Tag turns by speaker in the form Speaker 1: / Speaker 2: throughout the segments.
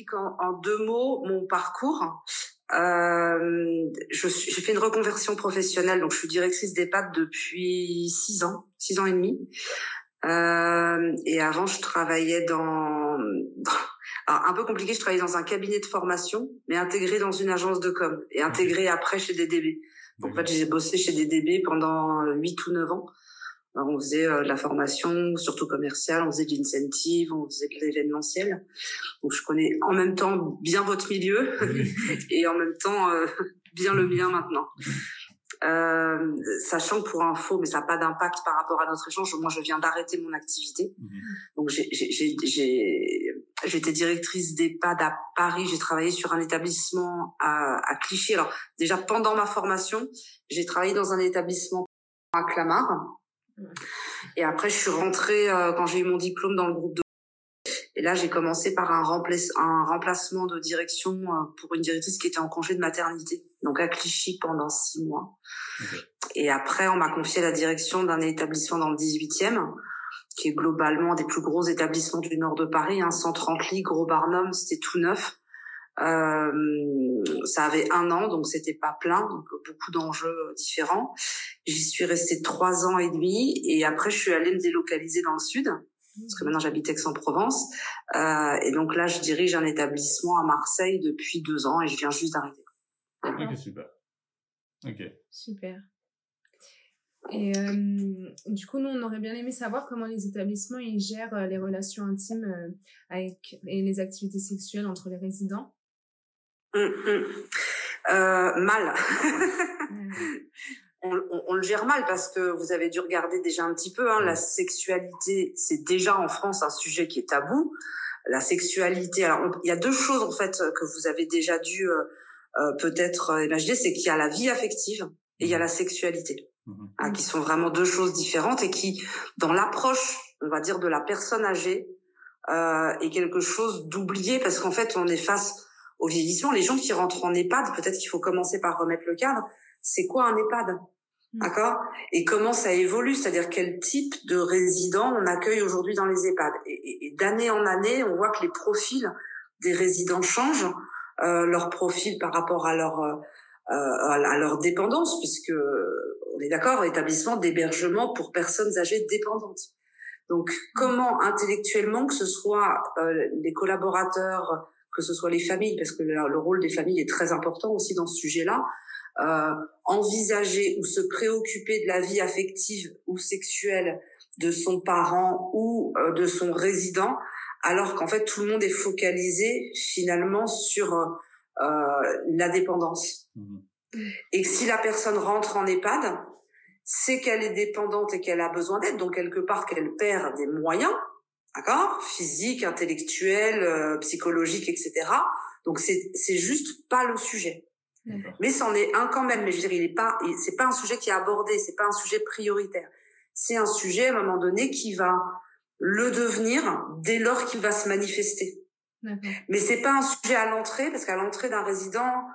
Speaker 1: j'explique en, en, deux mots mon parcours. Euh, j'ai fait une reconversion professionnelle, donc je suis directrice d'EHPAD depuis six ans, six ans et demi. Euh, et avant, je travaillais dans, alors, un peu compliqué, je travaillais dans un cabinet de formation, mais intégré dans une agence de com et intégré après chez DDB. Donc, en fait, j'ai bossé chez DDB pendant huit ou neuf ans. On faisait euh, de la formation, surtout commerciale, on faisait de l'incentive, on faisait de l'événementiel. Donc je connais en même temps bien votre milieu et en même temps euh, bien le mien maintenant. Euh, sachant que pour info, mais ça n'a pas d'impact par rapport à notre échange, moi je viens d'arrêter mon activité. Mhm. Donc j'étais directrice d'EHPAD à Paris, j'ai travaillé sur un établissement à, à Clichy. Alors déjà pendant ma formation, j'ai travaillé dans un établissement à Clamart. Et après je suis rentrée euh, quand j'ai eu mon diplôme dans le groupe de et là, j'ai commencé par un, un remplacement de direction euh, pour une directrice qui était en congé de maternité, donc à Clichy pendant six mois. Et après, on m'a confié la direction d'un établissement dans le 18e, qui est globalement des plus gros établissements du nord de Paris, hein, 130 lits, gros Barnum, c'était tout neuf. Euh, ça avait un an, donc c'était pas plein, donc beaucoup d'enjeux différents. J'y suis restée trois ans et demi, et après je suis allée me délocaliser dans le sud parce que maintenant j'habite Aix-en-Provence. Euh, et donc là, je dirige un établissement à Marseille depuis deux ans et je viens juste d'arrêter.
Speaker 2: Ok, super. Ok.
Speaker 3: Super. Et euh, du coup, nous, on aurait bien aimé savoir comment les établissements ils gèrent euh, les relations intimes euh, avec et les activités sexuelles entre les résidents.
Speaker 1: Hum, hum. Euh, mal. on, on, le gère mal parce que vous avez dû regarder déjà un petit peu. Hein, la sexualité, c'est déjà en France un sujet qui est tabou. La sexualité, alors il y a deux choses en fait que vous avez déjà dû euh, euh peut-être euh, imaginer, c'est qu'il y a la vie affective et il y a la sexualité, mmh hein, qui sont vraiment deux choses différentes et qui, dans l'approche, on va dire, de la personne âgée, euh, est quelque chose d'oublié parce qu'en fait, on est face au vieillissement. Les gens qui rentrent en EHPAD, peut-être qu'il faut commencer par remettre le cadre c'est quoi un EHPAD? Mm. D'accord? Et comment ça évolue? C'est-à-dire quel type de résidents on accueille aujourd'hui dans les EHPAD? Et, d'année en année, on voit que les profils des résidents changent, euh, leur profil par rapport à leur euh, à leur dépendance, puisque on est d'accord, établissement d'hébergement pour personnes âgées dépendantes. Donc, comment intellectuellement que ce soit euh, les collaborateurs, que ce soit les familles, parce que le rôle des familles est très important aussi dans ce sujet-là, euh, envisager ou se préoccuper de la vie affective ou sexuelle de son parent ou euh, de son résident, alors qu'en fait tout le monde est focalisé finalement sur euh, la dépendance. Mmh. Et que si la personne rentre en EHPAD, c'est qu'elle est dépendante et qu'elle a besoin d'aide, donc quelque part qu'elle perd des moyens, d'accord, physiques, intellectuels, euh, psychologiques, etc. Donc c'est c'est juste pas le sujet. Mais c'en est un quand même. Mais je veux dire, il est pas, c'est pas un sujet qui est abordé, c'est pas un sujet prioritaire. C'est un sujet à un moment donné qui va le devenir dès lors qu'il va se manifester. Mais c'est pas un sujet à l'entrée parce qu'à l'entrée d'un résident,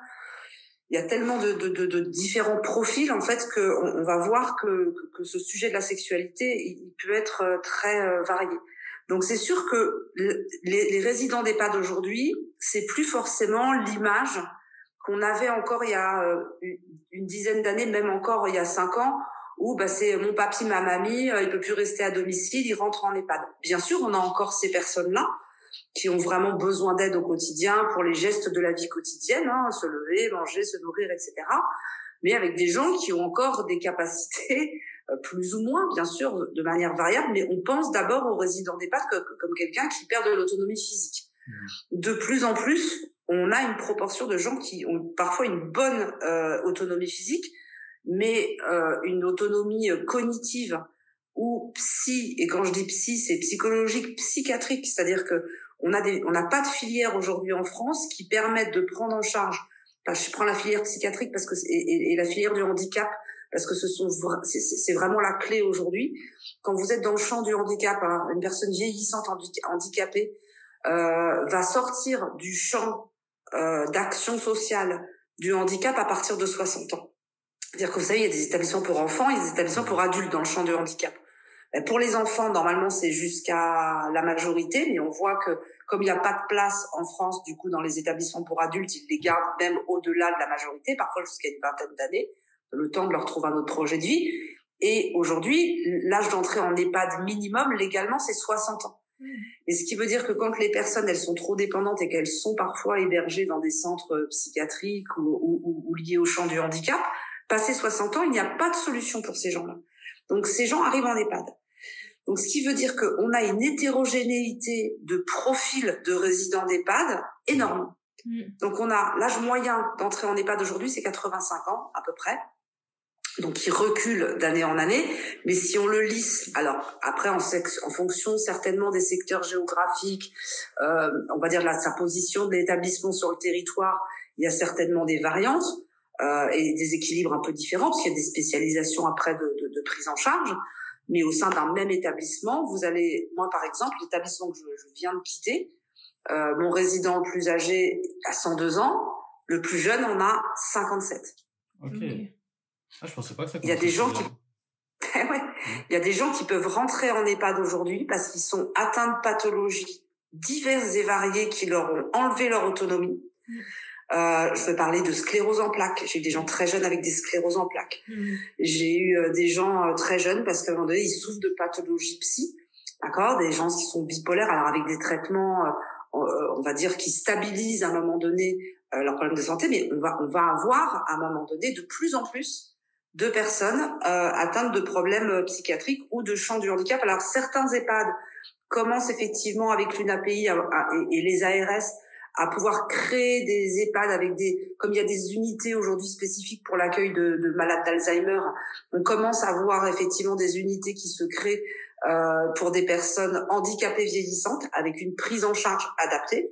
Speaker 1: il y a tellement de, de, de, de différents profils en fait que on, va voir que, que, ce sujet de la sexualité il, peut être euh, très euh, varié. Donc c'est sûr que les, les résidents d'EHPAD aujourd'hui, c'est plus forcément l'image qu'on avait encore il y a euh, une dizaine d'années, même encore il y a cinq ans, où bah, c'est mon papy, ma mamie, euh, il peut plus rester à domicile, il rentre en EHPAD. Bien sûr, on a encore ces personnes-là qui ont vraiment besoin d'aide au quotidien pour les gestes de la vie quotidienne, hein, se lever, manger, se nourrir, etc. Mais avec des gens qui ont encore des capacités plus ou moins, bien sûr, de manière variable, mais on pense d'abord aux résidents d'EHPAD comme quelqu'un qui perd de l'autonomie physique. Mmh. De plus en plus, on a une proportion de gens qui ont parfois une bonne euh, autonomie physique, mais euh, une autonomie euh, cognitive ou psy. Et quand je dis psy, c'est psychologique, psychiatrique, c'est-à-dire que on a des, on n'a pas de filière aujourd'hui en France qui permettent de prendre en charge. je prends la filière psychiatrique parce que et, la filière du handicap parce que ce sont c'est vraiment la clé aujourd'hui. Quand vous êtes dans le champ du handicap, hein, une personne vieillissante handicapée euh, va sortir du champ euh, d'action sociale du handicap à partir de 60 ans. C'est-à-dire que vous savez, il y a des établissements pour enfants, il y a des établissements pour adultes dans le champ du handicap. Pour les enfants, normalement, c'est jusqu'à la majorité, mais on voit que comme il n'y a pas de place en France, du coup, dans les établissements pour adultes, ils les gardent même au-delà de la majorité, parfois jusqu'à une vingtaine d'années, le temps de leur trouver un autre projet de vie. Et aujourd'hui, l'âge d'entrée en EHPAD minimum, légalement, c'est 60 ans. Et ce qui veut dire que quand les personnes, elles sont trop dépendantes et qu'elles sont parfois hébergées dans des centres psychiatriques ou, ou, ou liés au champ du handicap, passé 60 ans, il n'y a pas de solution pour ces gens-là. Donc ces gens arrivent en EHPAD. Donc, ce qui veut dire qu'on a une hétérogénéité de profils de résidents d'EHPAD énorme. Mm. Donc, on a l'âge moyen d'entrer en EHPAD aujourd'hui, c'est 85 ans à peu près. Donc, il recule d'année en année. Mais si on le lisse, alors après, en, en fonction certainement des secteurs géographiques, euh, on va dire la, sa position de l'établissement sur le territoire, il y a certainement des variantes euh, et des équilibres un peu différents, parce qu'il y a des spécialisations après de, de, de prise en charge mais au sein d'un même établissement, vous allez, moi par exemple, l'établissement que je, je, viens de quitter, euh, mon résident le plus âgé a 102 ans, le plus jeune en a 57.
Speaker 2: Ok. Ah, je pensais pas que ça.
Speaker 1: Il y a des gens qui, ouais. Mmh. il y a des gens qui peuvent rentrer en EHPAD aujourd'hui parce qu'ils sont atteints de pathologies diverses et variées qui leur ont enlevé leur autonomie. Mmh. Euh, je veux parler de sclérose en plaques. J'ai eu des gens très jeunes avec des scléroses en plaques. Mmh. J'ai eu euh, des gens euh, très jeunes parce qu'à un moment donné, ils souffrent de pathologie psy. D'accord? Des gens qui sont bipolaires, alors avec des traitements, euh, on va dire, qui stabilisent à un moment donné leurs problèmes de santé, mais on va, on va avoir à un moment donné de plus en plus de personnes atteintes de problèmes psychiatriques ou de champs du handicap. Alors certains EHPAD commencent effectivement avec l'UNAPI et les ARS à pouvoir créer des EHPAD avec des, comme il y a des unités aujourd'hui spécifiques pour l'accueil de, de, malades d'Alzheimer, on commence à voir effectivement des unités qui se créent euh, pour des personnes handicapées vieillissantes avec une prise en charge adaptée.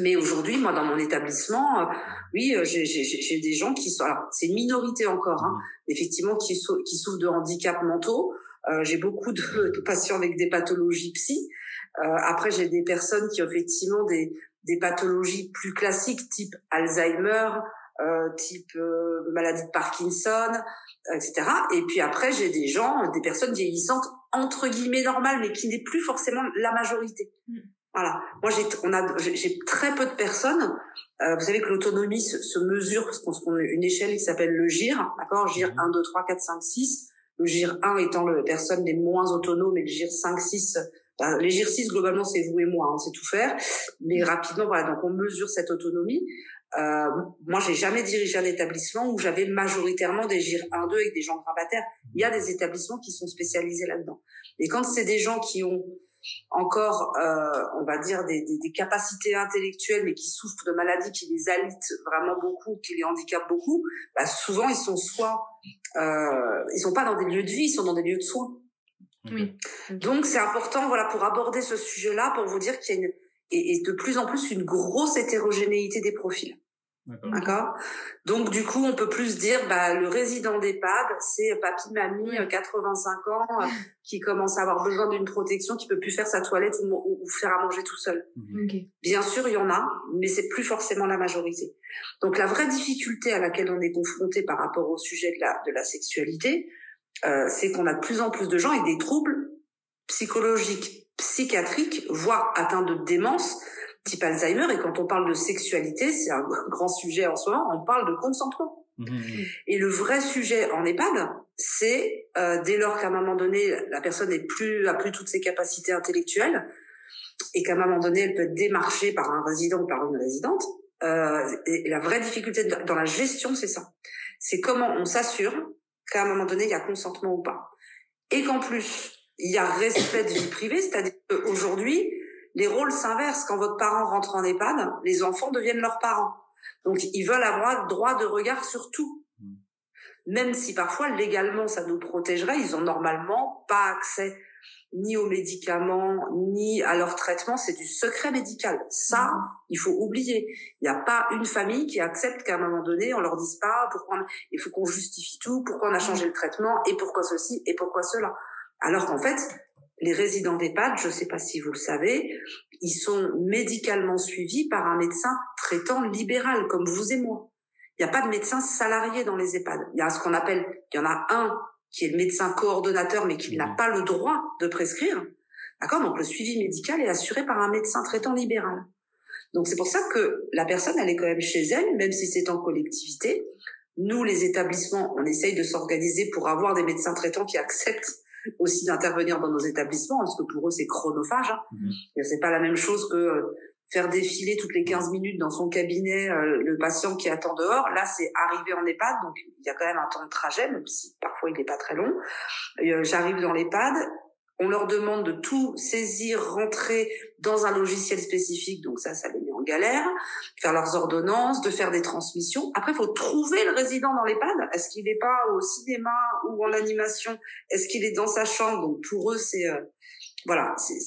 Speaker 1: Mais aujourd'hui, moi, dans mon établissement, euh, oui, euh, j'ai des gens qui sont, alors c'est une minorité encore, hein, effectivement, qui, souffrent de handicaps mentaux. Euh, j'ai beaucoup de, patients avec des pathologies psy. Euh, après, j'ai des personnes qui ont effectivement des, des pathologies plus classiques type Alzheimer, euh, type euh, maladie de Parkinson, etc. Et puis après, j'ai des gens, des personnes vieillissantes entre guillemets normales, mais qui n'est plus forcément la majorité. Voilà. Moi, j'ai, on a, j'ai très peu de personnes. Euh, vous savez que l'autonomie se, se, mesure parce qu'on a une échelle qui s'appelle le GIR, d'accord? GIR 1, 2, 3, 4, 5, 6. Le GIR 1 étant le personne les moins autonomes et le GIR 5, 6 ben, l'exercice globalement c'est vous et moi, on sait tout faire, mais rapidement voilà donc on mesure cette autonomie. Euh, moi j'ai jamais dirigé un établissement où j'avais majoritairement des GIR 1-2 avec des gens grabataires. Il y a des établissements qui sont spécialisés là-dedans. Et quand c'est des gens qui ont encore, euh, on va dire, des, des, des, capacités intellectuelles, mais qui souffrent de maladies qui les alitent vraiment beaucoup, qui les handicapent beaucoup, bah souvent ils sont soit, euh, ils sont pas dans des lieux de vie, ils sont dans des lieux de soins. Oui. Donc c'est important, voilà, pour aborder ce sujet-là, pour vous dire qu'il y a une, et, et, de plus en plus une grosse hétérogénéité des profils. D'accord. Donc du coup, on peut plus dire, bah, le résident d'EHPAD, c'est papy, mamie, 85 euh, ans, euh, qui commence à avoir besoin d'une protection, qui peut plus faire sa toilette ou, ou, faire à manger tout seul. Mhm. Bien sûr, il y en a, mais c'est plus forcément la majorité. Donc la vraie difficulté à laquelle on est confronté par rapport au sujet de la, de la sexualité, euh, c'est qu'on a de plus en plus de gens avec des troubles psychologiques, psychiatriques, voire atteints de démence, type Alzheimer. Et quand on parle de sexualité, c'est un grand sujet en ce moment, on parle de consentement. Mmh. Et le vrai sujet en EHPAD, c'est euh, dès lors qu'à un moment donné, la personne n'est plus a plus toutes ses capacités intellectuelles et qu'à un moment donné, elle peut être démarchée par un résident ou par une résidente. Euh, et la vraie difficulté dans la gestion, c'est ça. C'est comment on s'assure qu'à un moment donné, il y a consentement ou pas. Et qu'en plus, il y a respect de vie privée, c'est-à-dire qu'aujourd'hui, les rôles s'inversent. Quand votre parent rentre en EHPAD, les enfants deviennent leurs parents. Donc, ils veulent avoir droit de regard sur tout. Hmm. Même si parfois, légalement, ça nous protégerait, ils ont normalement pas accès ni aux médicaments, ni à leur traitement, c'est du secret médical. Ça, mhm. il faut oublier. Il n'y a pas une famille qui accepte qu'à un moment donné, on leur dise pas pourquoi il faut qu'on justifie tout, pourquoi on a changé le traitement, et pourquoi ceci, et pourquoi cela. Alors qu'en fait, les résidents d'EHPAD, je ne sais pas si vous le savez, ils sont médicalement suivis par un médecin traitant libéral, comme vous et moi. Il n'y a pas de médecin salarié dans les EHPAD. Il y a ce qu'on appelle, il y en a un qui est le médecin coordonnateur, mais qui n'a pas le droit de prescrire. D'accord? Donc le suivi médical est assuré par un médecin traitant libéral. Donc c'est pour ça que la personne, elle est quand même chez elle, même si c'est en collectivité. Nous, les établissements, on essaye de s'organiser pour avoir des médecins traitants qui acceptent aussi d'intervenir dans nos établissements, parce que pour eux, c'est chronophage. Hein. Mmh. C'est pas la même chose que euh, faire défiler toutes les 15 minutes dans son cabinet euh, le patient qui attend dehors. Là, c'est arriver en EHPAD, donc il y a quand même un temps de trajet, même si parfois il n'est pas très long. Euh, j'arrive dans l'EHPAD, on leur demande de tout saisir, rentrer dans un logiciel spécifique, donc ça, ça les met en galère, faire leurs ordonnances, de faire des transmissions. Après, il faut trouver le résident dans l'EHPAD. Est-ce qu'il n'est pas au cinéma ou en animation? Est-ce qu'il est dans sa chambre? Donc pour eux, c'est euh, voilà, c'est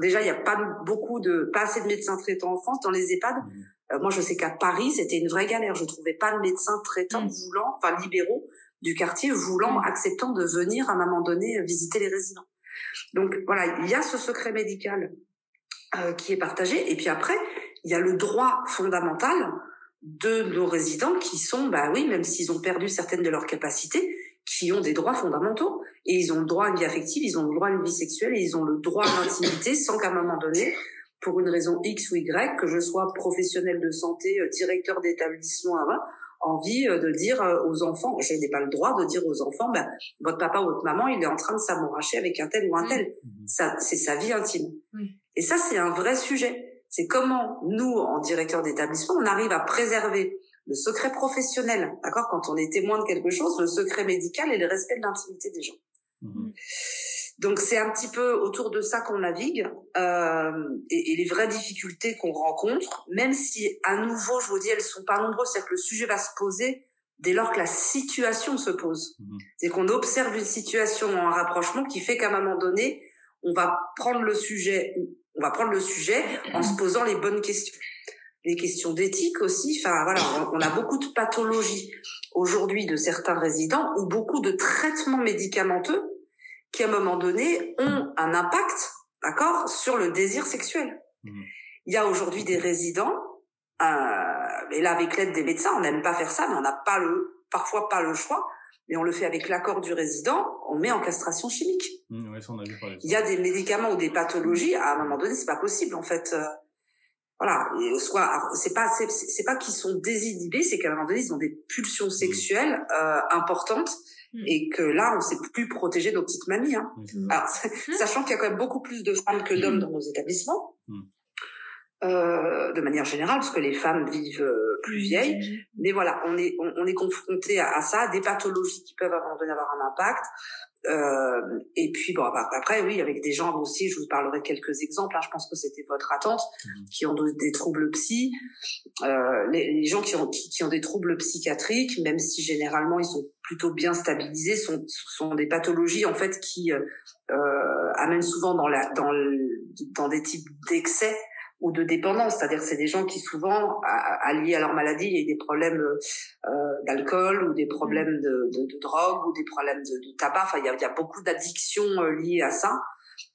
Speaker 1: déjà il n'y a pas beaucoup de pas assez de médecins traitants en France dans les EHPAD. Mmh. Euh, moi, je sais qu'à Paris, c'était une vraie galère. Je trouvais pas de médecins traitants mmh. voulant, enfin libéraux du quartier voulant, mmh. acceptant de venir à un moment donné visiter les résidents. Donc voilà, il y a ce secret médical euh, qui est partagé. Et puis après, il y a le droit fondamental de nos résidents qui sont, bah oui, même s'ils ont perdu certaines de leurs capacités, qui ont des droits fondamentaux. Et ils ont le droit à une vie affective, ils ont le droit à une vie sexuelle et ils ont le droit à l'intimité sans qu'à un moment donné, pour une raison X ou Y, que je sois professionnel de santé, euh, directeur d'établissement, envie euh, de dire euh, aux enfants, je n'ai pas le droit de dire aux enfants, ben, votre papa ou votre maman, il est en train de s'amouracher avec un tel ou un tel. Mmh. Ça, c'est sa vie intime. Et ça, c'est un vrai sujet. C'est comment nous, en directeur d'établissement, on arrive à préserver le secret professionnel, d'accord? Quand on est témoin de quelque chose, le secret médical et le respect de l'intimité des gens. Mmh. Donc c'est un petit peu autour de ça qu'on navigue euh, et, et, les vraies difficultés qu'on rencontre, même si à nouveau, je vous dis, elles sont pas nombreuses, c'est que le sujet va se poser dès lors que la situation se pose. Mmh. C'est qu'on observe une situation en rapprochement qui fait qu'à un moment donné, on va prendre le sujet, on va prendre le sujet en se posant les bonnes questions les questions d'éthique aussi. Enfin voilà, on, a beaucoup de pathologies aujourd'hui de certains résidents ou beaucoup de traitements médicamenteux qui à un moment donné ont un impact, d'accord, sur le désir sexuel. Mmh. Il y a aujourd'hui des résidents, euh, et là avec l'aide des médecins, on n'aime pas faire ça, mais on n'a pas le, parfois pas le choix, mais on le fait avec l'accord du résident, on met en castration chimique.
Speaker 2: Mmh, on a vu
Speaker 1: Il y a des médicaments ou des pathologies, à un moment donné, c'est pas possible en fait. Euh, voilà soit c'est pas c'est pas qu'ils sont désinhibés c'est qu'à un moment donné ils ont des pulsions mmh. sexuelles euh, importantes mmh. et que là on s'est plus protéger nos petites mamies hein. Mmh. Alors, sachant qu'il y a quand même beaucoup plus de femmes que d'hommes dans nos établissements euh, de manière générale parce que les femmes vivent euh, plus vieilles mais voilà on est on, est confronté à, à, ça des pathologies qui peuvent à un moment donné avoir un impact euh, et puis bon après oui avec des gens aussi je vous parlerai de quelques exemples hein, je pense que c'était votre attente mmh. qui ont des troubles psy. Euh, les, les, gens qui ont qui, ont des troubles psychiatriques même si généralement ils sont plutôt bien stabilisés sont sont des pathologies en fait qui euh, euh amènent souvent dans la dans le, dans des types d'excès ou de dépendance, c'est-à-dire c'est des gens qui souvent, alliés à leur maladie, il y a des problèmes euh, d'alcool ou des problèmes de, de, de, drogue ou des problèmes de, de tabac. Enfin, il y a, il y a beaucoup d'addictions euh, liées à ça.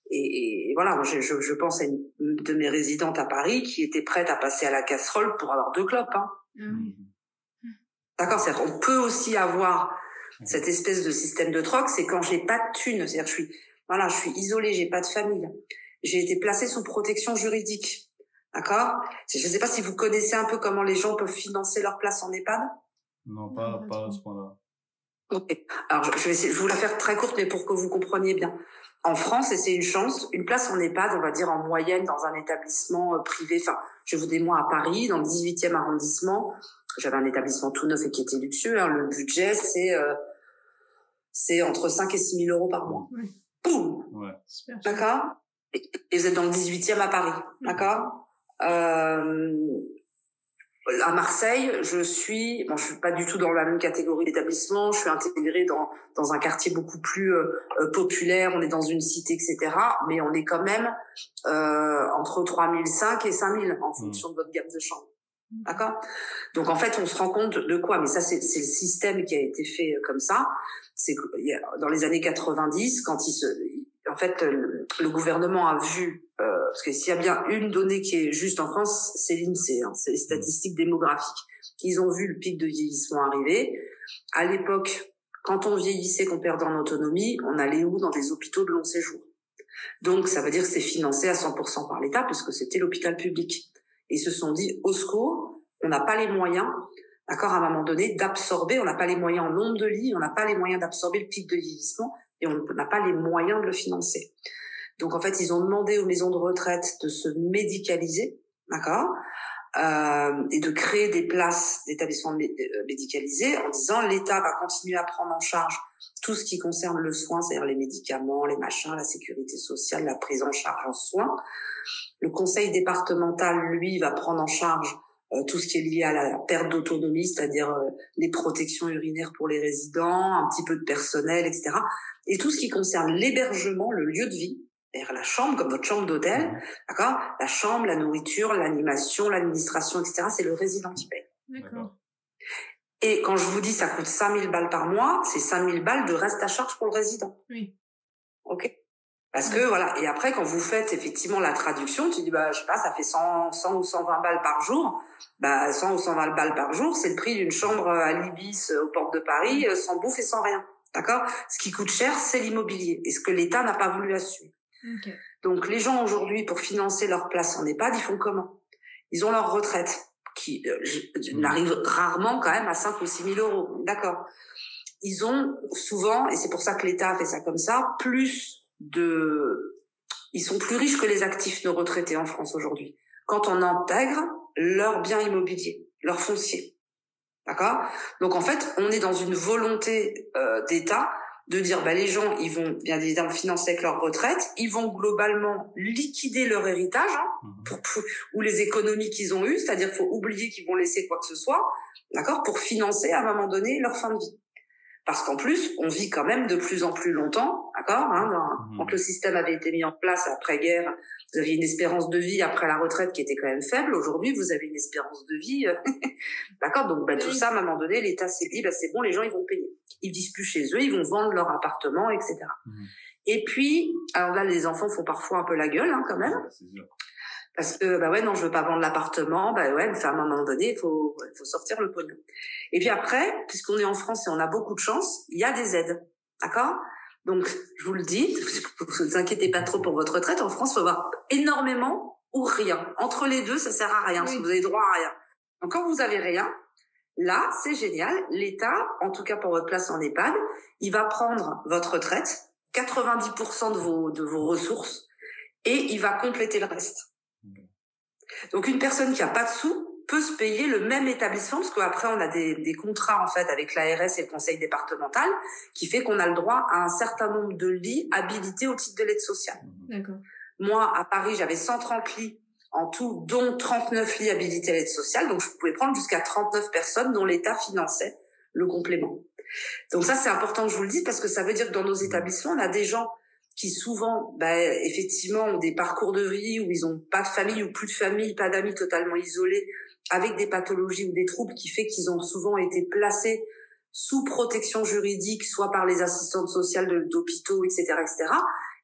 Speaker 1: Et, et voilà, je, je, je, pense à une de mes résidentes à Paris qui était prête à passer à la casserole pour avoir deux clopes. Hein. Ah D'accord, c'est-à-dire on peut aussi avoir cette espèce de système de troc, c'est quand j'ai pas de thunes, c'est-à-dire je suis voilà, je suis isolée, j'ai pas de famille. J'ai été placée sous protection juridique. D'accord? Je ne sais pas si vous connaissez un peu comment les gens peuvent financer leur place en EHPAD?
Speaker 2: Non, pas, pas à ce point-là.
Speaker 1: Ok. Alors, je vais essayer, je vous la faire très courte, mais pour que vous compreniez bien. En France, et c'est une chance, une place en EHPAD, on va dire en moyenne dans un établissement euh, privé. Enfin, je vous dis moi à Paris, dans le 18e arrondissement, j'avais un établissement tout neuf et qui était luxueux. Hein, le budget, c'est euh, c'est entre 5 et 6 000 euros par mois. Ouais. Boum
Speaker 2: ouais.
Speaker 1: D'accord? Et, et vous êtes dans le 18e à Paris. D'accord? Euh, à Marseille, je suis, bon, je suis pas du tout dans la même catégorie d'établissement. Je suis intégrée dans dans un quartier beaucoup plus euh, euh populaire. On est dans une cité, etc. Mais on est quand même euh, entre 3005 et 5000 en mmh. fonction de votre gamme de chambres. D'accord? Donc en fait, on se rend compte de quoi? Mais ça, c'est le système qui a été fait comme ça. C'est dans les années 90, quand il se, en fait, le gouvernement a vu euh, parce que s'il y a bien une donnée qui est juste en France, c'est l'INSEE, hein, c'est les statistiques démographiques. Ils ont vu le pic de vieillissement arriver. À l'époque, Quand on vieillissait, qu'on perdait en autonomie, on allait où? Dans des hôpitaux de long séjour. Donc, ça veut dire que c'est financé à 100% par l'État, puisque c'était l'hôpital public. Ils se sont dit, au secours, on n'a pas les moyens, d'accord, à un moment donné, d'absorber, on n'a pas les moyens en nombre de lits, on n'a pas les moyens d'absorber le pic de vieillissement, et on n'a pas les moyens de le financer. Donc, en fait, ils ont demandé aux maisons de retraite de se médicaliser, d'accord euh, et de créer des places d'établissements euh, médicalisés en disant l'État va continuer à prendre en charge tout ce qui concerne le soin, c'est-à-dire les médicaments, les machins, la sécurité sociale, la prise en charge en soins. Le conseil départemental, lui, va prendre en charge euh, tout ce qui est lié à la perte d'autonomie, c'est-à-dire euh, les protections urinaires pour les résidents, un petit peu de personnel, etc. Et tout ce qui concerne l'hébergement, le lieu de vie, c'est-à-dire la chambre, comme votre chambre d'hôtel, mmh. d'accord? La chambre, la nourriture, l'animation, l'administration, etc., c'est le résident qui paye. D'accord. Et quand je vous dis ça coûte 5000 balles par mois, c'est 5000 balles de reste à charge pour le résident. Oui. OK? Parce que voilà, et après quand vous faites effectivement la traduction, tu dis bah je sais pas, ça fait 100 100 ou 120 balles par jour. Bah 100 ou 120 balles par jour, c'est le prix d'une chambre à l'Ibis aux portes de Paris euh, sans bouffe et sans rien. D'accord? Ce qui coûte cher, c'est l'immobilier et ce que l'État n'a pas voulu assumer. Donc les gens aujourd'hui, pour financer leur place en EHPAD, ils font comment? Ils ont leur retraite, qui euh, mmh. n'arrive rarement quand même à 5 ou 6 000 euros. D'accord? Ils ont souvent, et c'est pour ça que l'État a fait ça comme ça, plus de... Ils sont plus riches que les actifs de retraités en France aujourd'hui. Quand on intègre leurs biens immobiliers, leurs fonciers. D'accord? Donc en fait, on est dans une volonté euh, d'État de dire bah les gens ils vont bien évidemment financer avec leur retraite, ils vont globalement liquider leur héritage hein, mhm. pour, ou les économies qu'ils ont eues, c'est-à-dire qu'il faut oublier qu'ils vont laisser quoi que ce soit, d'accord, pour financer à un moment donné leur fin de vie. Parce qu'en plus, on vit quand même de plus en plus longtemps, d'accord hein, mmh. Quand le système avait été mis en place après-guerre, vous aviez une espérance de vie après la retraite qui était quand même faible. Aujourd'hui, vous avez une espérance de vie, euh, d'accord Donc ben, tout ça, à un moment donné, l'État s'est dit, ben, c'est bon, les gens, ils vont payer. Ils disent plus chez eux, ils vont vendre leur appartement, etc. Mmh. Et puis, alors là, les enfants font parfois un peu la gueule, hein, quand même. Parce que bah ouais non je veux pas vendre l'appartement bah ouais mais à un moment donné il faut il faut sortir le pognon. Et puis après puisqu'on est en France et on a beaucoup de chance il y a des aides d'accord? Donc je vous le dis ne vous inquiétez pas trop pour votre retraite en France il faut avoir énormément ou rien entre les deux ça sert à rien parce que vous avez droit à rien. Donc quand vous avez rien là c'est génial l'État en tout cas pour votre place en EHPAD il va prendre votre retraite 90% de vos de vos ressources et il va compléter le reste. Donc une personne qui a pas de sous peut se payer le même établissement parce qu'après on a des, des contrats en fait avec l'ARS et le conseil départemental qui fait qu'on a le droit à un certain nombre de lits habilités au titre de l'aide sociale. D'accord. Moi à Paris j'avais 130 lits en tout, dont 39 lits habilités à l'aide sociale, donc je pouvais prendre jusqu'à 39 personnes dont l'État finançait le complément. Donc ça c'est important que je vous le dise parce que ça veut dire que dans nos établissements on a des gens qui souvent, bah, effectivement, ont des parcours de vie où ils ont pas de famille ou plus de famille, pas d'amis totalement isolés, avec des pathologies ou des troubles qui fait qu'ils ont souvent été placés sous protection juridique, soit par les assistantes sociales d'hôpitaux, etc., etc.,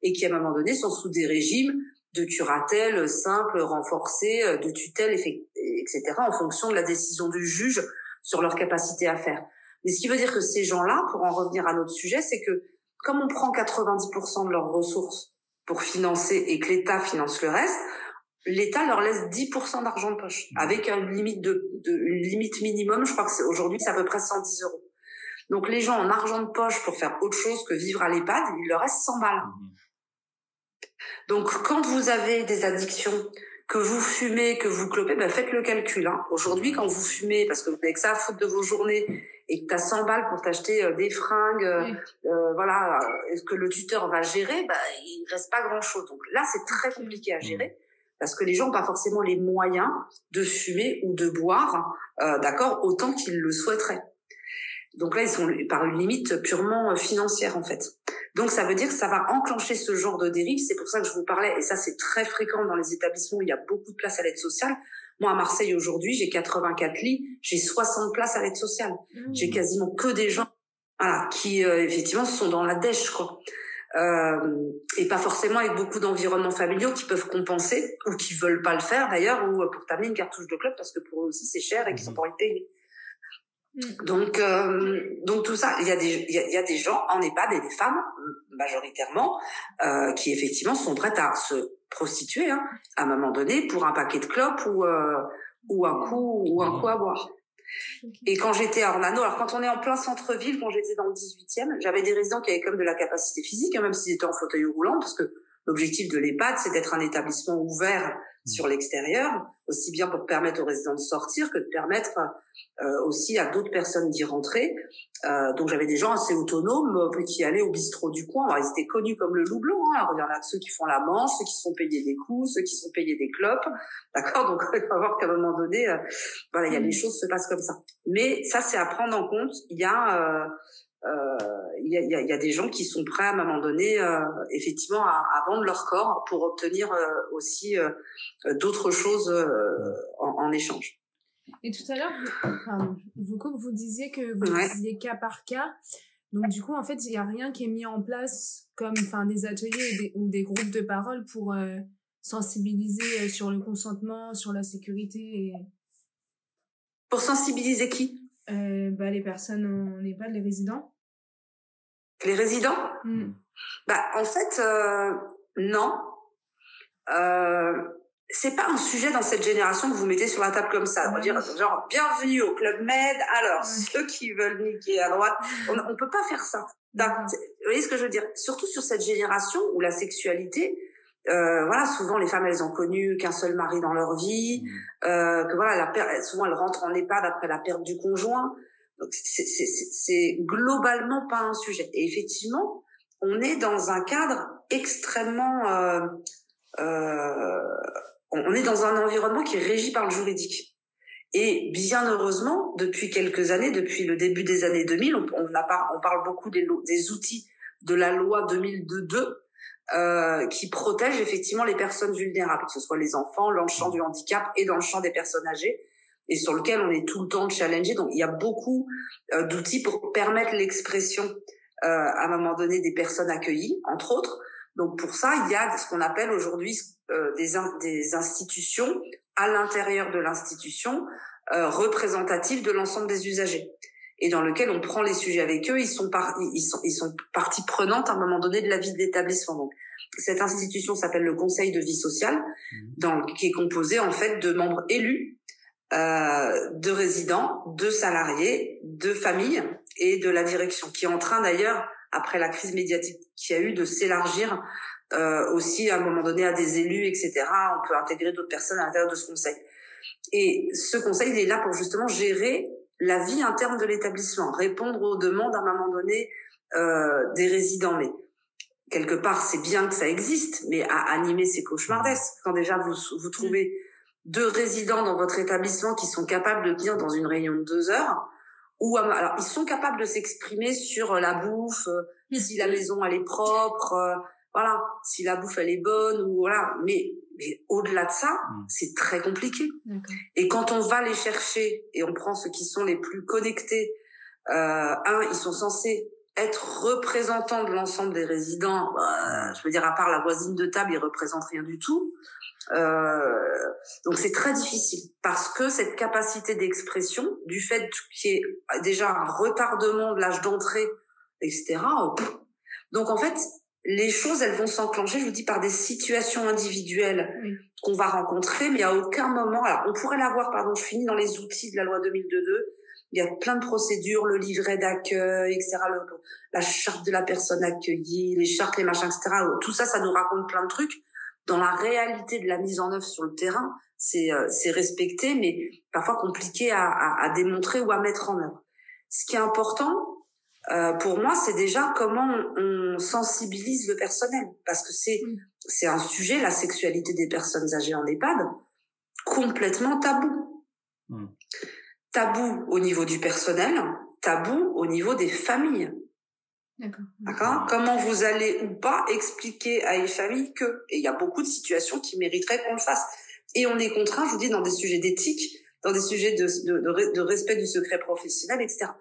Speaker 1: et qui à un moment donné sont sous des régimes de curatelle simple, renforcée, de tutelle, etc., en fonction de la décision du juge sur leur capacité à faire. Mais ce qui veut dire que ces gens-là, pour en revenir à notre sujet, c'est que comme on prend 90% de leurs ressources pour financer et que l'État finance le reste, l'État leur laisse 10% d'argent de poche mmh. avec une limite de, de une limite minimum. Je crois que c'est aujourd'hui c'est à peu près 110 euros. Donc les gens en argent de poche pour faire autre chose que vivre à l'EHPAD, il leur reste 100 balles. Donc quand vous avez des addictions, que vous fumez, que vous clopez, ben faites le calcul. Hein. Aujourd'hui, quand vous fumez, parce que vous n'avez que ça à foutre de vos journées et que tu as 100 balles pour t'acheter euh, des fringues, euh, euh, voilà, est-ce que le tuteur va gérer, bah, il reste pas grand-chose. Donc là, c'est très compliqué à gérer parce que les gens n'ont pas forcément les moyens de fumer ou de boire, euh, d'accord, autant qu'ils le souhaiteraient. Donc là, ils sont par une limite purement financière en fait. Donc ça veut dire que ça va enclencher ce genre de dérive. C'est pour ça que je vous parlais, et ça c'est très fréquent dans les établissements où il y a beaucoup de place à l'aide sociale. Moi, à Marseille, aujourd'hui, j'ai 84 lits, j'ai 60 places à l'aide sociale. Mmh. J'ai quasiment que des gens voilà, qui, euh, effectivement, sont dans la dèche, quoi. Euh, et pas forcément avec beaucoup d'environnements familiaux qui peuvent compenser ou qui veulent pas le faire d'ailleurs ou pour t'amener une cartouche de club parce que pour eux aussi c'est cher et qu'ils sont mmh. pas envie de payer. Donc, euh, donc tout ça, il y a des, il y a, des gens en EHPAD et des femmes majoritairement euh, qui effectivement sont prêtes à se prostituer hein, à un moment donné pour un paquet de clopes ou euh, ou un coup ou un coup à boire. Et quand j'étais à Orlando, alors quand on est en plein centre-ville, quand j'étais dans le 18e, j'avais des résidents qui avaient comme de la capacité physique, hein, même s'ils étaient en fauteuil roulant, parce que l'objectif de l'EHPAD, c'est d'être un établissement ouvert sur l'extérieur, aussi bien pour permettre aux résidents de sortir que de permettre euh, aussi à d'autres personnes d'y rentrer. Euh, donc j'avais des gens assez autonomes euh, qui allaient au bistrot du coin. Alors, ils étaient connus comme le loup blanc. Hein. Alors, il y en a ceux qui font la manche, ceux qui sont payés des coups, ceux qui sont payés des clopes. D'accord? Donc il faut voir qu'à un moment donné, euh, voilà, il y a des choses se passent comme ça. Mais ça, c'est à prendre en compte. Il y a euh, il y, a, y, a, des gens qui sont prêts à un moment donné, euh, effectivement, à, à, vendre leur corps pour obtenir euh, aussi d'autres choses en, en, échange.
Speaker 3: Et tout à l'heure, vous, vous, vous disiez que vous disiez cas par cas. Donc du coup, en fait, il n'y a rien qui est mis en place comme enfin des ateliers ou des, groupes de parole pour sensibiliser sur le consentement, sur la sécurité. Et...
Speaker 1: Pour sensibiliser qui?
Speaker 3: Euh, bah, Les personnes en EHPAD, les résidents.
Speaker 1: Les résidents? Mm. bah, En fait, euh, non. Euh, c'est pas un sujet dans cette génération que vous mettez sur la table comme ça. Ouais. Dire, genre, bienvenue au Club Med. Alors, ceux qui veulent niquer à droite, on, on peut pas faire ça. Vous voyez ce que je veux dire? Surtout sur cette génération où la sexualité, euh, voilà, souvent les femmes elles ont connu qu'un seul mari dans leur vie, mmh. euh, que voilà, la souvent elles rentrent en EHPAD après la perte du conjoint. Donc c'est globalement pas un sujet. Et effectivement, on est dans un cadre extrêmement, euh, euh, on est dans un environnement qui est régi par le juridique. Et bien heureusement, depuis quelques années, depuis le début des années 2000, on, on, a on parle beaucoup des, des outils de la loi 2002 euh, qui protège effectivement les personnes vulnérables, que ce soit les enfants, dans le champ du handicap et dans le champ des personnes âgées, et sur lequel on est tout le temps challengé. Donc il y a beaucoup euh, d'outils pour permettre l'expression euh, à un moment donné des personnes accueillies, entre autres. Donc pour ça, il y a ce qu'on appelle aujourd'hui euh, des, des institutions à l'intérieur de l'institution représentatives de l'ensemble des usagers et dans lequel on prend les sujets avec eux. Ils sont, par, ils sont, ils sont partie prenante à un moment donné de la vie de l'établissement. Donc, cette institution s'appelle le Conseil de vie sociale, mmh. dans, qui est composé en fait de membres élus, euh, de résidents, de salariés, de familles et de la direction, qui est en train d'ailleurs, après la crise médiatique qui a eu, de s'élargir euh, aussi à un moment donné à des élus, etc. On peut intégrer d'autres personnes à l'intérieur de ce conseil. Et ce conseil, il est là pour justement gérer la vie interne de l'établissement, répondre aux demandes à un moment donné euh, des résidents. Mais quelque part, c'est bien que ça existe, mais à animer, c'est cauchemardesque. Quand déjà vous, vous trouvez deux résidents dans votre établissement qui sont capables de tenir dans une réunion de deux heures, ou alors ils sont capables de s'exprimer sur la bouffe, euh, si la maison elle est propre, euh, voilà, si la bouffe elle est bonne ou voilà, mais mais au-delà de ça, mm. c'est très compliqué. Et quand on va les chercher et on prend ceux qui sont les plus connectés, euh, un, ils sont censés être représentants de l'ensemble des résidents. Bah, je veux dire, à part la voisine de table, ils représentent rien du tout. Euh, donc c'est très difficile parce que cette capacité d'expression, du fait qu'il y ait déjà un retardement de l'âge d'entrée, etc. Donc en fait, les choses, elles vont s'enclencher, je vous dis, par des situations individuelles qu'on va rencontrer, mais à aucun moment, alors on pourrait l'avoir, pardon, je finis dans les outils de la loi 2002, il y a plein de procédures, le livret d'accueil, etc., la charte de la personne accueillie, les chartes, les machins, etc. Tout ça, ça nous raconte plein de trucs. Dans la réalité de la mise en œuvre sur le terrain, c'est euh, c'est respecté, mais parfois compliqué à, à, à démontrer ou à mettre en œuvre. Ce qui est important, euh, pour moi, c'est déjà comment on, sensibilise le personnel, parce que c'est c'est un sujet, la sexualité des personnes âgées en EHPAD, complètement tabou. Hmm. Tabou au niveau du personnel, tabou au niveau des familles. D'accord. Comment vous allez ou pas expliquer à une famille que, et il y a beaucoup de situations qui mériteraient qu'on le fasse. Et on est contraint, je vous dis, dans des sujets d'éthique, dans des sujets de, de, de respect du secret professionnel, etc.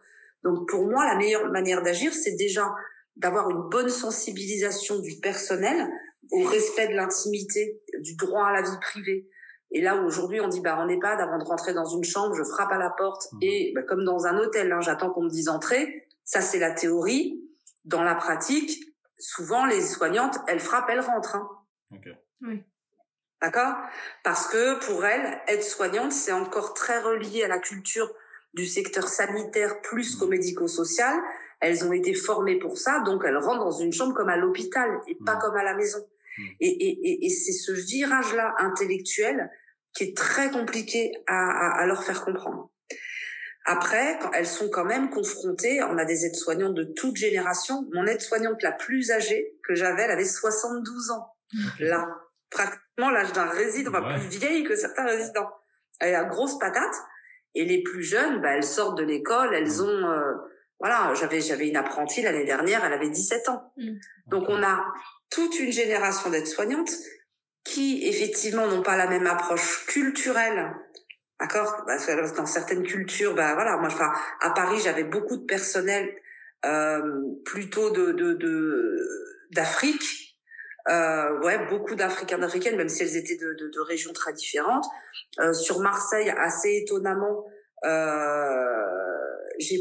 Speaker 1: Donc pour moi, la meilleure manière d'agir, c'est déjà d'avoir une bonne sensibilisation du personnel au respect de l'intimité, du droit à la vie privée, Et là où aujourd'hui on dit bah en EHPAD avant de rentrer dans une chambre, je frappe à la porte mmh. et bah, comme dans un hôtel, hein, j'attends qu'on me dise entrer. Ça c'est la théorie. Dans la pratique, souvent les soignantes, elles frappent, elles rentrent. Hein.
Speaker 3: Oui.
Speaker 1: D'accord? Parce que pour elles, être soignante, c'est encore très relié à la culture du secteur sanitaire plus qu'au médico-social. Elles ont été formées pour ça, donc elles rentrent dans une chambre comme à l'hôpital et pas mmh. comme à la maison. Mmh. Et, et, et, c'est ce virage-là intellectuel qui est très compliqué à, à, leur faire comprendre. Après, quand elles sont quand même confrontées, on a des aides-soignantes de toute génération. Mon aide-soignante la plus âgée que j'avais, elle avait 72 ans. Là, pratiquement l'âge d'un résident, enfin plus vieille que certains résidents. Elle a grosse patate. Et les plus jeunes, bah, elles sortent de l'école, elles mmh. ont, euh, voilà, j'avais j'avais une apprentie l'année dernière, elle avait 17 ans. Mmh. Donc on a toute une génération d'aides-soignantes qui effectivement n'ont pas la même approche culturelle. D'accord? Parce que dans certaines cultures, bah voilà, moi enfin à Paris, j'avais beaucoup de personnel euh, plutôt de d'Afrique euh, ouais, beaucoup d'Africains, d'Africaines, même si elles étaient de, de, de régions très différentes. Euh, sur Marseille, assez étonnamment, euh, j'ai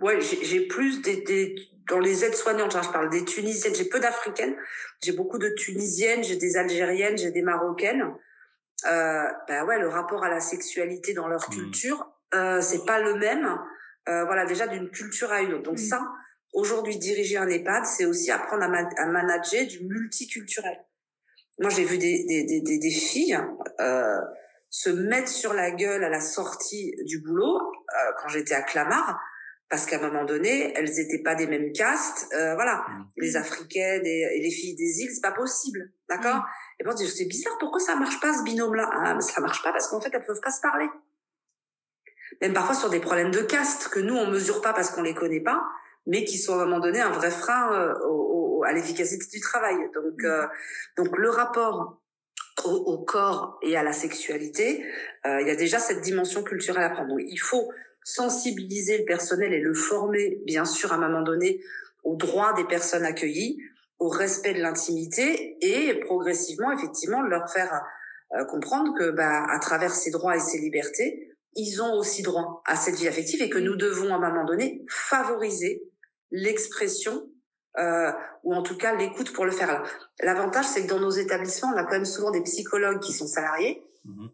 Speaker 1: ouais, j'ai plus des, des dans les aides-soignantes, hein, je parle des Tunisiennes, j'ai peu d'Africaines, j'ai beaucoup de Tunisiennes, j'ai des Algériennes, j'ai des Marocaines. Euh, bah ouais, le rapport à la sexualité dans leur mmh. culture, euh, c'est pas le même. Euh, voilà, déjà d'une culture à une autre. Donc ça, Aujourd'hui, diriger un EHPAD, c'est aussi apprendre à, manager du multiculturel. Moi, j'ai vu des, des, des, des filles euh, se mettre sur la gueule à la sortie du boulot euh, quand j'étais à Clamart, parce qu'à un moment donné, elles étaient pas des mêmes castes. Euh, voilà, mmh. les Africaines et, les filles des îles, c'est pas possible, d'accord? Mmh. Et bon, c'est bizarre, pourquoi ça marche pas ce binôme-là? Ah, ça marche pas parce qu'en fait, elles peuvent pas se parler. Même parfois sur des problèmes de caste que nous on mesure pas parce qu'on les connaît pas mais qui sont à un moment donné un vrai frein euh, au, à l'efficacité du travail. Donc, mmh. euh, donc le rapport au, au, corps et à la sexualité, euh, il y a déjà cette dimension culturelle à prendre. Donc, il faut sensibiliser le personnel et le former, bien sûr, à un moment donné, aux droits des personnes accueillies, au respect de l'intimité et progressivement, effectivement, leur faire comprendre que, bah, à travers ces droits et ces libertés, ils ont aussi droit à cette vie affective et que nous devons à un moment donné favoriser l'expression euh, ou en tout cas l'écoute pour le faire. L'avantage, c'est que dans nos établissements, on a quand même souvent des psychologues qui sont salariés, mhm.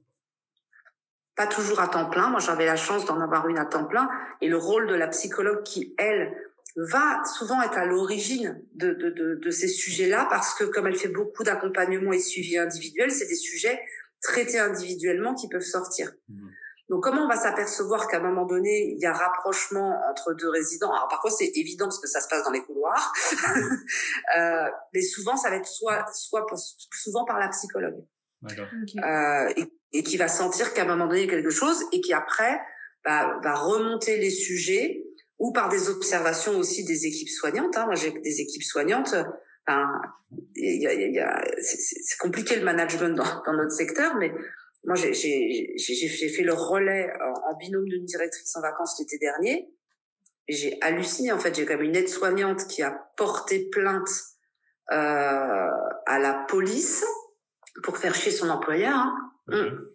Speaker 1: pas toujours à temps plein. Moi, j'avais la chance d'en avoir une à temps plein, et le rôle de la psychologue qui, elle, va souvent être à l'origine de, de, de, de, ces sujets-là, parce que comme elle fait beaucoup d'accompagnement et suivi individuel, c'est des sujets traités individuellement qui peuvent sortir. Mhm. Donc, comment on va s'apercevoir qu'à un moment donné, il y a rapprochement entre deux résidents? Alors, parfois, c'est évident parce que ça se passe dans les couloirs, euh, mais souvent, ça va être soit, soit souvent par la psychologue, euh, et, et, qui va sentir qu'à un moment donné, il y a quelque chose, et qui après bah, va remonter les sujets ou par des observations aussi des équipes soignantes. Hein. Moi, j'ai des équipes soignantes. Enfin, y a, y a, c'est compliqué le management dans, dans notre secteur, mais moi, j'ai fait le relais en, binôme d'une directrice en vacances l'été dernier. J'ai halluciné. En fait, j'ai comme une aide-soignante qui a porté plainte euh, à la police pour faire chier son employeur. Hein. Hum.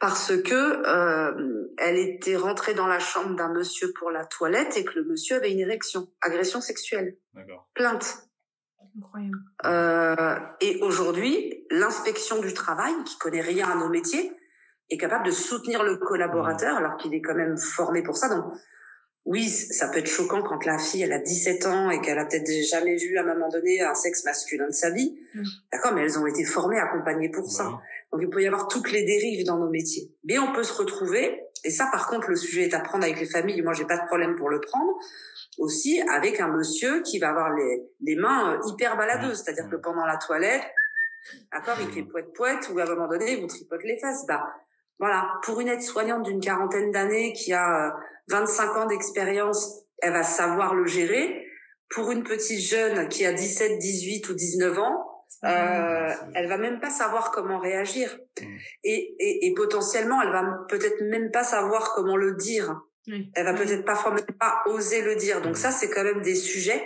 Speaker 1: Parce que euh, elle était rentrée dans la chambre d'un monsieur pour la toilette et que le monsieur avait une érection, agression sexuelle. Plainte. Euh, et aujourd'hui, l'inspection du travail, qui connaît rien à nos métiers, est capable de soutenir le collaborateur alors qu'il est quand même formé pour ça. Donc, oui, ça peut être choquant quand la fille, elle a 17 ans et qu'elle a peut-être jamais vu à un moment donné un sexe masculin de sa vie. D'accord, mais elles ont été formées, accompagnées pour ça. Donc, il peut y avoir toutes les dérives dans nos métiers. Mais on peut se retrouver, et ça, par contre, le sujet est à prendre avec les familles. Moi, j'ai pas de problème pour le prendre aussi avec un monsieur qui va avoir les, les mains euh, hyper baladeuses. C'est-à-dire que pendant la toilette, d'accord, il fait poète-poète ou à un moment donné, il vous tripote les fesses. Bah, voilà. Pour une aide-soignante d'une quarantaine d'années qui a 25 euh, ans d'expérience, elle va savoir le gérer. Pour une petite jeune qui a 17, 18 ou 19 ans, euh, elle va même pas savoir comment réagir. Et, et, et potentiellement, elle va peut-être même pas savoir comment le dire. Elle va peut-être parfois même pas oser le dire. Donc ça, c'est quand même des sujets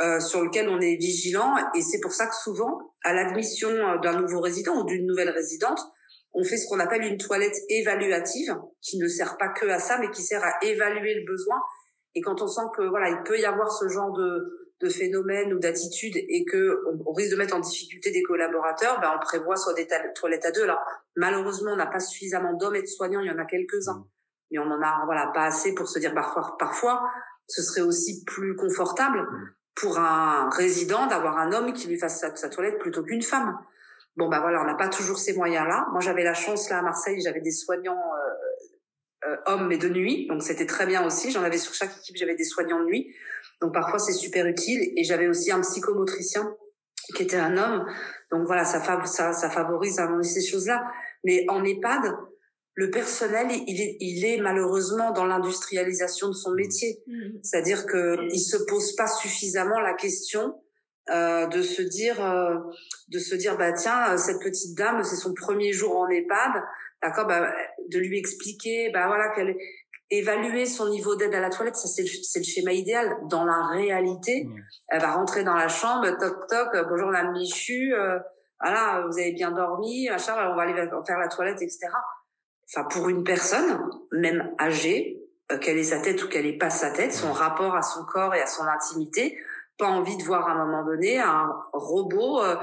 Speaker 1: euh, sur lesquels on est vigilant. Et c'est pour ça que souvent, à l'admission euh, d'un nouveau résident ou d'une nouvelle résidente, on fait ce qu'on appelle une toilette évaluative, qui ne sert pas que à ça, mais qui sert à évaluer le besoin. Et quand on sent que voilà, il peut y avoir ce genre de, de phénomène ou d'attitude et que on, risque de mettre en difficulté des collaborateurs, ben on prévoit soit des toilettes à deux. Alors malheureusement, on n'a pas suffisamment d'hommes et de soignants, il y en a quelques-uns, mmh. Mais on en a voilà pas assez pour se dire parfois parfois ce serait aussi plus confortable mmh. pour un résident d'avoir un homme qui lui fasse sa, sa toilette plutôt qu'une femme. Bon bah voilà, on n'a pas toujours ces moyens-là. Moi j'avais la chance là à Marseille, j'avais des soignants euh, euh, hommes mais de nuit, donc c'était très bien aussi. J'en avais sur chaque équipe, j'avais des soignants de nuit, donc parfois c'est super utile. Et j'avais aussi un psychomotricien qui était un homme, donc voilà, ça, ça, ça favorise hein, ces choses-là. Mais en EHPAD, le personnel, il est, il est malheureusement dans l'industrialisation de son métier. Mmh. C'est-à-dire que il se pose pas suffisamment la question euh, de se dire euh, de se dire bah tiens cette petite dame c'est son premier jour en EHPAD d'accord bah, de lui expliquer bah voilà qu'elle évaluer son niveau d'aide à la toilette ça c'est le, le schéma idéal dans la réalité mmh. elle va rentrer dans la chambre toc toc bonjour la Michu euh, voilà vous avez bien dormi machin on va aller faire la toilette etc enfin pour une personne même âgée qu'elle ait sa tête ou qu'elle ait pas sa tête son rapport à son corps et à son intimité pas envie de voir à un moment donné un robot euh,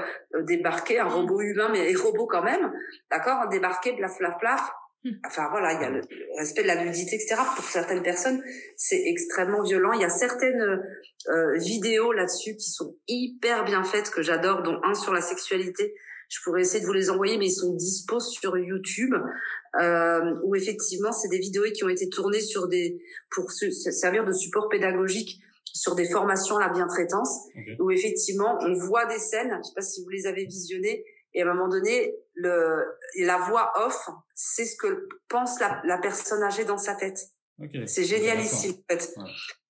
Speaker 1: débarquer, un mm. robot humain, mais robot quand même, d'accord, débarquer, plaf, plaf, plaf. Mm. Enfin voilà, il y a le respect de la nudité, etc. Pour certaines personnes, c'est extrêmement violent. Il y a certaines euh, vidéos là-dessus qui sont hyper bien faites que j'adore, dont un sur la sexualité. Je pourrais essayer de vous les envoyer, mais ils sont dispos sur YouTube, euh, où effectivement, c'est des vidéos qui ont été tournées sur des pour se servir de support pédagogique sur des formations à la bientraitance où effectivement on voit des scènes, je sais pas si vous les avez visionnées, et à un moment donné, le, la voix off, c'est ce que pense la, la personne âgée dans sa tête. C'est génial ici, en fait.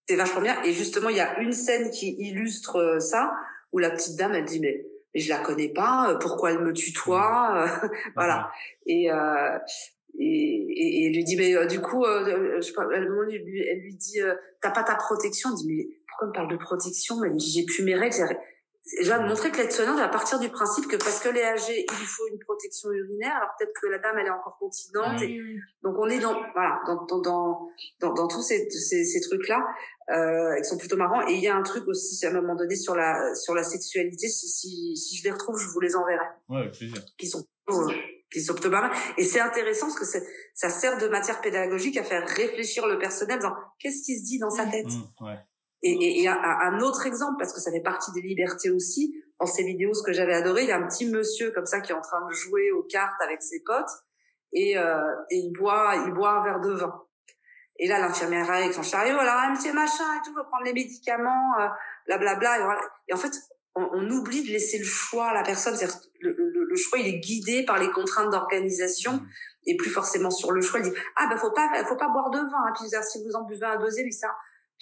Speaker 1: C'est vachement bien. Et justement, il y a une scène qui illustre euh, ça, où la petite dame, elle dit, mais je la connais pas, euh, pourquoi elle me tutoie, voilà. Et, euh, et, et, et lui dit mais euh, du coup euh, je, elle, elle, lui dit euh, t'as pas ta protection? Elle dit mais pourquoi elle me parle de protection? Elle me dit j'ai plus mes règles je vais montrer que l'aide soignante va partir du principe que parce que les âgée il lui faut une protection urinaire alors peut-être que la dame elle est encore continente donc on est dans voilà dans dans dans dans, dans tous ces ces, ces trucs là euh, qui sont plutôt marrants et il y a un truc aussi à un moment donné sur la sur la sexualité si si si je les retrouve je vous les enverrai
Speaker 2: ouais avec plaisir
Speaker 1: qui sont qui sont Et c'est intéressant parce que ça sert de matière pédagogique à faire réfléchir le personnel dans qu'est-ce qui se dit dans sa mmh. tête?
Speaker 2: Mmh, ouais.
Speaker 1: Et, et, un, autre exemple, parce que ça fait partie des libertés aussi, dans ces vidéos, ce que j'avais adoré, il y a un petit monsieur comme ça qui est en train de jouer aux cartes avec ses potes et, euh, et il boit il boit un verre de vin. Et là, l'infirmière arrive avec son chariot, alors un petit machin et tout, va prendre les médicaments, euh, blablabla. et, et en fait, on, on, oublie de laisser le choix à la personne. Le, le, le, choix, il est guidé par les contraintes d'organisation mmh. et plus forcément sur le choix. Il dit ah bah faut pas faut pas boire de vin. Hein. Puis si vous en buvez un deuxième, ça.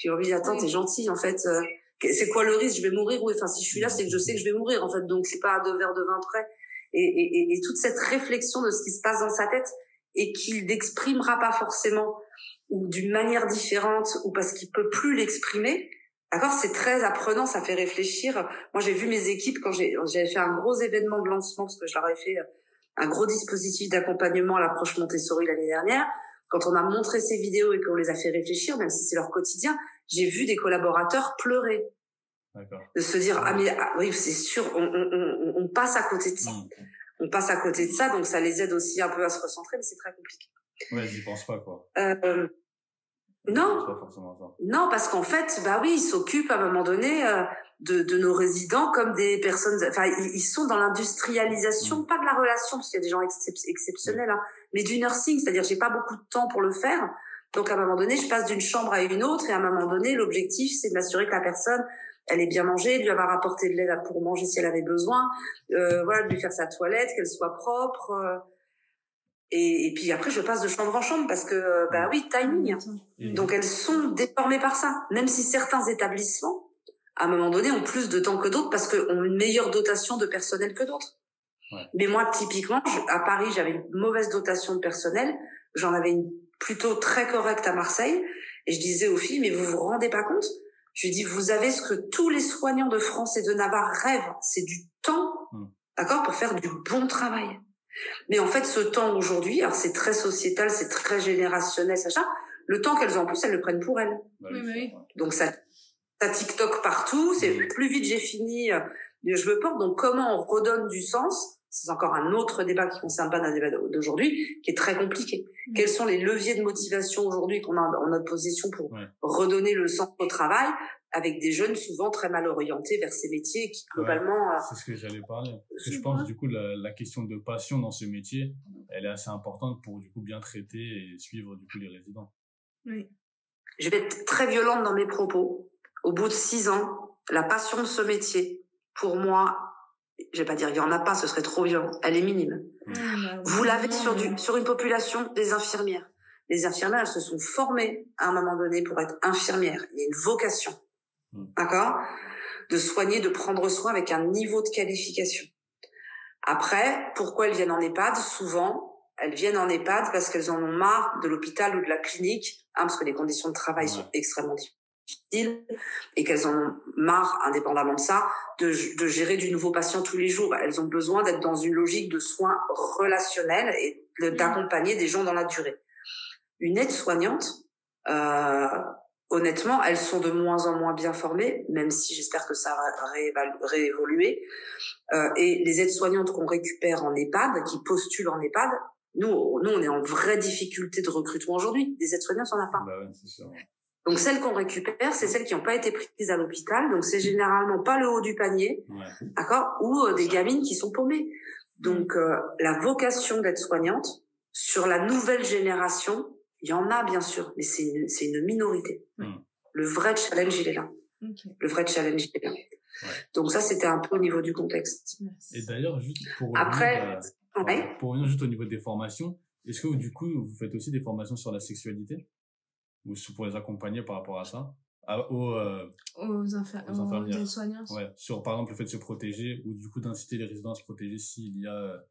Speaker 1: Lui dit attends t'es gentil en fait. Euh, c'est quoi le risque Je vais mourir oui. Enfin si je suis là, c'est que je sais que je vais mourir en fait. Donc c'est pas à deux verres de vin près. Et, et, et, toute cette réflexion de ce qui se passe dans sa tête et qu'il n'exprimera pas forcément ou d'une manière différente ou parce qu'il peut plus l'exprimer, D'accord, c'est très apprenant, ça fait réfléchir. Moi, j'ai vu mes équipes quand j'ai j'avais fait un gros événement de lancement parce que je leur ai fait un gros dispositif d'accompagnement à l'approche Montessori l'année dernière. Quand on a montré ces vidéos et qu'on les a fait réfléchir, même si c'est leur quotidien, j'ai vu des collaborateurs pleurer. De se dire ah mais ah, oui c'est sûr, on, on, on, passe à côté de ça. Mmh. On passe à côté de ça, donc ça les aide aussi un peu à se recentrer, mais c'est très compliqué.
Speaker 2: Ouais, j'y pense pas quoi.
Speaker 1: Euh, non. Non, parce qu'en fait, bah oui, ils s'occupent à un moment donné euh, de, de nos résidents comme des personnes. Enfin, ils, sont dans l'industrialisation, mm. pas de la relation, parce qu'il y a des gens exceptionnels, hein, mais du nursing, c'est-à-dire j'ai pas beaucoup de temps pour le faire. Donc à un moment donné, je passe d'une chambre à une autre, et à un moment donné, l'objectif, c'est de m'assurer que la personne, elle est bien mangée, de lui avoir apporté de l'aide pour manger si elle avait besoin, euh, voilà, de lui faire sa toilette, qu'elle soit propre. Euh, et, et, puis après, je passe de chambre en chambre parce que, bah oui, timing. Donc elles sont déformées par ça. Même si certains établissements, à un moment donné, ont plus de temps que d'autres parce qu'ils ont une meilleure dotation de personnel que d'autres. Ouais. Mais moi, typiquement, à Paris, j'avais une mauvaise dotation de personnel. J'en avais une plutôt très correcte à Marseille. Et je disais aux filles, mais vous vous rendez pas compte? Je lui dis, vous avez ce que tous les soignants de France et de Navarre rêvent, c'est du temps, mmh. d'accord, pour faire du bon travail. Mais en fait, ce temps aujourd'hui, alors c'est très sociétal, c'est très générationnel, ça, le temps qu'elles ont en plus, elles le prennent pour elles.
Speaker 3: Bah oui, oui.
Speaker 1: Donc ça, ça TikTok partout, c'est plus vite j'ai fini, euh, je me porte. Donc comment on redonne du sens c'est encore un autre débat qui concerne pas notre débat d'aujourd'hui, qui est très compliqué. Quels sont les leviers de motivation aujourd'hui qu'on a en notre position pour redonner le sens au travail avec des jeunes souvent très mal orientés vers ces métiers qui globalement...
Speaker 2: Euh, c'est ce que j'allais parler. Parce que je pense du coup la, la, question de passion dans ce métier, elle est assez importante pour du coup bien traiter et suivre du coup les résidents.
Speaker 3: Oui.
Speaker 1: Je vais être très violente dans mes propos. Au bout de six ans, la passion de ce métier, pour moi, je vais pas dire il y en a pas, ce serait trop violent. Elle est minime. Mmh. Bah Vous l'avez sur du sur une population des infirmières. Les infirmières, elles se sont formées à un moment donné pour être infirmières. Il y a une vocation. D'accord, de soigner, de prendre soin avec un niveau de qualification. Après, pourquoi elles viennent en EHPAD? Souvent, elles viennent en EHPAD parce qu'elles en ont marre de l'hôpital ou de la clinique, hein, parce que les conditions de travail sont extrêmement difficiles et qu'elles en ont marre, indépendamment de ça, de, de, gérer du nouveau patient tous les jours. Elles ont besoin d'être dans une logique de soins relationnels et d'accompagner des gens dans la durée. Une aide-soignante, euh, honnêtement, elles sont de moins en moins bien formées, même si j'espère que ça va réévoluer. Euh, et les aides-soignantes qu'on récupère en EHPAD, qui postulent en EHPAD, nous, nous, on est en vraie difficulté de recrutement aujourd'hui. Des aides-soignantes, on n'a pas.
Speaker 2: Bah ouais, sûr.
Speaker 1: Donc celles qu'on récupère, c'est celles qui n'ont pas été prises à l'hôpital. Donc c'est généralement pas le haut du panier, d'accord, ou euh, des gamines qui sont paumées. Donc euh, la vocation d'être soignante sur la nouvelle génération, il y en a bien sûr, mais c'est une, c'est une minorité. Le vrai challenge il est là. Le vrai challenge il est là. Donc ça c'était un peu au niveau du contexte.
Speaker 2: Et d'ailleurs juste pour
Speaker 1: après,
Speaker 2: pour revenir juste au niveau des formations, est-ce que du coup vous faites aussi des formations sur la sexualité? ou pour les accompagner par rapport à ça? Aux, euh,
Speaker 3: aux, infirmières, aux soignants
Speaker 2: ouais sur par exemple le fait de se protéger ou du coup d'inciter les résidents à se protéger s'il y a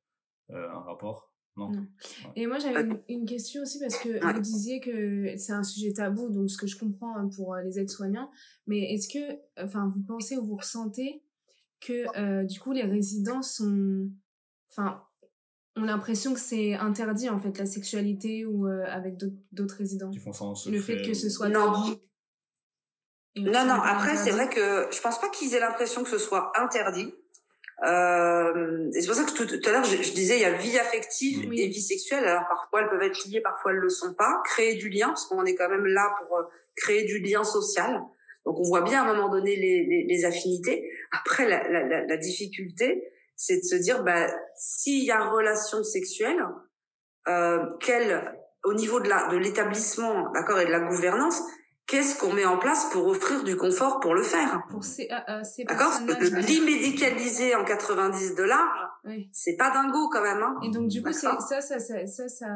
Speaker 2: euh, un rapport? Non,
Speaker 3: et moi j'avais une, question aussi parce que vous disiez que c'est un sujet tabou donc ce que je comprends hein, pour euh, les aides-soignants mais est-ce que enfin vous pensez ou vous ressentez que du coup les résidents sont enfin on a l'impression que c'est interdit en fait la sexualité ou euh, avec d'autres résidents?
Speaker 2: Qui font ça
Speaker 3: Le fait que ce soit
Speaker 1: non. Non, non. Après, c'est vrai que je pense pas qu'ils aient l'impression que ce soit interdit. Euh, et c'est pour ça que tout, à l'heure je, disais il y a vie affective et vie sexuelle. Alors parfois elles peuvent être liées, parfois elles le sont pas. Créer du lien parce qu'on est quand même là pour euh, créer du lien social. Donc on voit bien à un moment donné les, les, affinités. Après la, la, la difficulté, c'est de se dire bah s'il y a relation sexuelle euh, quel au niveau de la de l'établissement d'accord et de la gouvernance qu'est-ce qu'on met en place pour offrir du confort pour le faire
Speaker 3: pour ces, euh, euh ces
Speaker 1: d'accord l'immédicaliser en 90 dollars oui. c'est pas dingo quand même hein.
Speaker 3: Et donc du coup ça ça, ça ça ça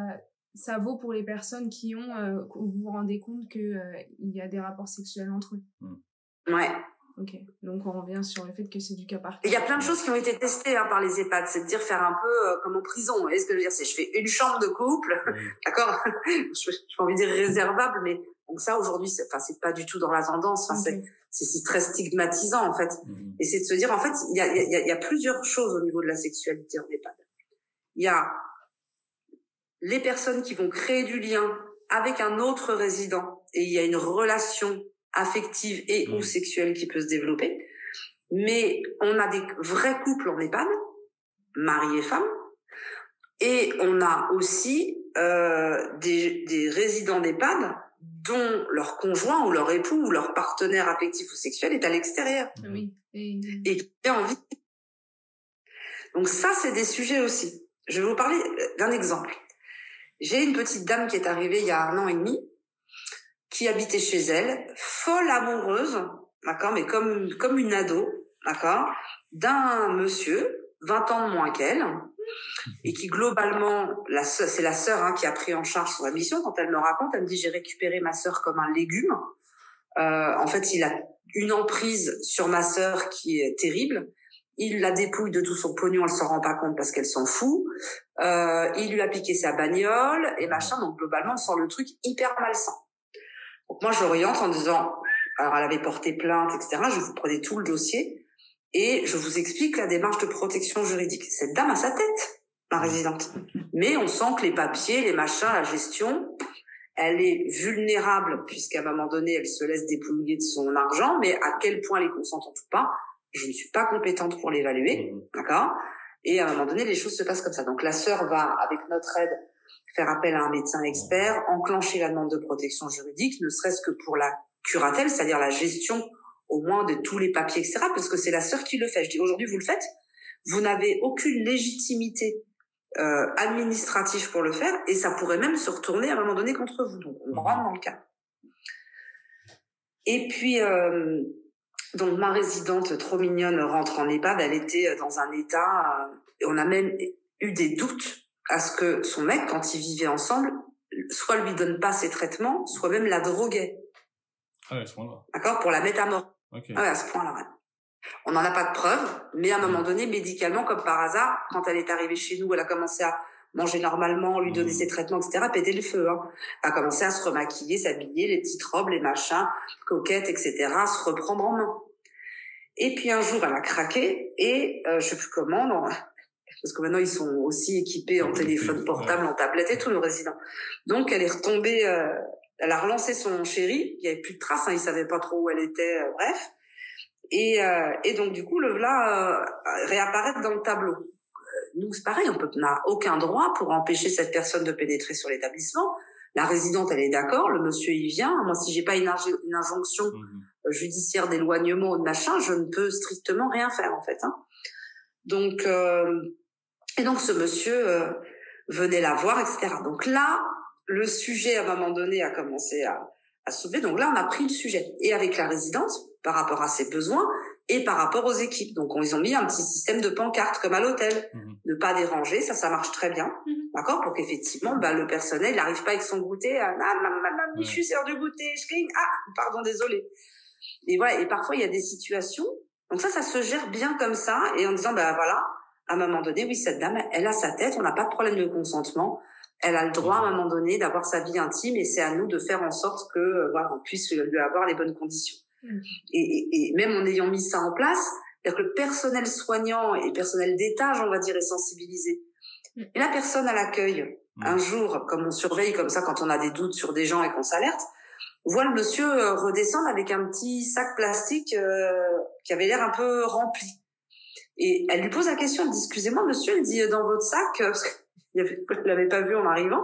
Speaker 3: ça vaut pour les personnes qui ont euh, vous vous rendez compte que euh, il y a des rapports sexuels entre eux.
Speaker 1: Ouais.
Speaker 3: Ok, donc on revient sur le fait que c'est du cas par cas.
Speaker 1: Il y a plein de choses qui ont été testées hein, par les EHPAD, c'est de dire faire un peu euh, comme en prison. Est-ce que je veux dire, c'est je fais une chambre de couple, d'accord? Je J'ai envie de dire réservable, mais donc ça aujourd'hui, c'est, enfin c'est pas du tout dans la tendance. Enfin c'est c'est très stigmatisant en fait. Mhm. Et c'est de se dire en fait il y a, y, a, y a plusieurs choses au niveau de la sexualité en EHPAD. Il y a les personnes qui vont créer du lien avec un autre résident et il y a une relation affective et ou mm. sexuelle qui peut se développer. Mais on a des vrais couples en EHPAD, mari et femme, et on a aussi euh, des, des résidents d'EHPAD dont leur conjoint ou leur époux ou leur partenaire affectif ou sexuel est à l'extérieur.
Speaker 3: Ah oui.
Speaker 1: Et, qui a envie. Donc ça, c'est des sujets aussi. Je vais vous parler d'un exemple. J'ai une petite dame qui est arrivée il y a un an et demi, qui habitait chez elle, folle amoureuse, d'accord, mais comme comme une ado, d'accord, d'un monsieur 20 ans de moins qu'elle et qui globalement c'est la sœur hein, qui a pris en charge son mission quand elle me raconte elle me dit j'ai récupéré ma sœur comme un légume euh, en fait il a une emprise sur ma sœur qui est terrible il la dépouille de tout son pognon elle s'en rend pas compte parce qu'elle s'en fout euh, il lui a piqué sa bagnole et machin donc globalement on sent le truc hyper malsain donc moi, je l'oriente en disant, alors elle avait porté plainte, etc. Je vous prenais tout le dossier et je vous explique la démarche de protection juridique. Cette dame a sa tête. La résidente. Mais on sent que les papiers, les machins, la gestion, elle est vulnérable puisqu'à un moment donné, elle se laisse dépouiller de son argent, mais à quel point elle est consentante ou pas, je ne suis pas compétente pour l'évaluer, mmh. d'accord? Et à un moment donné, les choses se passent comme ça. Donc la sœur va, avec notre aide, faire appel à un médecin expert, enclencher la demande de protection juridique, ne serait-ce que pour la curatelle, c'est-à-dire la gestion au moins de tous les papiers, etc., parce que c'est la sœur qui le fait. Je dis aujourd'hui, vous le faites, vous n'avez aucune légitimité euh, administratif pour le faire et ça pourrait même se retourner à un moment donné contre vous. Donc on rentre dans le cas. Et puis euh, donc ma résidente trop mignonne rentre en EHPAD. Elle était dans un état et on a même eu des doutes à ce que son mec, quand ils vivaient ensemble, soit lui donne pas ses traitements, soit même la droguait.
Speaker 2: Ah ouais, à ce point-là.
Speaker 1: D'accord? Pour la mettre à mort. Okay. Ah ouais, à ce point-là. On n'en a pas de preuves, mais à un moment donné, médicalement, comme par hasard, quand elle est arrivée chez nous, elle a commencé à manger normalement, lui donner mmh. ses traitements, etc., péter le feu. Hein. Elle a commencé à se remaquiller, s'habiller, les petites robes, les machins, coquettes, etc., se reprendre en main. Et puis un jour, elle a craqué et euh, je sais plus comment, non, parce que maintenant ils sont aussi équipés en téléphone portable, en tablette et tout le résident. Donc elle est retombée, euh, elle a relancé son chéri, il y avait plus de traces, hein, il savait pas trop où elle était, euh, bref. Et, euh, et donc du coup, le voilà euh, réapparaître dans le tableau. Euh, nous, c'est pareil, on n'a aucun droit pour empêcher cette personne de pénétrer sur l'établissement. La résidente, elle est d'accord, le monsieur, il vient. Moi, si j'ai pas une, une injonction mmh judiciaire d'éloignement ou de machin, je ne peux strictement rien faire, en fait. Hein. Donc, et donc, ce monsieur venait la voir, etc. Donc là, le sujet, à un moment donné, a commencé à, à soulever. Donc là, on a pris le sujet. Et avec la résidente, par rapport à ses besoins et par rapport aux équipes. Donc, ils ont mis un petit système de pancarte comme à l'hôtel. Mhm. Ne pas déranger, ça, ça marche très bien. Mhm. D'accord? Pour qu'effectivement, bah, le personnel n'arrive pas avec son goûter. À, ah, je suis sur du goûter, je cligne. Ah, pardon, désolé. Et voilà. Et parfois, il y a des situations. Donc ça, ça se gère bien comme ça. Et en disant, bah voilà, à un moment donné, oui, cette dame, elle a sa tête, on n'a pas de problème de consentement. Elle a le droit à un moment donné d'avoir sa vie intime et c'est à nous de faire en sorte que euh, voilà, on puisse lui avoir les bonnes conditions. Et, et, même en ayant mis ça en place, cest que le personnel soignant et le personnel d'étage, on va dire, est sensibilisé. Mm. Et la personne à l'accueil, un jour, comme on surveille comme ça quand on a des doutes sur des gens et qu'on s'alerte, voit le monsieur euh, redescendre avec un petit sac plastique euh, qui avait l'air un peu rempli. Et elle lui pose la question, elle dit, excusez-moi monsieur, elle dit, dans votre sac, parce ne l'avait pas vu en arrivant,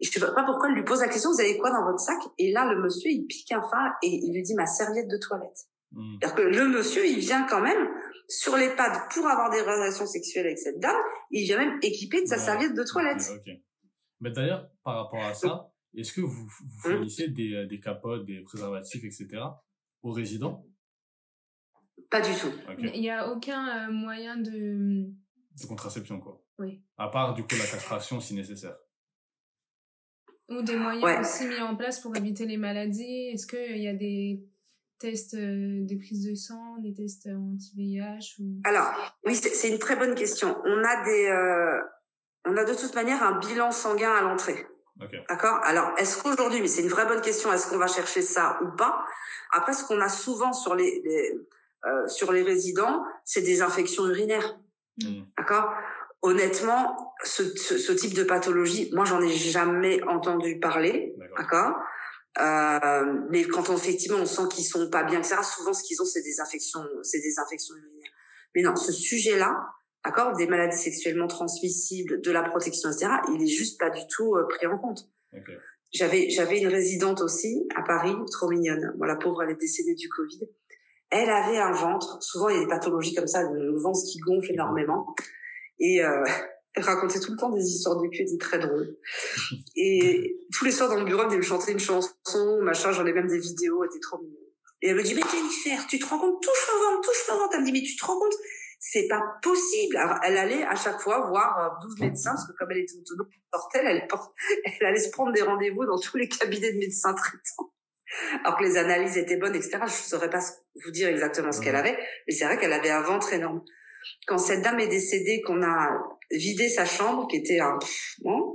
Speaker 1: et je sais pas pourquoi elle lui pose la question, vous avez quoi dans votre sac? Et là, le monsieur, il pique un phare et il lui dit ma serviette de toilette. Hmm. C'est-à-dire que le monsieur, il vient quand même sur les pads pour avoir des relations sexuelles avec cette dame. Il vient même équipé de sa serviette de toilette.
Speaker 2: Mais d'ailleurs, par rapport à ça, est-ce que vous, vous hmm. fournissez des, euh, des capotes, des préservatifs, etc. aux résidents?
Speaker 1: Pas du tout.
Speaker 3: Il n'y a aucun euh, moyen de...
Speaker 2: De contraception, quoi.
Speaker 3: Oui.
Speaker 2: À part, du coup, la castration si nécessaire.
Speaker 3: Ou des moyens aussi mis en place pour éviter les maladies? Est-ce qu'il y a des tests euh, de prise de sang, des tests anti-VIH ou...
Speaker 1: Alors, oui, c'est une très bonne question. On a des... Euh, on a de toute manière un bilan sanguin à l'entrée. D'accord? Alors, est-ce qu'aujourd'hui, mais c'est une vraie bonne question, est-ce qu'on va chercher ça ou pas? Après, ce qu'on a souvent sur les, euh, sur les résidents, c'est des infections urinaires. Mmh. D'accord? Honnêtement, ce, ce, type de pathologie, moi, j'en ai jamais entendu parler, d'accord euh, Mais quand on, effectivement, on sent qu'ils sont pas bien, etc. Souvent, ce qu'ils ont, c'est des infections, c'est des infections urinaires. Mais non, ce sujet-là, d'accord, des maladies sexuellement transmissibles, de la protection, etc. Il est juste pas du tout euh, pris en compte. J'avais, j'avais une résidente aussi à Paris, trop mignonne. Bon, la pauvre, elle est décédée du Covid. Elle avait un ventre. Souvent, il y a des pathologies comme ça, le ventre qui gonfle énormément. Et euh, elle racontait tout le temps des histoires de cul, était très drôle. Et tous les soirs dans le bureau, elle me chanter une chanson, machin, j'en ai même des vidéos, elle était trop mignonne. Et elle me dit, mais Jennifer, tu te rends compte, touche le ventre, touche le ventre. Elle me dit, mais tu te rends compte, c'est pas possible. Alors, elle allait à chaque fois voir 12 euh, médecins, parce que comme elle était autonome, elle, elle, elle allait se prendre des rendez-vous dans tous les cabinets de médecins traitants. Alors que les analyses étaient bonnes, etc. Je ne saurais pas vous dire exactement ce qu'elle avait, mais c'est vrai qu'elle avait un ventre énorme quand cette dame est décédée, qu'on a vidé sa chambre, qui était un... Bon,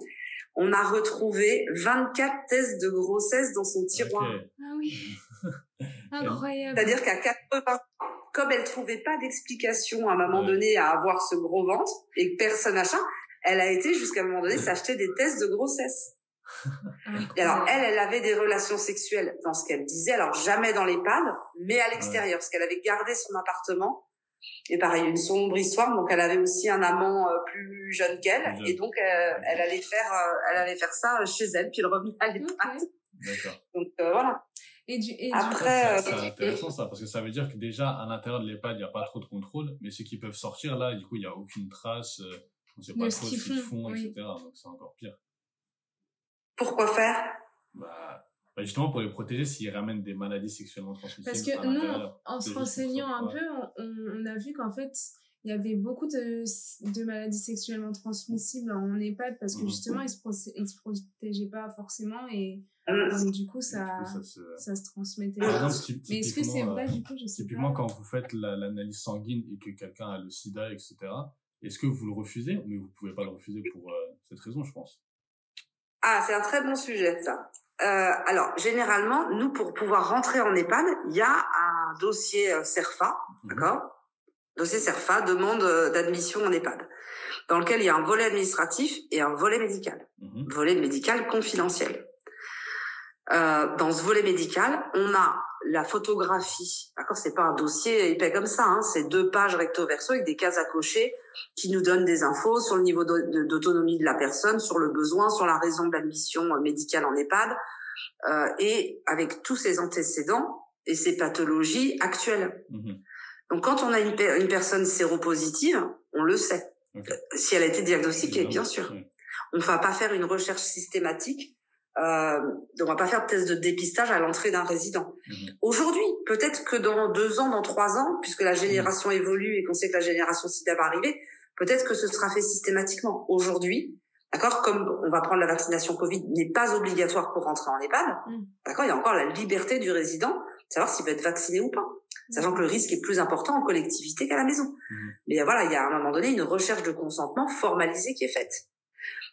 Speaker 1: on a retrouvé 24 tests de grossesse dans son tiroir.
Speaker 3: Ah oui. Incroyable.
Speaker 1: C'est-à-dire qu'à 80 comme elle trouvait pas d'explication à un moment donné à avoir ce gros ventre et que personne achat, Elle a été jusqu'à un moment donné s'acheter des tests de grossesse. Et alors elle, elle avait des relations sexuelles dans ce qu'elle disait, alors jamais dans l'EHPAD, mais à l'extérieur, parce qu'elle avait gardé son appartement. Et pareil, une sombre histoire. Donc elle avait aussi un amant euh, plus jeune qu'elle, et donc euh, elle allait faire, euh, elle allait faire ça chez elle, puis elle revenait à l'EHPAD.
Speaker 2: D'accord.
Speaker 1: Donc voilà.
Speaker 3: Et du, et
Speaker 1: Après,
Speaker 2: C'est intéressant ça, parce que ça veut dire que déjà, à l'intérieur de l'EHPAD, il n'y a pas trop de contrôle, mais ceux qui peuvent sortir là, du coup, il n'y a aucune trace, euh, on ne sait pas
Speaker 3: De
Speaker 2: trop
Speaker 3: ce
Speaker 2: qu'ils font,
Speaker 3: oui.
Speaker 2: etc. Donc c'est encore pire.
Speaker 1: pourquoi faire?
Speaker 2: Bah, bah, justement, pour les protéger, s'ils ramènent des maladies sexuellement transmissibles.
Speaker 3: Parce
Speaker 2: à
Speaker 3: que nous, en se renseignant un peu, on, a vu qu'en fait, il y avait beaucoup de, de maladies sexuellement transmissibles en EHPAD parce que
Speaker 2: Mhm.
Speaker 3: justement, ils se, ils se protégeaient pas forcément et
Speaker 1: Hum.
Speaker 3: donc, du coup,
Speaker 2: Du
Speaker 3: ça,
Speaker 2: coup, ça se-
Speaker 3: ça se transmettait.
Speaker 2: Par
Speaker 1: Ah.
Speaker 2: exemple,
Speaker 3: Mais est-ce que c'est
Speaker 2: typiquement,
Speaker 3: vrai,
Speaker 2: euh,
Speaker 3: du coup, je sais
Speaker 2: Typiquement,
Speaker 3: pas.
Speaker 2: quand vous faites la- l'analyse sanguine et que quelqu'un a le sida, etc., est-ce que vous le refusez? Mais vous pouvez pas le refuser pour euh, cette raison, je pense.
Speaker 1: Ah, c'est un très bon sujet, ça. Euh, alors, généralement, nous, pour pouvoir rentrer en EHPAD, il y a un dossier euh, CERFA,
Speaker 2: Mhm.
Speaker 1: d'accord? Dossier CERFA, demande euh, d'admission en EHPAD, dans lequel il y a un volet administratif et un volet médical.
Speaker 2: Mhm.
Speaker 1: Volet médical confidentiel. Euh, dans ce volet médical, on a la photographie, d'accord C'est pas un dossier épais comme ça, hein, c'est deux pages recto verso avec des cases à cocher qui nous donnent des infos sur le niveau d'au- de- d'autonomie de la personne, sur le besoin, sur la raison d'admission euh, médicale en EHPAD, euh, et avec tous ses antécédents et ses pathologies actuelles.
Speaker 2: Mhm.
Speaker 1: Donc quand on a une, pe- une personne séropositive, on le sait. Si elle a été diagnostiquée, bien sûr.
Speaker 2: Oui.
Speaker 1: On ne va pas faire une recherche systématique. Euh, on va pas faire de test de dépistage à l'entrée d'un résident.
Speaker 2: Mhm.
Speaker 1: Aujourd'hui, peut-être que dans deux ans, dans trois ans, puisque la génération évolue et qu'on sait que la génération SIDA va arriver, peut-être que ce sera fait systématiquement. Aujourd'hui, d'accord, comme on va prendre la vaccination Covid, n'est pas obligatoire pour rentrer en EHPAD,
Speaker 3: Mm.
Speaker 1: d'accord, il y a encore la liberté du résident de savoir s'il veut être vacciné ou pas, sachant que le risque est plus important en collectivité qu'à la maison. Mais voilà, il y a à un moment donné une recherche de consentement formalisée qui est faite.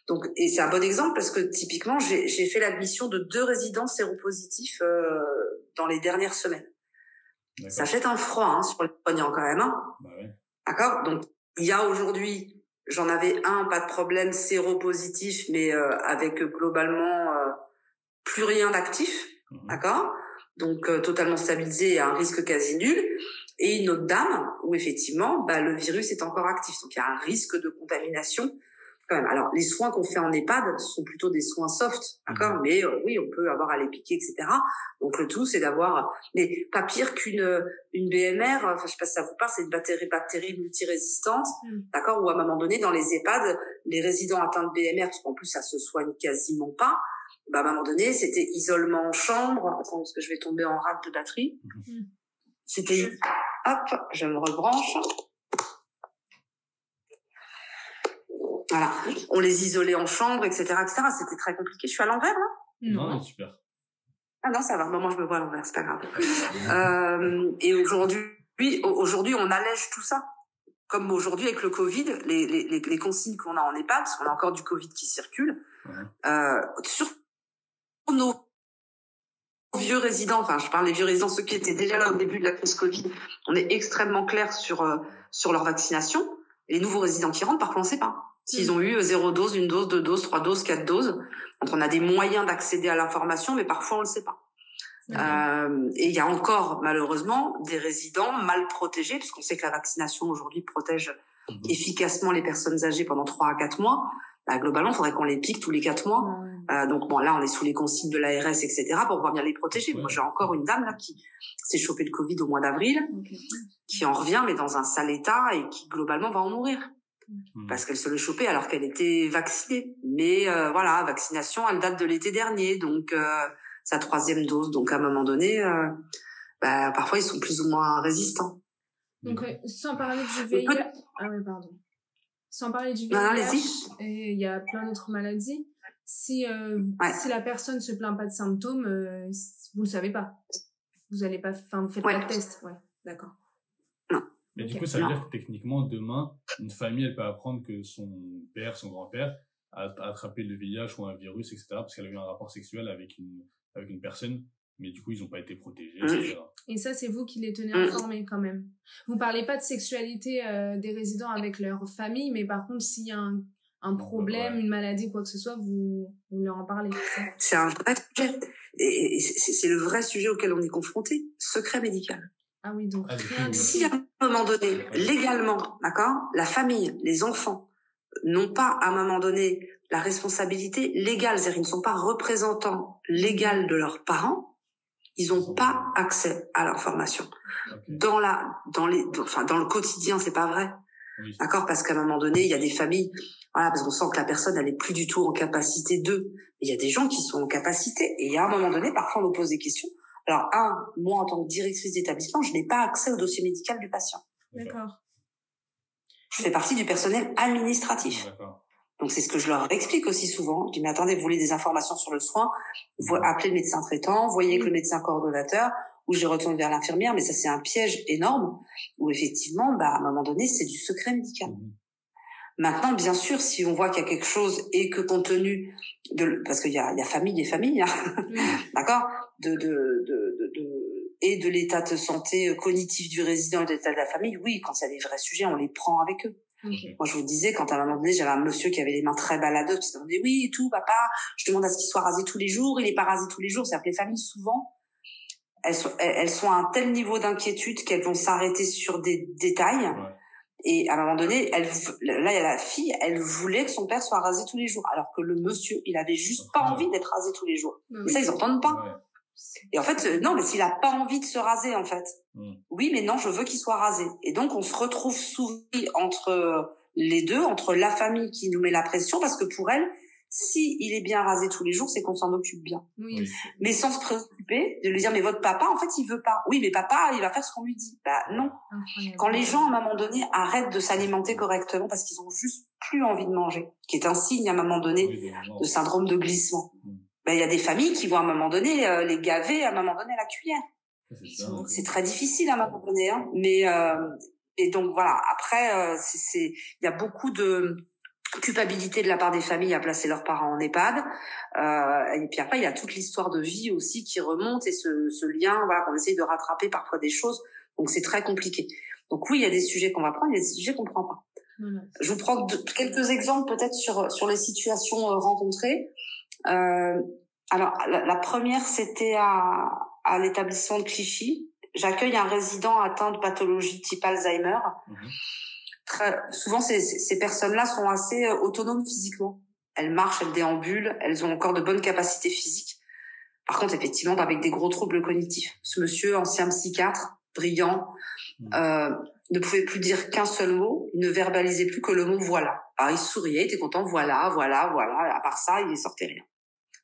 Speaker 1: Donc, et c'est un bon exemple parce que typiquement, j'ai fait l'admission de deux résidents séropositifs euh, dans les dernières semaines. Ça jette un froid hein, sur les poignants quand même. Hein.
Speaker 2: Bah ouais.
Speaker 1: D'accord? Donc, il y a aujourd'hui, j'en avais un, pas de problème, séropositif, mais euh, avec euh, globalement euh, plus rien d'actif.
Speaker 2: Mhm.
Speaker 1: D'accord? Donc, euh, totalement stabilisé et à un risque quasi nul. Et une autre dame où effectivement, bah, le virus est encore actif. Donc, il y a un risque de contamination quand même. Alors, les soins qu'on fait en EHPAD sont plutôt des soins soft, d'accord Mais euh, oui, on peut avoir à les piquer, etc. Donc, le tout, c'est d'avoir... Mais pas pire qu'une une BMR, enfin, je sais pas si ça vous parle, c'est une bactérie, bactérie multirésistante,
Speaker 3: Mm.
Speaker 1: d'accord Où à un moment donné, dans les EHPAD, les résidents atteints de BMR, parce qu'en plus, ça se soigne quasiment pas, bah, à un moment donné, c'était isolement en chambre. Attends, parce que je vais tomber en rate de batterie?
Speaker 3: Mm.
Speaker 1: C'était... Hop, je me rebranche. Voilà. On les isolait en chambre, etc., etc. C'était très compliqué. Je suis à l'envers, là
Speaker 2: Non,
Speaker 3: Non.
Speaker 2: non, super.
Speaker 1: Ah non, ça va. Bon, moi, je me vois à l'envers, c'est pas grave. Euh, et aujourd'hui, aujourd'hui, on allège tout ça. Comme aujourd'hui avec le Covid, les, les, les, consignes qu'on a en EHPAD, parce qu'on a encore du Covid qui circule, euh, sur nos vieux résidents, enfin, je parle des vieux résidents, ceux qui étaient déjà là au début de la crise Covid, on est extrêmement clair sur euh, sur leur vaccination. Les nouveaux résidents qui rentrent, parfois, on sait pas s'ils ont eu euh, zéro dose, une dose, deux doses, trois doses, quatre doses. Donc, on a des moyens d'accéder à l'information, mais parfois, on le sait pas. Euh, et il y a encore malheureusement des résidents mal protégés, puisqu'on sait que la vaccination aujourd'hui protège
Speaker 2: Mhm.
Speaker 1: efficacement les personnes âgées pendant trois à quatre mois. Bah, globalement, il faudrait qu'on les pique tous les quatre mois.
Speaker 3: Ouais.
Speaker 1: Euh, donc bon, là, on est sous les consignes de l'ARS, etc., pour pouvoir bien les protéger. Moi, j'ai encore une dame là qui s'est chopé le Covid au mois d'avril, qui en revient, mais dans un sale état et qui globalement va en mourir
Speaker 2: Mhm.
Speaker 1: parce qu'elle se le chopait alors qu'elle était vaccinée. Mais euh, voilà, vaccination, elle date de l'été dernier, donc euh, sa troisième dose. Donc à un moment donné, euh, bah, parfois ils sont plus ou moins résistants.
Speaker 3: Donc, euh, sans parler du VIH. Ah ouais, pardon. Sans parler du
Speaker 1: Non, non,
Speaker 3: VIH, et il y a plein d'autres maladies. Si, euh,
Speaker 1: Ouais.
Speaker 3: si la personne se plaint pas de symptômes, euh, vous le savez pas. Vous allez pas, enfin, vous faites
Speaker 1: Ouais.
Speaker 3: pas de test. Ouais, d'accord.
Speaker 2: Mais du coup, ça veut dire que techniquement, demain, une famille, elle peut apprendre que son père, son grand-père a a attrapé le VIH ou un virus, etc., parce qu'elle a eu un rapport sexuel avec une, avec une personne, mais du coup, ils n'ont pas été protégés, etc.
Speaker 3: Et ça, c'est vous qui les tenez
Speaker 1: Mm.
Speaker 3: informés quand même. Vous parlez pas de sexualité euh, des résidents avec leur famille, mais par contre, s'il y a un, un problème, une maladie, quoi que ce soit, vous, vous leur en parlez.
Speaker 1: C'est un vrai sujet. Et c'est le vrai sujet auquel on est confronté. Secret médical.
Speaker 3: Ah oui, donc
Speaker 1: ah, Si à un moment donné, légalement, d'accord, la famille, les enfants n'ont pas à un moment donné la responsabilité légale, c'est-à-dire ils ne sont pas représentants légaux de leurs parents, ils n'ont pas accès à l'information. Dans la, dans les, enfin dans le quotidien, c'est pas vrai. D'accord Parce qu'à un moment donné, il y a des familles, voilà, parce qu'on sent que la personne, elle est plus du tout en capacité d'eux. Il y a des gens qui sont en capacité. Et il y a un moment donné, parfois, on nous pose des questions. Alors, un, moi, en tant que directrice d'établissement, je n'ai pas accès au dossier médical du patient.
Speaker 3: D'accord.
Speaker 1: Je fais partie du personnel administratif. Donc, c'est ce que je leur explique aussi souvent. Je dis, mais attendez, vous voulez des informations sur le soin, vous appelez le médecin traitant, voyez avec le médecin coordonnateur, ou je retourne vers l'infirmière, mais ça c'est un piège énorme où effectivement, bah, à un moment donné, c'est du secret médical. Mmh. Maintenant, bien sûr, si on voit qu'il y a quelque chose et que compte tenu de, parce qu'il y a, il y a famille et famille, hein, d'accord, de, de, de, de, et de l'état de santé cognitif du résident et de l'état de la famille, oui, quand il y a des vrais sujets, on les prend avec eux. Moi, je vous disais, quand à un moment donné, j'avais un monsieur qui avait les mains très baladeuses, qui me disait, oui, et tout, papa, je demande à ce qu'il soit rasé tous les jours, il est pas rasé tous les jours. C'est-à-dire que les familles, souvent, elles sont, elles sont à un tel niveau d'inquiétude qu'elles vont s'arrêter sur des détails. Et à un moment donné, elle, là, il y a la fille, elle voulait que son père soit rasé tous les jours, alors que le monsieur, il avait juste pas envie d'être rasé tous les jours. Mais ça, ils entendent pas. Et en fait, euh, non, mais s'il a pas envie de se raser, en fait. Oui, mais non, je veux qu'il soit rasé. Et donc, on se retrouve souvent entre les deux, entre la famille qui nous met la pression, parce que pour elle, si il est bien rasé tous les jours, c'est qu'on s'en occupe bien. Oui. Mais sans se préoccuper de lui dire mais votre papa en fait il veut pas. Oui mais papa il va faire ce qu'on lui dit. Bah non. Quand les gens à un moment donné arrêtent de s'alimenter correctement parce qu'ils ont juste plus envie de manger, qui est un signe à un moment donné de syndrome de glissement. Mm. Bah il y a des familles qui vont à un moment donné euh, les gaver à un moment donné à la cuillère. C'est très difficile à un moment donné, hein. mais euh, et donc voilà. Après, euh, c'est il y a beaucoup de culpabilité de la part des familles à placer leurs parents en EHPAD. Euh, et puis après, il y a toute l'histoire de vie aussi qui remonte et ce, ce lien, voilà, qu'on essaye de rattraper parfois des choses. Donc c'est très compliqué. Donc oui, il y a des sujets qu'on va prendre, il y a des sujets qu'on prend pas. Je vous prends quelques exemples peut-être sur sur les situations euh, rencontrées. Euh, alors la, la première, c'était à, à l'établissement de Clichy. J'accueille un résident atteint de pathologie type Alzheimer. Mhm très, souvent ces, ces personnes-là sont assez euh, autonomes physiquement. Elles marchent, elles déambulent, elles ont encore de bonnes capacités physiques. Par contre, effectivement, avec des gros troubles cognitifs. Ce monsieur, ancien psychiatre, brillant, mmh. euh, ne pouvait plus dire qu'un seul mot, il ne verbalisait plus que le mot voilà. Alors il souriait, il était content, voilà, voilà, voilà. À part ça, il ne sortait rien.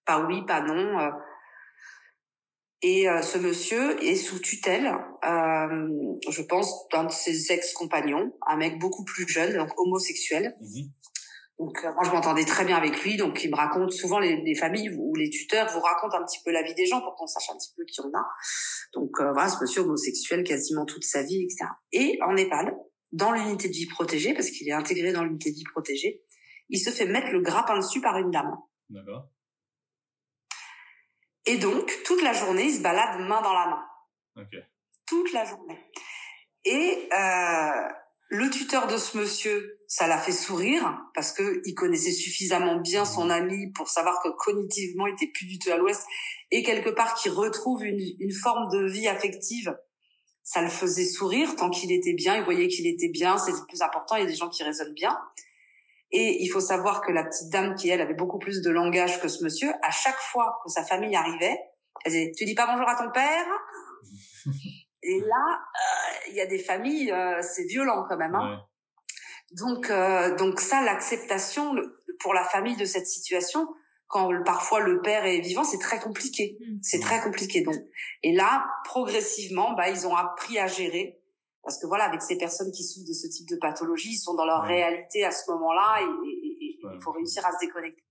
Speaker 1: Pas oui, pas non. Euh, et euh, ce monsieur est sous tutelle, euh, je pense, d'un de ses ex-compagnons, un mec beaucoup plus jeune, donc homosexuel. Mhm. Donc euh, moi je m'entendais très bien avec lui, donc il me raconte souvent les, les, familles ou les tuteurs vous racontent un petit peu la vie des gens pour qu'on sache un petit peu qui on a. Donc voilà, ce monsieur homosexuel quasiment toute sa vie, etc. Et en Népal, dans l'unité de vie protégée, parce qu'il est intégré dans l'unité de vie protégée, il se fait mettre le grappin dessus par une dame. D'accord. Et donc, toute la journée, il se balade main dans la main. Toute la journée. Et euh, le tuteur de ce monsieur, ça l'a fait sourire parce que il connaissait suffisamment bien son ami pour savoir que cognitivement, il était plus du tout à l'ouest et quelque part qu'il retrouve une, une forme de vie affective. Ça le faisait sourire tant qu'il était bien. Il voyait qu'il était bien. C'est le plus important. Il y a des gens qui raisonnent bien. Et il faut savoir que la petite dame qui, elle, avait beaucoup plus de langage que ce monsieur, à chaque fois que sa famille arrivait, elle disait, tu dis pas bonjour à ton père Et là, euh, il y a des familles, euh, c'est violent quand même. Hein. Donc, euh, donc ça, l'acceptation pour la famille de cette situation, quand parfois le père est vivant, c'est très compliqué. Mm. C'est très compliqué. Donc, et là, progressivement, bah, ils ont appris à gérer parce que voilà, avec ces personnes qui souffrent de ce type de pathologie, ils sont dans leur réalité à ce moment-là et il faut réussir à se déconnecter.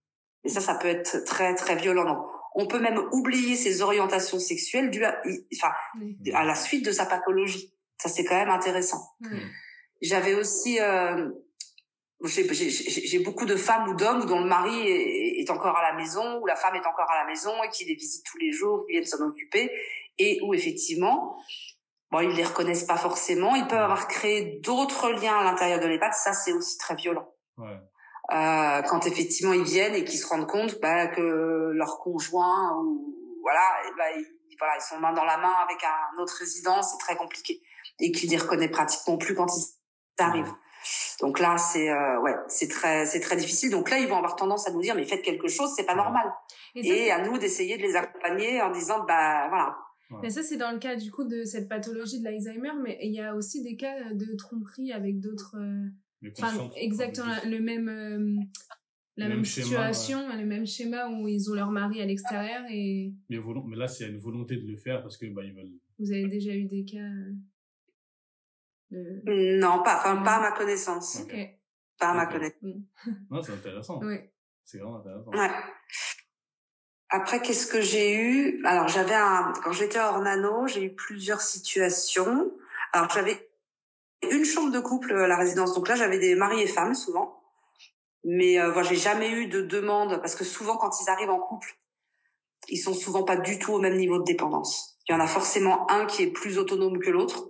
Speaker 1: Et ça, ça peut être très très violent. Donc, on peut même oublier ses orientations sexuelles dues à, enfin, à la suite de sa pathologie. Ça, c'est quand même intéressant. J'avais aussi, euh, j'ai beaucoup de femmes ou d'hommes dont le mari est, est, encore à la maison, ou la femme est encore à la maison et qui les visite tous les jours, qui viennent s'en occuper, et où effectivement, Bon, ils les reconnaissent pas forcément. Ils peuvent avoir créé d'autres liens à l'intérieur de l'EHPAD. Ça, c'est aussi très violent. Ouais. euh, quand effectivement ils viennent et qu'ils se rendent compte bah, que leur conjoint ou voilà, et bah, ils, voilà, ils sont main dans la main avec un autre résident, c'est très compliqué et qu'ils les reconnaissent pratiquement plus quand ils arrivent. Donc là, c'est euh, ouais, c'est très c'est très difficile. Donc là, ils vont avoir tendance à nous dire mais faites quelque chose, c'est pas normal. Et, à nous d'essayer de les accompagner en disant bah voilà.
Speaker 3: Mais ça c'est dans le cas du coup de cette pathologie de l'Alzheimer, mais il y a aussi des cas de tromperie avec d'autres. Euh, enfin, exactement le même. Euh, la même, situation, le même schéma où ils ont leur mari à l'extérieur et.
Speaker 2: Mais, mais là, c'est une volonté de le faire parce que bah ils veulent.
Speaker 3: Vous avez déjà eu des cas.
Speaker 1: Non, pas, enfin, pas à ma connaissance. Pas à ma connaissance.
Speaker 2: Non, c'est intéressant. Oui. C'est vraiment intéressant.
Speaker 1: Ouais. Après, qu'est-ce que j'ai eu? Alors, j'avais un quand j'étais hors nano, j'ai eu plusieurs situations. Alors, j'avais une chambre de couple à la résidence. Donc là, j'avais des maris et femmes souvent. Mais euh, voilà, j'ai jamais eu de demande parce que souvent, quand ils arrivent en couple, ils sont souvent pas du tout au même niveau de dépendance. Il y en a forcément un qui est plus autonome que l'autre.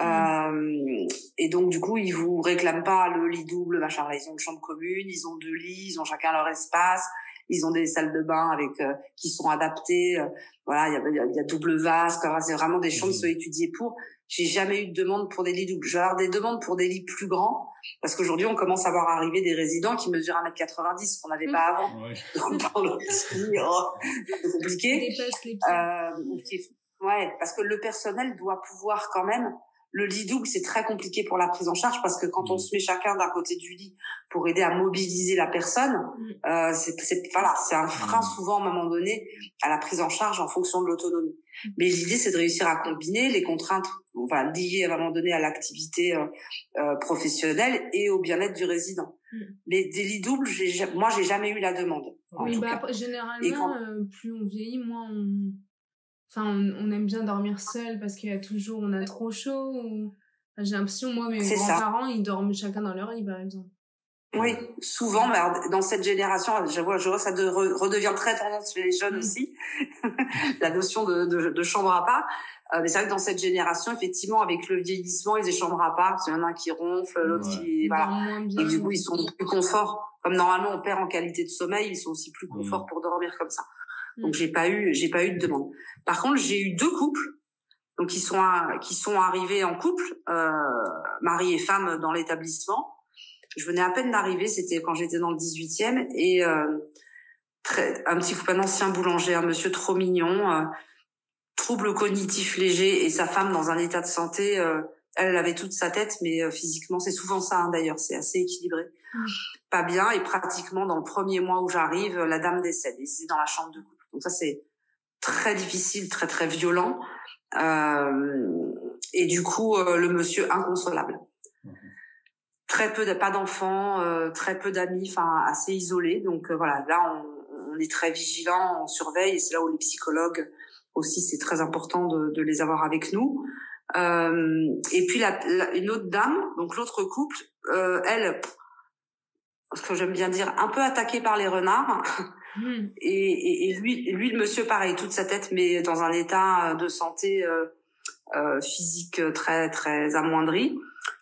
Speaker 1: Euh, et donc du coup, ils vous réclament pas le lit double, machin. Ils ont une chambre commune, ils ont deux lits, ils ont chacun leur espace, ils ont des salles de bain avec euh, qui sont adaptées. Euh, voilà, il y a, y a, double vase. C'est vraiment des chambres qui sont étudiées pour. J'ai jamais eu de demande pour des lits doubles. Je vais avoir des demandes pour des lits plus grands parce qu'aujourd'hui on commence à voir arriver des résidents qui mesurent 1m90 qu'on n'avait pas avant. Ouais. Donc dans le c'est compliqué. Euh, ouais, parce que le personnel doit pouvoir quand même le lit double, c'est très compliqué pour la prise en charge parce que quand on mm. se met chacun d'un côté du lit pour aider à mobiliser la personne, mm. euh, c'est voilà, c'est un frein mm. souvent à un moment donné à la prise en charge en fonction de l'autonomie. Mais l'idée, c'est de réussir à combiner les contraintes va liées à un moment donné à l'activité euh, euh, professionnelle et au bien-être du résident. Mais des lits doubles, moi, j'ai jamais eu la demande.
Speaker 3: Oui, bah, généralement, euh, plus on vieillit, moins on Enfin, on, aime bien dormir seul parce qu'il y a toujours, on a trop chaud. Ou... J'ai l'impression, moi, mes grands-parents, ils dorment chacun dans leur lit, par exemple.
Speaker 1: Oui, souvent, mais dans cette génération, je vois, je vois ça de, redevient très tendance chez les jeunes mm. aussi, la notion de, de, de, chambre à part. Euh, mais c'est vrai que dans cette génération, effectivement, avec le vieillissement, ils ont des chambres à part, parce qu'il y en a un qui ronfle, l'autre qui, voilà. Et du coup, ils sont plus confort. Comme normalement, on perd en qualité de sommeil, ils sont aussi plus mm. confort pour dormir comme ça. Donc j'ai pas eu j'ai pas eu de demande. Par contre, j'ai eu deux couples donc qui sont qui sont arrivés en couple, euh, mari et femme dans l'établissement. Je venais à peine d'arriver, c'était quand j'étais dans le 18e et euh, très, un petit couple, un ancien boulanger, un monsieur trop mignon, euh, trouble cognitif léger et sa femme dans un état de santé euh, elle, avait toute sa tête, mais euh, physiquement, c'est souvent ça hein, d'ailleurs, c'est assez équilibré. Mm. Pas bien, et pratiquement dans le premier mois où j'arrive, la dame décède, et c'est dans la chambre de couple. Donc ça, c'est très difficile, très très violent. Euh, et du coup, euh, le monsieur inconsolable. Mhm. Très peu, de, pas d'enfants, euh, très peu d'amis, enfin assez isolé. Donc euh, voilà, là on, on, est très vigilant, on surveille. Et c'est là où les psychologues aussi, c'est très important de, de, les avoir avec nous. et puis la, une autre dame, donc l'autre couple, elle, ce que j'aime bien dire, un peu attaquée par les renards. Hmm. Et, et, lui, lui, le monsieur, pareil, toute sa tête, mais dans un état de santé euh, euh, physique très très amoindri.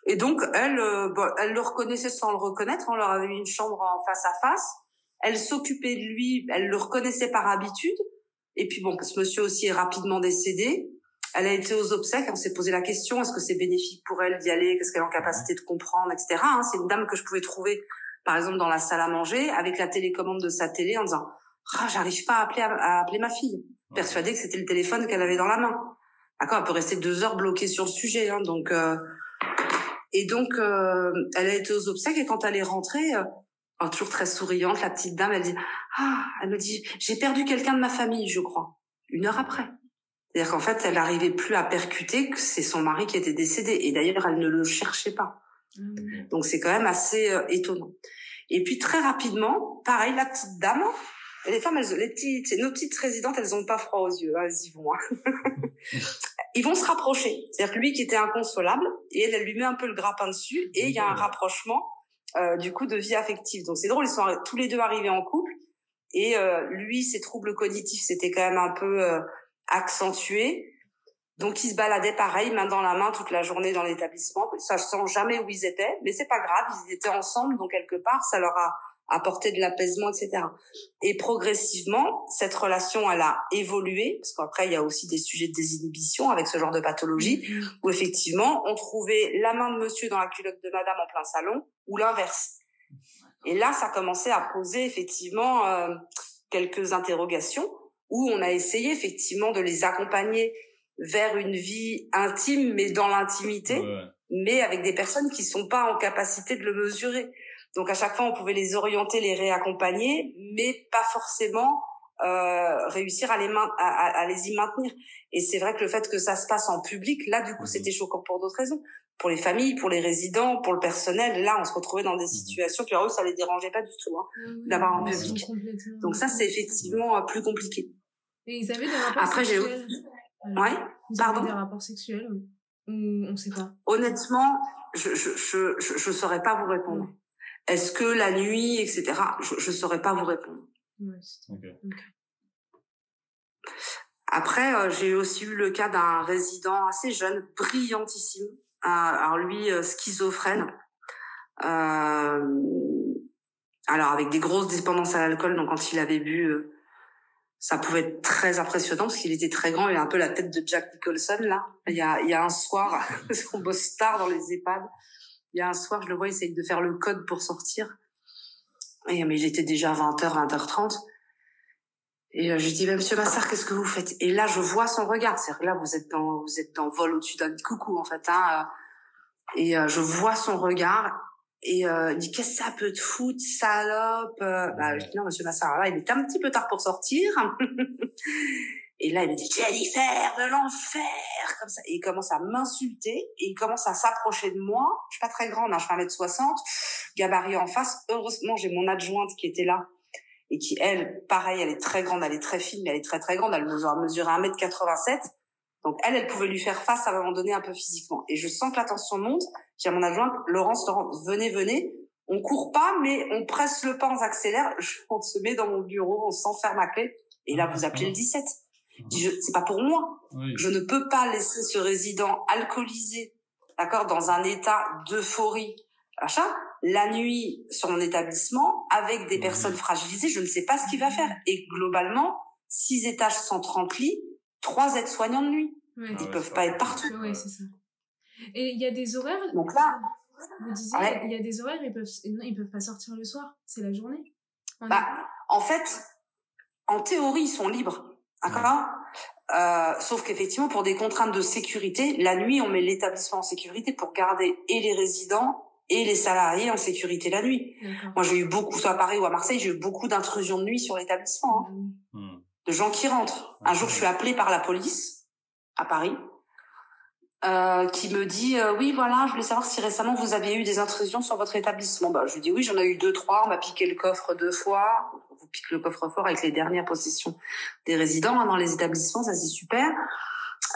Speaker 1: Et donc, elle, euh, elle le reconnaissait sans le reconnaître. On leur avait mis une chambre en face à face. Elle s'occupait de lui. Elle le reconnaissait par habitude. Et puis bon, ce monsieur aussi est rapidement décédé. Elle a été aux obsèques. On s'est posé la question est-ce que c'est bénéfique pour elle d'y aller Qu'est-ce qu'elle est en capacité de comprendre, etc. Hein, c'est une dame que je pouvais trouver par exemple dans la salle à manger, avec la télécommande de sa télé en disant ah, j'arrive pas à appeler, à, appeler ma fille, persuadée que c'était le téléphone qu'elle avait dans la main. D'accord, elle peut rester deux heures bloquée sur le sujet, hein, donc euh... et donc euh, elle a été aux obsèques et quand elle est rentrée, euh, toujours très souriante, la petite dame, elle dit ah, elle me dit j'ai perdu quelqu'un de ma famille, je crois, une heure après. C'est-à-dire qu'en fait, elle n'arrivait plus à percuter que c'est son mari qui était décédé. Et d'ailleurs, elle ne le cherchait pas. Mmh. Donc c'est quand même assez euh, étonnant. Et puis très rapidement, pareil, la petite dame, les femmes, elles, les petites, nos petites résidentes, elles ont pas froid aux yeux, hein, elles y vont. Hein. Ils vont se rapprocher. C'est-à-dire lui qui était inconsolable, et elle, elle lui met un peu le grappin dessus, et il y a un rapprochement euh, du coup de vie affective. Donc c'est drôle, ils sont tous les deux arrivés en couple, et euh, lui, ses troubles cognitifs, c'était quand même un peu euh, accentué. Donc ils se baladaient pareil, main dans la main toute la journée dans l'établissement, sachant jamais où ils étaient, mais c'est pas grave, ils étaient ensemble, donc quelque part ça leur a apporté de l'apaisement, etc. Et progressivement, cette relation elle a évolué, parce qu'après il y a aussi des sujets de désinhibition avec ce genre de pathologie, mm-hmm. où effectivement on trouvait la main de monsieur dans la culotte de madame en plein salon, ou l'inverse. Et là ça commençait à poser effectivement euh, quelques interrogations, où on a essayé effectivement de les accompagner vers une vie intime, mais dans l'intimité, mais avec des personnes qui sont pas en capacité de le mesurer. Donc à chaque fois, on pouvait les orienter, les réaccompagner, mais pas forcément euh, réussir à les, à, à, les y maintenir. Et c'est vrai que le fait que ça se passe en public, là, du coup, mmh c'était choquant pour d'autres raisons. Pour les familles, pour les résidents, pour le personnel, là, on se retrouvait dans des mmh situations, puis eux, ça les dérangeait pas du tout hein, d'avoir en public. Donc ça, c'est effectivement euh, plus compliqué.
Speaker 3: Et ils avaient des rapports Après, j'ai
Speaker 1: Ouais. Pardon.
Speaker 3: Des rapports sexuels ou on sait pas.
Speaker 1: Honnêtement, je je je je, saurais pas vous répondre. Est-ce que la nuit, etc. Je je saurais pas vous répondre. Ouais, Après, euh, j'ai aussi eu le cas d'un résident assez jeune, brillantissime. Euh, alors lui, euh, schizophrène. Euh, alors avec des grosses dépendances à l'alcool, donc quand il avait bu ça pouvait être très impressionnant parce qu'il était très grand. Il a un peu la tête de Jack Nicholson là. Il y a, il y a un soir, parce qu'on bosse tard dans les EHPAD. Il y a un soir, je le vois essayer de faire le code pour sortir. Et, mais il était déjà 20h, 20h30. Et euh, je dis, bah, Monsieur Massard, qu'est-ce que vous faites? Et là, je vois son regard. C'est-à-dire que là, vous êtes dans, vous êtes dans vol au-dessus d'un coucou en fait. Hein. Et euh, je vois son regard et euh, il dit qu'est-ce que ça peut te foutre, salope euh, Bah je dis non monsieur Massara, là il était un petit peu tard pour sortir. et là il me dit Jennifer de l'enfer comme ça. Et il commence à m'insulter et il commence à s'approcher de moi. Je suis pas très grande, hein, je fais 1m60, gabarit en face. Heureusement j'ai mon adjointe qui était là et qui elle, pareil, elle est très grande, elle est très fine, mais elle est très très grande. Elle mesure, mesure 1m87. Donc elle, elle pouvait lui faire face à un moment donné un peu physiquement. Et je sens que la tension monte. J'ai mon adjointe, Laurence, Laurence, venez, venez. On court pas, mais on presse le pas, on accélère. On se met dans mon bureau, on s'enferme à clé. Et là, vous appelez le 17. C'est pas pour moi. Je ne peux pas laisser ce résident alcoolisé, d'accord, dans un état d'euphorie, achat, la nuit sur mon établissement avec des personnes fragilisées. Je ne sais pas ce qu'il va faire. Et globalement, six étages, 130 lits trois aides-soignants de nuit. Ils ne ah peuvent pas être partout.
Speaker 3: Oui, c'est ça. Et il y a des horaires.
Speaker 1: Donc là.
Speaker 3: Vous disiez, il y a des horaires, ils peuvent, ils peuvent pas sortir le soir. C'est la journée.
Speaker 1: bah, en fait, en théorie, ils sont libres. D'accord? Euh, sauf qu'effectivement, pour des contraintes de sécurité, la nuit, on met l'établissement en sécurité pour garder et les résidents et les salariés en sécurité la nuit. Moi, j'ai eu beaucoup, soit à Paris ou à Marseille, j'ai eu beaucoup d'intrusions de nuit sur l'établissement. Hein. Mmh de gens qui rentrent. Un jour, je suis appelée par la police à Paris, euh, qui me dit euh, oui voilà, je voulais savoir si récemment vous aviez eu des intrusions sur votre établissement. Bah, je lui dis oui, j'en ai eu deux trois. On m'a piqué le coffre deux fois. On vous pique le coffre fort avec les dernières possessions des résidents hein, dans les établissements, ça c'est super.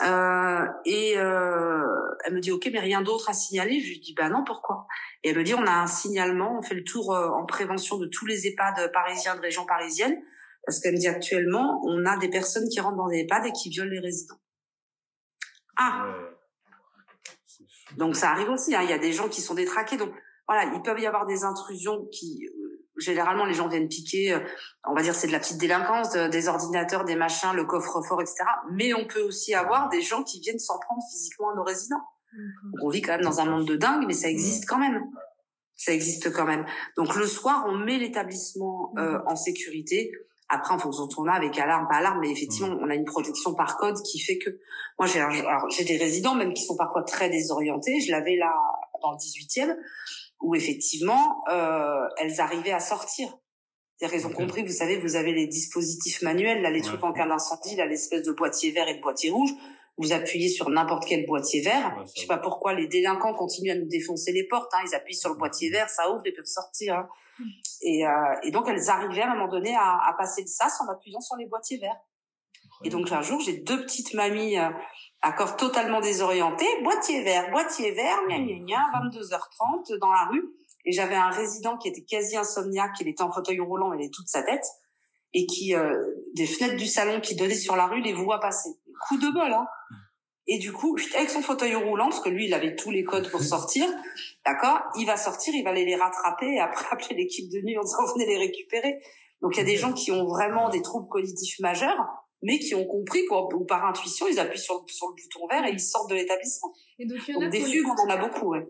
Speaker 1: Euh, et euh, elle me dit ok, mais rien d'autre à signaler. Je lui dis bah non, pourquoi? Et elle me dit on a un signalement, on fait le tour euh, en prévention de tous les EHPAD parisiens de région parisienne parce qu'elle me dit actuellement, on a des personnes qui rentrent dans des EHPAD et qui violent les résidents. Ah Donc ça arrive aussi, hein. il y a des gens qui sont détraqués. Donc voilà, il peut y avoir des intrusions qui... Euh, généralement, les gens viennent piquer, euh, on va dire c'est de la petite délinquance, des ordinateurs, des machins, le coffre-fort, etc. Mais on peut aussi avoir des gens qui viennent s'en prendre physiquement à nos résidents. Donc on vit quand même dans un monde de dingue, mais ça existe quand même ça existe quand même. Donc le soir, on met l'établissement euh, en sécurité. Après, en fonction de ton avec alarme, pas alarme, mais effectivement, mm. on a une protection par code qui fait que moi, j'ai j'ai des résidents même qui sont parfois très désorientés. Je l'avais là dans le 18e, où effectivement, euh, elles arrivaient à sortir. C'est-à-dire qu'elles ont compris, vous savez, vous avez les dispositifs manuels, là, les trucs en cas d'incendie, là, l'espèce de boîtier vert et de boîtier rouge. Vous appuyez sur n'importe quel boîtier vert. Je sais pas pourquoi les délinquants continuent à nous défoncer les portes. Hein. Ils appuient sur le boîtier vert, ça ouvre, ils peuvent sortir. Hein. Et, euh, et, donc, elles arrivaient à un moment donné à, à, passer le sas en appuyant sur les boîtiers verts. Et donc, un jour, j'ai deux petites mamies, euh, corps totalement désorientées, boîtier vert, boîtier vert, gna gna gna, 22h30 dans la rue. Et j'avais un résident qui était quasi insomniaque, il était en fauteuil roulant, il avait toute sa tête, et qui, euh, des fenêtres du salon qui donnaient sur la rue, les voit passer. Coup de bol, hein. Et du coup, avec son fauteuil roulant, parce que lui, il avait tous les codes pour sortir, d'accord Il va sortir, il va aller les rattraper et après appeler l'équipe de nuit en disant venez les récupérer. Donc il y a des gens qui ont vraiment des troubles cognitifs majeurs, mais qui ont compris quoi, ou par intuition, ils appuient sur, sur le bouton vert et ils sortent de l'établissement. Et donc, il y en a des fugues, on en a beaucoup, ouais.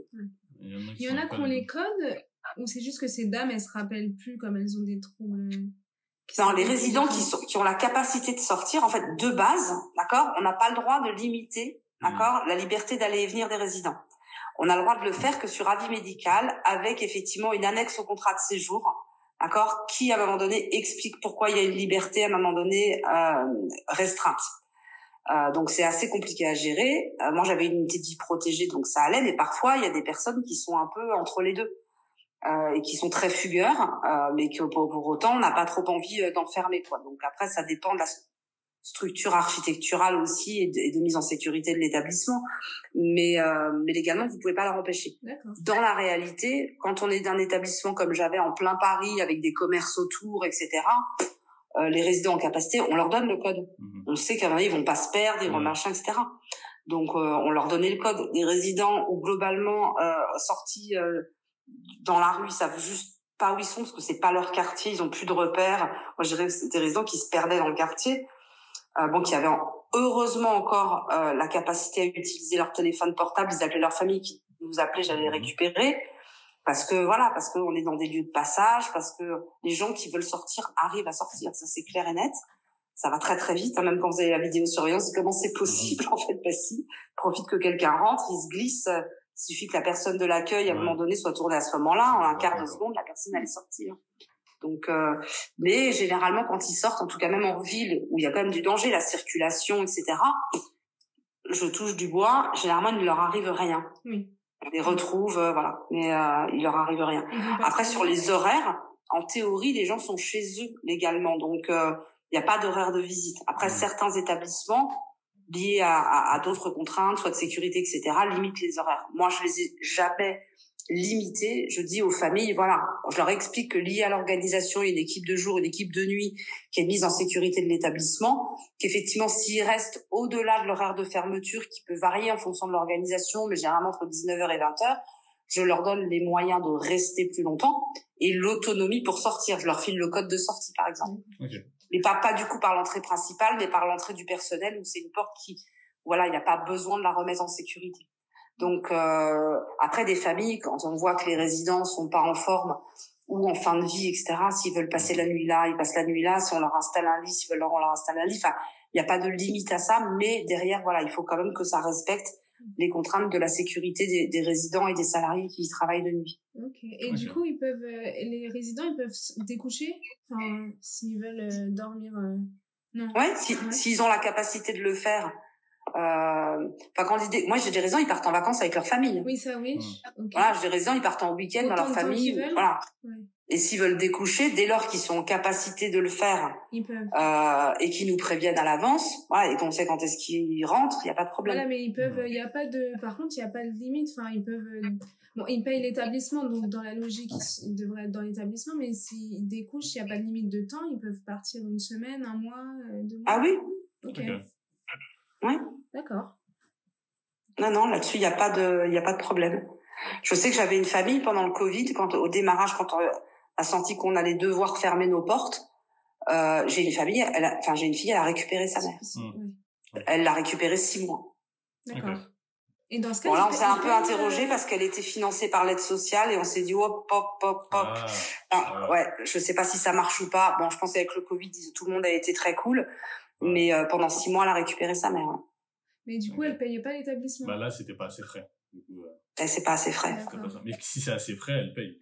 Speaker 3: Il y en a qui ont les codes, ou c'est juste que ces dames, elles se rappellent plus comme elles ont des troubles?
Speaker 1: Non, les résidents qui, sont, qui ont la capacité de sortir, en fait, de base, d'accord, on n'a pas le droit de limiter, mmh. d'accord, la liberté d'aller et venir des résidents. On a le droit de le faire que sur avis médical, avec effectivement une annexe au contrat de séjour, d'accord, qui à un moment donné explique pourquoi il y a une liberté à un moment donné euh, restreinte. Euh, donc c'est assez compliqué à gérer. Euh, moi j'avais une unité de vie protégée, donc ça allait, mais parfois il y a des personnes qui sont un peu entre les deux euh, et qui sont très fugueurs, euh, mais que pour, pour autant on n'a pas trop envie euh, d'enfermer quoi. Donc après ça dépend de la structure architecturale aussi et de, mise en sécurité de l'établissement, mais euh, mais légalement vous pouvez pas leur empêcher. Dans la réalité, quand on est d'un établissement comme j'avais en plein Paris avec des commerces autour, etc. Euh, les résidents en capacité, on leur donne le code. Mhm. On sait qu'à un moment ils vont pas se perdre, ils vont machin, etc. Donc on leur donnait le code. Des résidents ou globalement sortis dans la rue, ils savent juste pas où ils sont parce que c'est pas leur quartier, ils ont plus de repères. Moi, je dirais que c'était des résidents qui se perdaient dans le quartier. Euh, bon, qui avaient heureusement encore euh, la capacité à utiliser leur téléphone portable. Ils appelaient leur famille qui nous appelait, j'allais les récupérer. Parce que voilà, parce qu'on est dans des lieux de passage, parce que les gens qui veulent sortir arrivent à sortir, ça c'est clair et net. Ça va très très vite, hein, même quand vous avez la vidéosurveillance, comment c'est possible en fait Bah si, profite que quelqu'un rentre, il se glisse il suffit que la personne de l'accueil, à un moment donné, soit tournée à ce moment-là. En un quart de seconde, la personne allait sortir. Donc, euh, mais généralement, quand ils sortent, en tout cas même en ville, où il y a quand même du danger, la circulation, etc., je touche du bois, généralement, il ne leur arrive rien. Oui. On les retrouve, euh, voilà, mais euh, il leur arrive rien. Après, sur les horaires, en théorie, les gens sont chez eux légalement, donc euh, il n'y a pas d'horaire de visite. Après, certains établissements liés à, à, d'autres contraintes, soit de sécurité, etc., limite les horaires. Moi, je les ai jamais limités. Je dis aux familles, voilà, je leur explique que lié à l'organisation, il y a une équipe de jour, une équipe de nuit qui est mise en sécurité de l'établissement, qu'effectivement, s'ils restent au-delà de l'horaire de fermeture, qui peut varier en fonction de l'organisation, mais généralement entre 19h et 20h, je leur donne les moyens de rester plus longtemps et l'autonomie pour sortir. Je leur file le code de sortie, par exemple. Mais pas pas du coup par l'entrée principale, mais par l'entrée du personnel où c'est une porte qui, voilà, il n'y a pas besoin de la remettre en sécurité. Donc euh, après des familles, quand on voit que les résidents sont pas en forme ou en fin de vie, etc. S'ils veulent passer la nuit là, ils passent la nuit là. Si on leur installe un lit, s'ils veulent on leur installe un lit. Enfin, il n'y a pas de limite à ça, mais derrière, voilà, il faut quand même que ça respecte les contraintes de la sécurité des, des, résidents et des salariés qui y travaillent de nuit.
Speaker 3: Ok. Et du coup, ils peuvent, euh, les résidents, ils peuvent découcher, enfin, s'ils veulent euh, dormir. Euh...
Speaker 1: Non. Ouais, s'ils ont la capacité de le faire. Euh, enfin, quand moi j'ai des résidents, ils partent en vacances avec leur famille.
Speaker 3: Oui, ça, oui.
Speaker 1: Okay. Voilà, j'ai des résidents, ils partent en week-end dans leur famille. Voilà. Ouais. Et s'ils veulent découcher, dès lors qu'ils sont en capacité de le faire euh, et qu'ils nous préviennent à l'avance, voilà, et qu'on sait quand est-ce qu'ils rentrent, il n'y a pas de problème.
Speaker 3: Voilà, mais ils peuvent, il n'y a pas de, par contre, il n'y a pas de limite. Enfin, ils peuvent, euh, bon, ils payent l'établissement, donc dans la logique, ils devraient être dans l'établissement, mais s'ils découchent, il n'y a pas de limite de temps, ils peuvent partir une semaine, un mois, euh, deux mois.
Speaker 1: Ah oui.
Speaker 3: Ok.
Speaker 1: Oui.
Speaker 3: D'accord.
Speaker 1: Non, non, là-dessus, il n'y a pas de, il y a pas de problème. Je sais que j'avais une famille pendant le Covid, quand au démarrage, quand on, a senti qu'on allait devoir fermer nos portes, euh, j'ai une famille, elle enfin j'ai une fille, elle a récupéré sa mère. Mmh. Elle l'a récupérée six mois.
Speaker 3: D'accord. Et dans ce cas,
Speaker 1: bon, là, on s'est un peu interrogé parce qu'elle était financée par l'aide sociale et on s'est dit hop hop hop hop. Ah, ah, ouais, je sais pas si ça marche ou pas. Bon, je pense qu'avec le Covid, tout le monde a été très cool, mais euh, pendant six mois, elle a récupéré sa mère.
Speaker 3: Mais du coup, elle payait pas l'établissement.
Speaker 2: Bah là, c'était pas assez frais. Du coup,
Speaker 1: euh... C'est pas assez frais.
Speaker 2: Mais si c'est assez frais, elle paye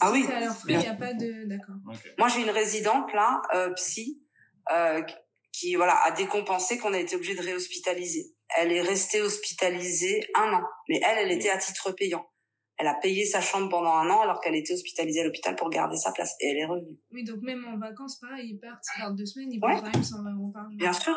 Speaker 1: ah oui.
Speaker 3: il n'y a pas de, d'accord.
Speaker 1: Moi, j'ai une résidente là, euh, psy, euh, qui voilà a décompensé qu'on a été obligé de réhospitaliser. Elle est restée hospitalisée un an, mais elle, elle était à titre payant. Elle a payé sa chambre pendant un an alors qu'elle était hospitalisée à l'hôpital pour garder sa place et elle est revenue.
Speaker 3: Oui, donc même en vacances, pareil, ils partent, ils partent deux semaines, ils partent quand même 120 euros par
Speaker 1: Bien sûr.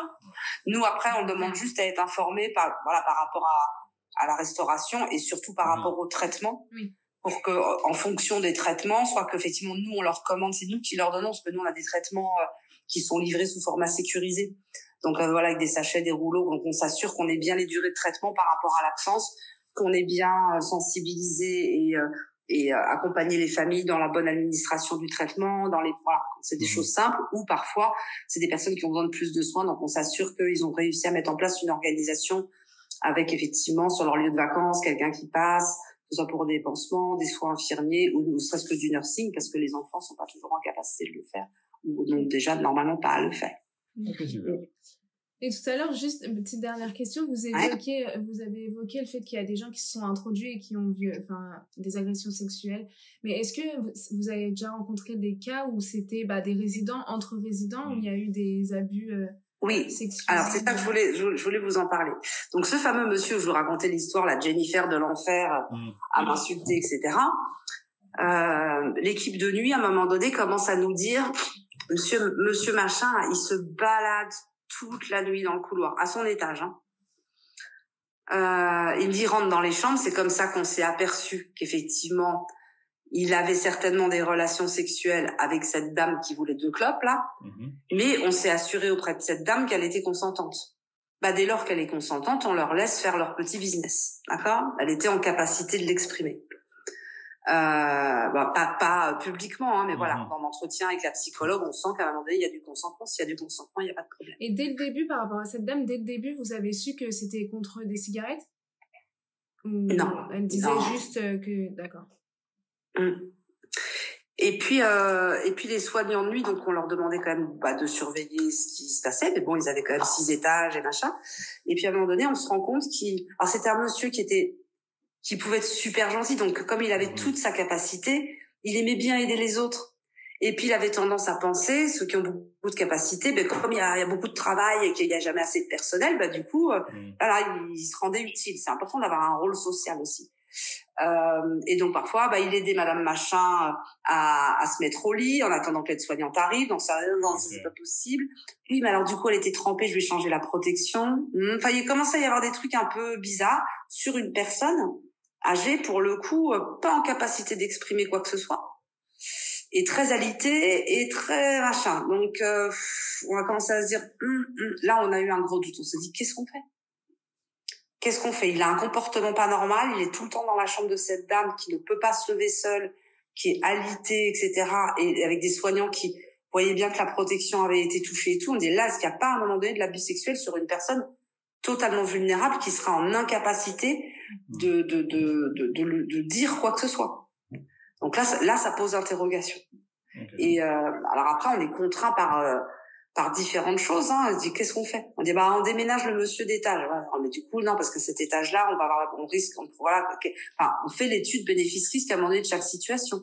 Speaker 1: Nous, après, on demande juste à être informés par, voilà, par rapport à, à la restauration et surtout par rapport au traitement.
Speaker 3: Oui
Speaker 1: pour que, en fonction des traitements, soit qu'effectivement nous on leur commande, c'est nous qui leur donnons, parce que nous on a des traitements euh, qui sont livrés sous format sécurisé. Donc voilà, avec des sachets, des rouleaux, donc on s'assure qu'on ait bien les durées de traitement par rapport à l'absence, qu'on est bien sensibilisé et et accompagner les familles dans la bonne administration du traitement, dans les voilà, c'est des mmh. choses simples ou parfois c'est des personnes qui ont besoin de plus de soins donc on s'assure qu'ils ont réussi à mettre en place une organisation avec effectivement sur leur lieu de vacances quelqu'un qui passe, soit pour des pansements, des soins infirmiers ou ne serait-ce que du nursing parce que les enfants sont pas toujours en capacité de le faire ou n'ont déjà normalement pas à le faire.
Speaker 3: Et tout à l'heure, juste une petite dernière question, vous évoquez, vous avez évoqué le fait qu'il y a des gens qui se sont introduits et qui ont vu, enfin, des agressions sexuelles. Mais est-ce que vous avez déjà rencontré des cas où c'était bah, des résidents entre résidents où il y a eu des abus euh,
Speaker 1: oui. Alors c'est ça que je voulais, je, voulais vous en parler. Donc ce fameux monsieur, je vous racontais l'histoire, la Jennifer de l'enfer, mmh. à m'insulter, etc. Euh, L'équipe de nuit, à un moment donné, commence à nous dire, Monsieur, Monsieur machin, il se balade toute la nuit dans le couloir, à son étage. Hein. Euh, il me dit rentre dans les chambres. C'est comme ça qu'on s'est aperçu qu'effectivement il avait certainement des relations sexuelles avec cette dame qui voulait deux clopes là, mhm. mais on s'est assuré auprès de cette dame qu'elle était consentante. Bah dès lors qu'elle est consentante, on leur laisse faire leur petit business, d'accord? Elle était en capacité de l'exprimer. Euh, bah, pas, pas publiquement, hein, mais voilà, dans l'entretien avec la psychologue, on sent qu'à un moment donné, il y a du consentement. S'il y a du consentement, il n'y a pas de problème.
Speaker 3: Et dès le début, par rapport à cette dame, dès le début, vous avez su que c'était contre des cigarettes?
Speaker 1: Non.
Speaker 3: Elle disait juste que... D'accord.
Speaker 1: Mm. Et puis, euh, et puis les soignants de nuit, donc on leur demandait quand même bah, de surveiller ce qui se passait, mais bon, ils avaient quand même six étages et machin. Et puis à un moment donné, on se rend compte qu'il, alors c'était un monsieur qui était, qui pouvait être super gentil, donc comme il avait mmh. toute sa capacité, il aimait bien aider les autres. Et puis il avait tendance à penser, ceux qui ont beaucoup de capacité, ben, comme il y, a, il y a beaucoup de travail et qu'il n'y a jamais assez de personnel, ben, du coup, euh, mmh. voilà, il, il se rendait utile. C'est important d'avoir un rôle social aussi. Euh, et donc parfois, bah, il aidait Madame Machin à, à se mettre au lit en attendant que l'aide-soignante arrive. Donc ça, non, c'est pas possible. Oui, mais alors du coup, elle était trempée. Je lui ai changé la protection. Hmm, enfin, il commençait à y avoir des trucs un peu bizarres sur une personne âgée, pour le coup, euh, pas en capacité d'exprimer quoi que ce soit et très alité et très machin. Donc, euh, on a commencé à se dire, hum, hum. là, on a eu un gros doute. On s'est dit, qu'est-ce qu'on fait? Qu'est-ce qu'on fait? Il a un comportement pas normal, il est tout le temps dans la chambre de cette dame qui ne peut pas se lever seule, qui est alitée, etc. Et avec des soignants qui voyaient bien que la protection avait été touchée et tout. On dit là, est-ce qu'il n'y a pas à un moment donné de l'abus sexuel sur une personne totalement vulnérable qui sera en incapacité de, de, de, de, de, dire quoi que ce soit? Donc là, là, ça pose interrogation. Et euh, alors après, on est contraint par... Euh, par différentes choses. Hein. On dit qu'est-ce qu'on fait? On dit bah on déménage le monsieur d'étage. Mais du coup non parce que cet étage-là on va avoir on risque on, voilà enfin on fait l'étude bénéfice-risque à un moment donné de chaque situation.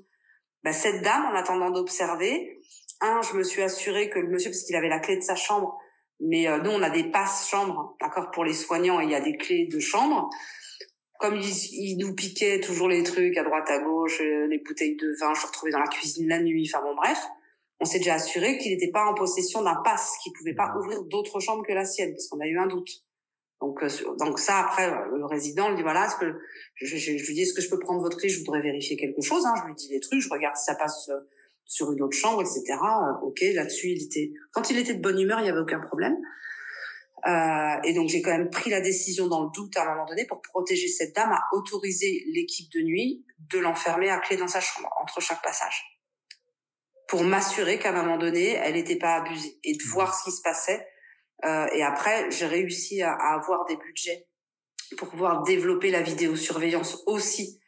Speaker 1: Bah, cette dame en attendant d'observer, un je me suis assurée que le monsieur parce qu'il avait la clé de sa chambre, mais euh, nous on a des passes chambres d'accord pour les soignants il y a des clés de chambre. Comme il, il, nous piquait toujours les trucs à droite à gauche, euh, les bouteilles de vin, je retrouvais dans la cuisine la nuit. Enfin bon bref on s'est déjà assuré qu'il n'était pas en possession d'un pass, qu'il pouvait pas ouvrir d'autres chambres que la sienne, parce qu'on a eu un doute. Donc, euh, donc ça, après, euh, le résident, il dit, voilà, est-ce que, je, je, lui dis, est-ce que je peux prendre votre clé? Je voudrais vérifier quelque chose, hein. Je lui dis des trucs, je regarde si ça passe euh, sur une autre chambre, etc. ok, là-dessus, il était, quand il était de bonne humeur, il n'y avait aucun problème. Euh, et donc, j'ai quand même pris la décision dans le doute à un moment donné pour protéger cette dame à autoriser l'équipe de nuit de l'enfermer à clé dans sa chambre, entre chaque passage pour m'assurer qu'à un moment donné, elle n'était pas abusée et de voir ce qui se passait. Euh, et après, j'ai réussi à, avoir des budgets pour pouvoir développer la vidéosurveillance aussi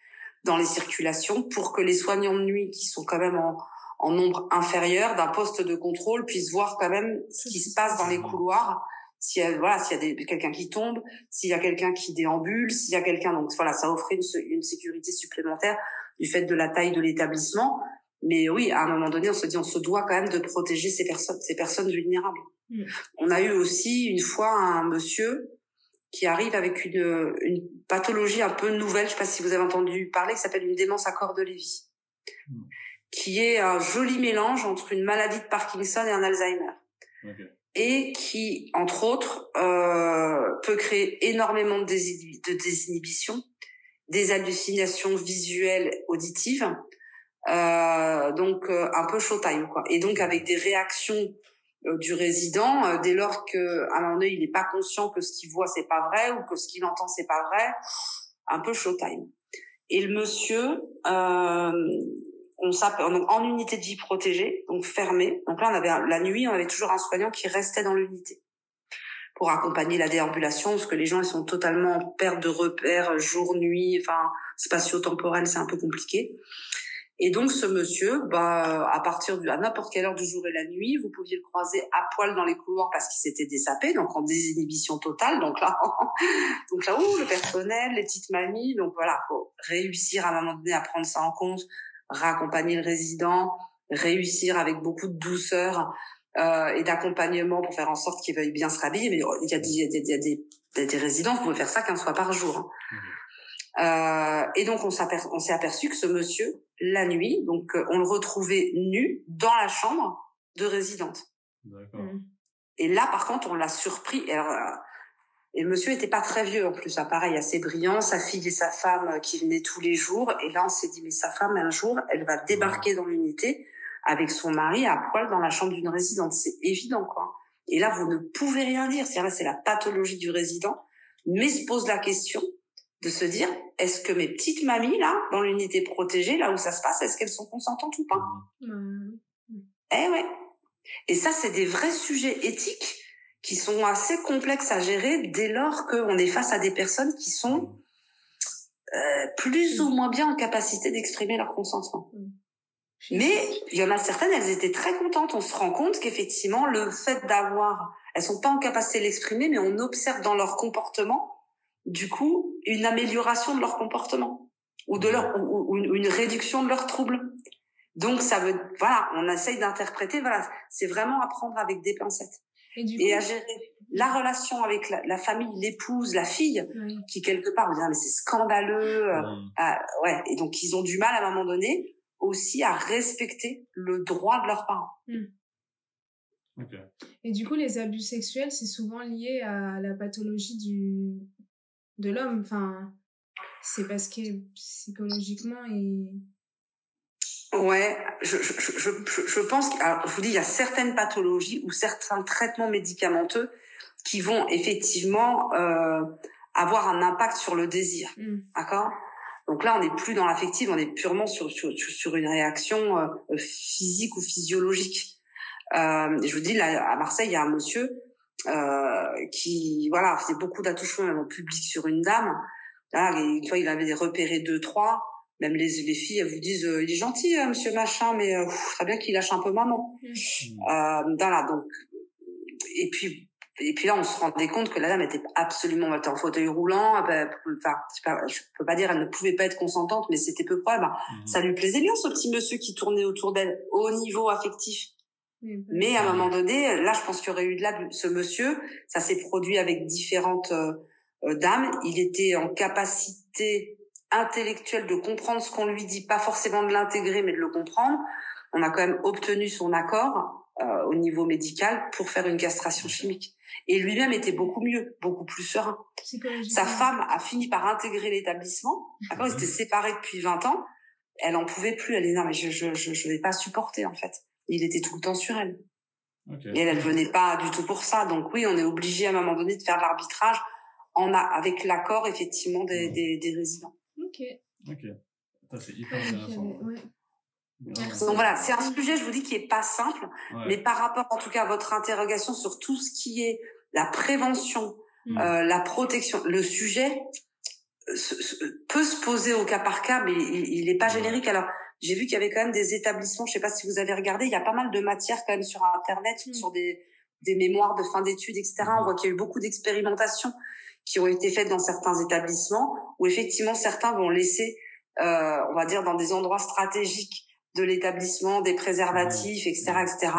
Speaker 1: dans les circulations pour que les soignants de nuit qui sont quand même en, en nombre inférieur d'un poste de contrôle puissent voir quand même ce qui se passe dans les couloirs. S'il y a voilà s'il y a quelqu'un qui tombe s'il y a quelqu'un qui déambule s'il y a quelqu'un donc voilà ça offrait une, une sécurité supplémentaire du fait de la taille de l'établissement mais oui, à un moment donné, on se dit, on se doit quand même de protéger ces personnes, ces personnes vulnérables. Mm. On a eu aussi une fois un monsieur qui arrive avec une, une pathologie un peu nouvelle, je sais pas si vous avez entendu parler, qui s'appelle une démence à corps de Lévy, mm. qui est un joli mélange entre une maladie de Parkinson et un Alzheimer. Et qui, entre autres, euh, peut créer énormément de, de désinhibition, des hallucinations visuelles, auditives, donc euh, un peu showtime quoi. Et donc avec des réactions euh, du résident euh, dès lors que à un moment donné il n'est pas conscient que ce qu'il voit c'est pas vrai ou que ce qu'il entend c'est pas vrai un peu showtime. Et le monsieur euh, on s'appelle en unité de vie protégée donc fermée. Donc là on avait la nuit on avait toujours un soignant qui restait dans l'unité pour accompagner la déambulation parce que les gens ils sont totalement en perte de repères jour nuit enfin spatio-temporel c'est un peu compliqué et donc ce monsieur, bah, à partir de à n'importe quelle heure du jour et la nuit, vous pouviez le croiser à poil dans les couloirs parce qu'il s'était désapé, donc en désinhibition totale. Donc là, donc là, où le personnel, les petites mamies, donc voilà, faut réussir à un moment donné à prendre ça en compte, raccompagner le résident, réussir avec beaucoup de douceur euh, et d'accompagnement pour faire en sorte qu'il veuille bien se rhabiller. Mais il y a, des, y a des, des, des résidents, vous pouvez faire ça qu'un soir par jour. Hein. Euh, et donc on s'est aperçu que ce monsieur, la nuit, donc euh, on le retrouvait nu dans la chambre de résidente. Mmh. Et là, par contre, on l'a surpris. Et, alors, euh, et le monsieur était pas très vieux en plus, hein, pareil, assez brillant, sa fille et sa femme euh, qui venaient tous les jours. Et là, on s'est dit, mais sa femme, un jour, elle va débarquer dans l'unité avec son mari à poil dans la chambre d'une résidente. C'est évident, quoi. Et là, vous ne pouvez rien dire. C'est la pathologie du résident. Mais se pose la question, de se dire est-ce que mes petites mamies là dans l'unité protégée là où ça se passe est-ce qu'elles sont consentantes ou pas? Mmh. eh ouais et ça c'est des vrais sujets éthiques qui sont assez complexes à gérer dès lors qu'on est face à des personnes qui sont euh, plus ou moins bien en capacité d'exprimer leur consentement. Mmh. Mais il y en a certaines, elles étaient très contentes. On se rend compte qu'effectivement, le fait d'avoir, elles sont pas en capacité de l'exprimer, mais on observe dans leur comportement du coup une amélioration de leur comportement ou de leur ou, une réduction de leurs troubles. Donc ça veut voilà, on essaye d'interpréter voilà, c'est vraiment apprendre avec des pincettes et, à gérer la relation avec la, famille, l'épouse, la fille, qui quelque part on dit ah, mais c'est scandaleux, euh, ah, ouais, et donc ils ont du mal à un moment donné aussi à respecter le droit de leurs parents. Hmm.
Speaker 3: Et du coup, les abus sexuels, c'est souvent lié à la pathologie du, de l'homme. Enfin, c'est parce que psychologiquement et
Speaker 1: Ouais, je, je, je, je pense que, je vous dis, il y a certaines pathologies ou certains traitements médicamenteux qui vont effectivement euh, avoir un impact sur le désir. Mmh. D'accord? Donc là, on n'est plus dans l'affectif, on est purement sur, sur, sur une réaction euh, physique ou physiologique. Euh, je vous dis, là, à Marseille, il y a un monsieur, euh, qui voilà faisait beaucoup d'attouchements même en public sur une dame. Là, une fois, il avait repéré deux trois. Même les, les filles, elles vous disent, euh, il est gentil, hein, Monsieur Machin, mais euh, très bien qu'il lâche un peu maman. Mmh. Euh, voilà, donc et puis et puis là, on se rendait compte que la dame était absolument, elle était en fauteuil roulant. Enfin, je peux pas dire, elle ne pouvait pas être consentante, mais c'était peu probable. Mmh. Ça lui plaisait bien ce petit monsieur qui tournait autour d'elle au niveau affectif. Mais à un moment donné, là, je pense qu'il y aurait eu de là ce monsieur. Ça s'est produit avec différentes euh, euh, dames. Il était en capacité intellectuelle de comprendre ce qu'on lui dit, pas forcément de l'intégrer, mais de le comprendre. On a quand même obtenu son accord euh, au niveau médical pour faire une castration chimique. Et lui-même était beaucoup mieux, beaucoup plus serein. Sa femme a fini par intégrer l'établissement. D'accord, ils étaient séparés depuis 20 ans. Elle en pouvait plus. Elle dit non mais je je je, je vais pas supporter en fait il était tout le temps sur elle. Et elle, elle venait pas du tout pour ça. Donc oui, on est obligé à un moment donné de faire l'arbitrage en a, avec l'accord effectivement des, des, des, résidents.
Speaker 3: Ok.
Speaker 2: Ok. c'est hyper intéressant.
Speaker 1: Donc voilà, c'est un sujet, je vous dis, qui est pas simple, mais par rapport en tout cas à votre interrogation sur tout ce qui est la prévention, hmm. euh, la protection, le sujet peut se poser au cas par cas, mais il n'est pas générique. Alors, j'ai vu qu'il y avait quand même des établissements, je sais pas si vous avez regardé, il y a pas mal de matières quand même sur Internet, mm. sur des, des mémoires de fin d'études, etc. On voit qu'il y a eu beaucoup d'expérimentations qui ont été faites dans certains établissements, où effectivement certains vont laisser, euh, on va dire, dans des endroits stratégiques de l'établissement, des préservatifs, etc., etc.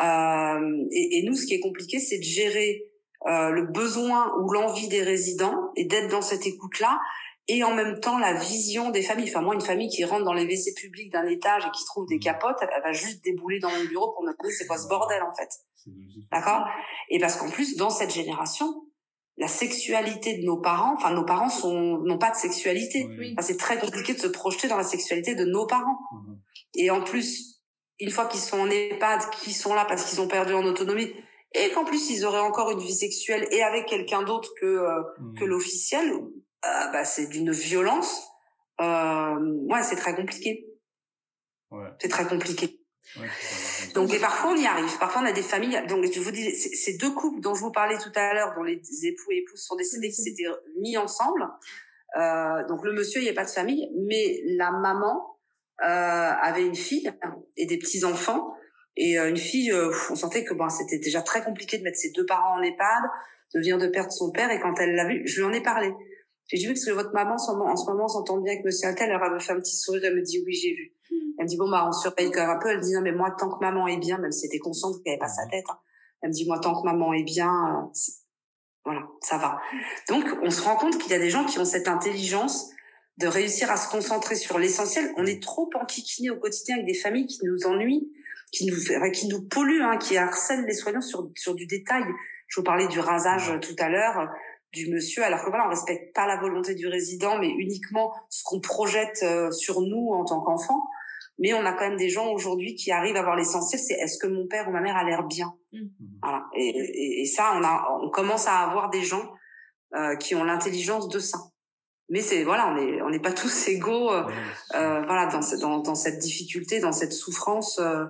Speaker 1: Euh, et, et, nous, ce qui est compliqué, c'est de gérer euh, le besoin ou l'envie des résidents et d'être dans cette écoute-là et en même temps la vision des familles. Enfin moi, une famille qui rentre dans les WC publics d'un étage et qui trouve des mmh. capotes, elle, va juste débouler dans mon bureau pour me demander c'est quoi ce bordel en fait. D'accord? Et parce qu'en plus, dans cette génération, la sexualité de nos parents, enfin nos parents sont n'ont pas de sexualité. c'est très compliqué de se projeter dans la sexualité de nos parents. Mmh. Et en plus, une fois qu'ils sont en EHPAD, qu'ils sont là parce qu'ils ont perdu en autonomie, et qu'en plus ils auraient encore une vie sexuelle et avec quelqu'un d'autre que euh, mmh. que l'officiel, euh, bah c'est d'une violence. Euh, ouais, c'est très compliqué. Ouais. C'est très compliqué. Ouais, donc et parfois on y arrive. Parfois on a des familles. Donc je vous dis, ces deux couples dont je vous parlais tout à l'heure, dont les époux et épouses sont décédés, qui s'étaient mis ensemble. Euh, donc le monsieur, il n'y a pas de famille, mais la maman euh, avait une fille et des petits enfants. Et euh, une fille, euh, on sentait que bon, c'était déjà très compliqué de mettre ses deux parents en EHPAD, de venir de perdre son père. Et quand elle l'a vu, je lui en ai parlé. J'ai dit, oui, parce que votre maman, en ce moment, s'entend bien avec Monsieur Altel. Elle me fait un petit sourire. Elle me dit, oui, j'ai vu. Hmm. Elle me dit, bon, bah, on surveille quand même un peu. Elle dit, non, mais moi, tant que maman est bien, même si c'était consciente qu'elle avait pas sa tête, hein, elle me dit, moi, tant que maman est bien, euh, voilà, ça va. Donc, on se rend compte qu'il y a des gens qui ont cette intelligence de réussir à se concentrer sur l'essentiel. On est trop enquiquinés au quotidien avec des familles qui nous ennuient, qui nous, qui nous polluent, hein, qui harcèlent les soignants sur, sur du détail. Je vous parlais du rasage tout à l'heure du monsieur, alors que voilà, on respecte pas la volonté du résident, mais uniquement ce qu'on projette euh, sur nous en tant qu'enfants. Mais on a quand même des gens aujourd'hui qui arrivent à voir l'essentiel, c'est est-ce que mon père ou ma mère a l'air bien? Mmh. Voilà. Et, et, ça, on a, on commence à avoir des gens euh, qui ont l'intelligence de ça. Mais c'est voilà, on n'est on n'est pas tous égaux, euh, euh, voilà, dans, dans, dans cette difficulté, dans cette souffrance euh,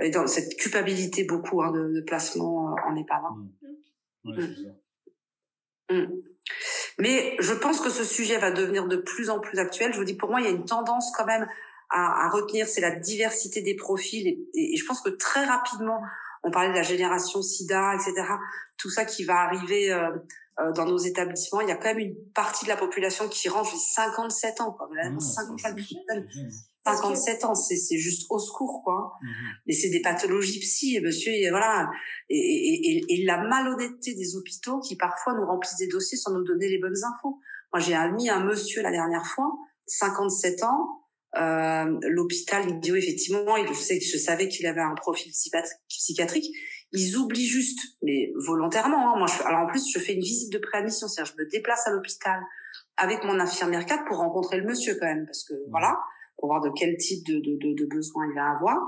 Speaker 1: et dans cette culpabilité beaucoup hein, de, de, placement en EHPAD. Hein. Mmh. Ouais, mmh. Mm. Mais je pense que ce sujet va devenir de plus en plus actuel. Je vous dis, pour moi, il y a une tendance quand même à, à retenir, c'est la diversité des profils. Et, et, je pense que très rapidement, on parlait de la génération SIDA, etc. Tout ça qui va arriver euh, euh, dans nos établissements, il y a quand même une partie de la population qui range les 57 ans. Quoi. 57 57 ans, c'est c'est juste au secours quoi. Mhm. Mais c'est des pathologies psy, et monsieur, et voilà. Et, et, et, et, la malhonnêteté des hôpitaux qui parfois nous remplissent des dossiers sans nous donner les bonnes infos. Moi, j'ai mis un monsieur la dernière fois, 57 ans. Euh, L'hôpital il me dit oui, effectivement, je sais, je savais qu'il avait un profil psychiatrique. Ils oublient juste, mais volontairement. Hein. Moi, je, alors en plus, je fais une visite de préadmission, c'est-à-dire je me déplace à l'hôpital avec mon infirmière 4 pour rencontrer le monsieur quand même, parce que mmh. voilà pour voir de quel type de, de, de, de besoin il va avoir.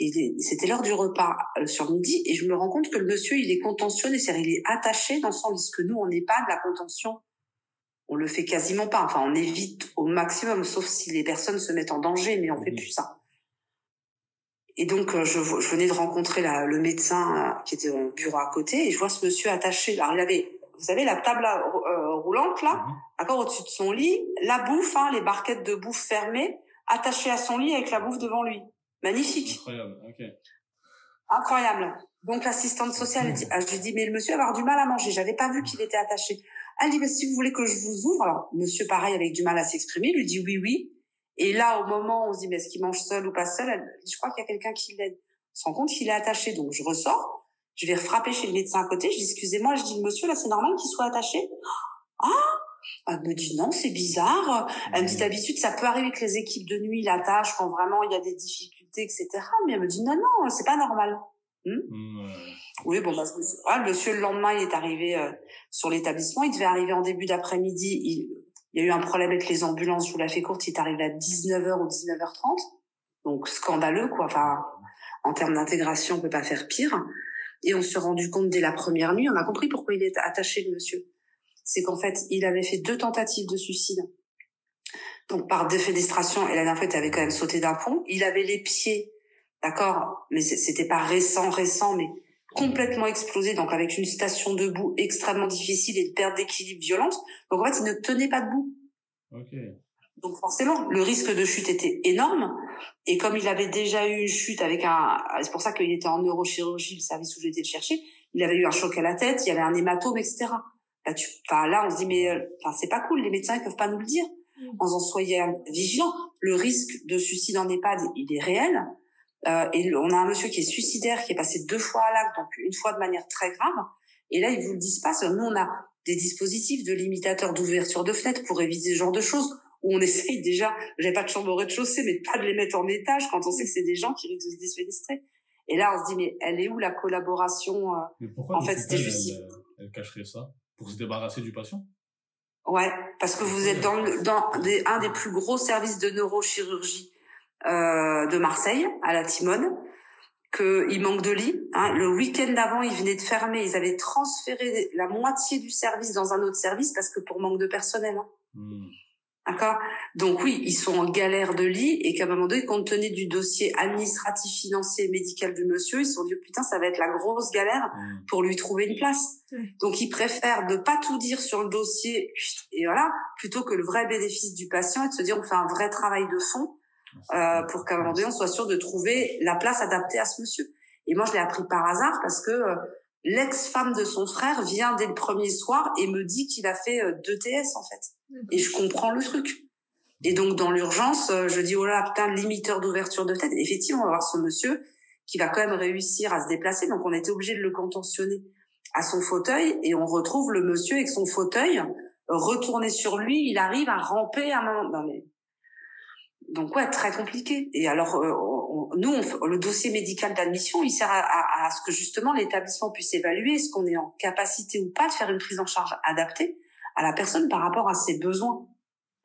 Speaker 1: Et c'était l'heure du repas euh, sur midi et je me rends compte que le monsieur, il est contentionné, c'est-à-dire il est attaché dans son lit. que nous, on n'est pas de la contention. On le fait quasiment pas. Enfin, on évite au maximum, sauf si les personnes se mettent en danger, mais on fait plus ça. Et donc, euh, je, je venais de rencontrer la, le médecin euh, qui était au bureau à côté et je vois ce monsieur attaché. Alors, il avait vous savez, la table roulante là, mhm. d'accord au-dessus de son lit, la bouffe, hein, les barquettes de bouffe fermées, attaché à son lit avec la bouffe devant lui. Magnifique. Incroyable, ok. Incroyable. Donc l'assistante sociale, elle dit, ah, je lui dis, mais le monsieur va avoir du mal à manger. J'avais pas vu qu'il était attaché. Elle dit, bah, si vous voulez que je vous ouvre, alors monsieur pareil avec du mal à s'exprimer, lui dit oui, oui. Et là, au moment où on se dit, mais est-ce qu'il mange seul ou pas seul, elle, je crois qu'il y a quelqu'un qui l'aide. On se rend compte qu'il est attaché. Donc je ressors, je vais frapper chez le médecin à côté, je dis, excusez-moi, je dis, monsieur, là, c'est normal qu'il soit attaché? Ah, elle me dit non, c'est bizarre. Elle me dit d'habitude, ça peut arriver que les équipes de nuit l'attachent quand vraiment il y a des difficultés, etc. Mais elle me dit non, non, c'est pas normal. Hmm oui, bon, bah, ah, le monsieur, le lendemain, il est arrivé euh, sur l'établissement. Il devait arriver en début d'après-midi. Il, il, y a eu un problème avec les ambulances. Je vous la fais courte. Il est arrivé à 19h ou 19h30. Donc, scandaleux, quoi. Enfin, en termes d'intégration, on peut pas faire pire. Et on s'est rendu compte dès la première nuit, on a compris pourquoi il est attaché, le monsieur c'est qu'en fait, il avait fait deux tentatives de suicide. Donc par défenestration, et la dernière fois, il avait quand même sauté d'un pont. Il avait les pieds, d'accord, mais c'était pas récent, récent, mais complètement explosé, donc avec une station debout extrêmement difficile et une perte d'équilibre violente. Donc en fait, il ne tenait pas debout. Donc forcément, le risque de chute était énorme. Et comme il avait déjà eu une chute avec un, c'est pour ça qu'il était en neurochirurgie, le service où j'étais le chercher, il avait eu un choc à la tête, il y avait un hématome, etc. Bah, tu, là, on se dit mais euh, enfin c'est pas cool, les médecins ils peuvent pas nous le dire. Mm. En soyez vigilants. Le risque de suicide en EHPAD, il est réel. Euh, et on a un monsieur qui est suicidaire, qui est passé deux fois à l'acte, donc une fois de manière très grave. Et là, ils vous le disent pas. Nous, on a des dispositifs de limitateurs d'ouverture de fenêtres pour éviter ce genre de choses où on essaye déjà, j'ai pas de chambre au rez-de-chaussée, mais pas de les mettre en étage quand on sait que c'est des gens qui risquent de se défenestrer. Et là, on se dit, mais elle est où la collaboration euh,
Speaker 2: En fait, c'était juste... Elle, elle cacherait ça? Pour se débarrasser du patient
Speaker 1: Ouais, parce que vous êtes dans, dans des, un des plus gros services de neurochirurgie euh, de Marseille à la Timone qu'il manque de lits. Hein. Le week-end d'avant, ils venaient de fermer. Ils avaient transféré la moitié du service dans un autre service parce que pour manque de personnel. Hein. Hmm. D'accord? Donc oui, ils sont en galère de lit et qu'à un moment donné, compte tenu du dossier administratif, financier et médical du monsieur, ils se sont dit, putain, ça va être la grosse galère hmm. pour lui trouver une place. Donc ils préfèrent ne pas tout dire sur le dossier et voilà, plutôt que le vrai bénéfice du patient et de se dire, on fait un vrai travail de fond euh, pour qu'à un moment donné, on soit sûr de trouver la place adaptée à ce monsieur. Et moi, je l'ai appris par hasard parce que euh, l'ex-femme de son frère vient dès le premier soir et me dit qu'il a fait euh, deux TS, en fait. Et je comprends le truc. Et donc, dans l'urgence, euh, je dis, oh là, putain, limiteur d'ouverture de tête. effectivement, on va voir ce monsieur qui va quand même réussir à se déplacer. Donc, on était obligé de le contentionner à son fauteuil et on retrouve le monsieur avec son fauteuil retourné sur lui. Il arrive à ramper à un moment. Non, mais donc ouais, très compliqué. Et alors, euh, nous, le dossier médical d'admission, il sert à, ce que justement l'établissement puisse évaluer est-ce qu'on est en capacité ou pas de faire une prise en charge adaptée à la personne par rapport à ses besoins.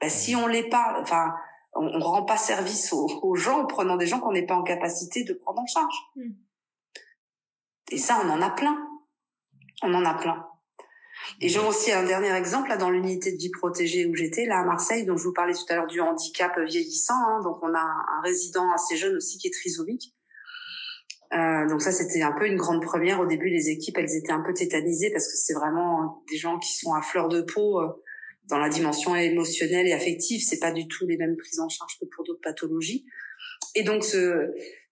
Speaker 1: Ben, si on l'est pas, enfin, on, on, rend pas service aux, gens en prenant des gens qu'on n'est pas en capacité de prendre en charge. Hmm. Et ça, on en a plein. On en a plein. Et j'ai aussi un dernier exemple là dans l'unité de vie protégée où j'étais là à Marseille, dont je vous parlais tout à l'heure du handicap vieillissant. Hein, donc on a un, résident assez jeune aussi qui est trisomique. Euh, donc ça c'était un peu une grande première. Au début les équipes elles étaient un peu tétanisées parce que c'est vraiment des gens qui sont à fleur de peau euh, dans la dimension émotionnelle et affective. C'est pas du tout les mêmes prises en charge que pour d'autres pathologies. Et donc ce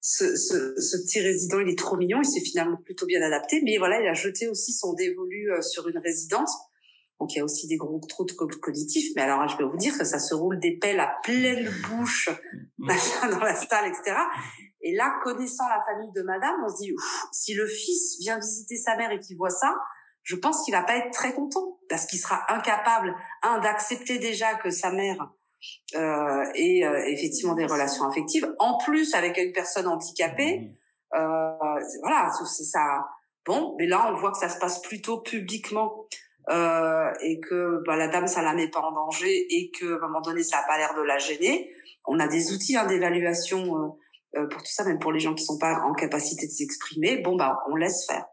Speaker 1: ce, ce, ce, petit résident, il est trop mignon, il s'est finalement plutôt bien adapté, mais voilà, il a jeté aussi son dévolu euh, sur une résidence. Donc il y a aussi des gros trous de cognitifs, mais alors je vais vous dire que ça se roule des pelles à pleine bouche, machin dans la salle, etc. Et là, connaissant la famille de madame, on se dit, si le fils vient visiter sa mère et qu'il voit ça, je pense qu'il va pas être très content, parce qu'il sera incapable, un, d'accepter déjà que sa mère et euh, effectivement des relations affectives. En plus, avec une personne handicapée, mmh. euh, voilà, c'est ça. Bon, mais là, on voit que ça se passe plutôt publiquement euh, et que bah, la dame, ça la met pas en danger et que à un moment donné, ça a pas l'air de la gêner. On a des outils hein, d'évaluation euh, pour tout ça, même pour les gens qui sont pas en capacité de s'exprimer. Bon, bah, on laisse faire.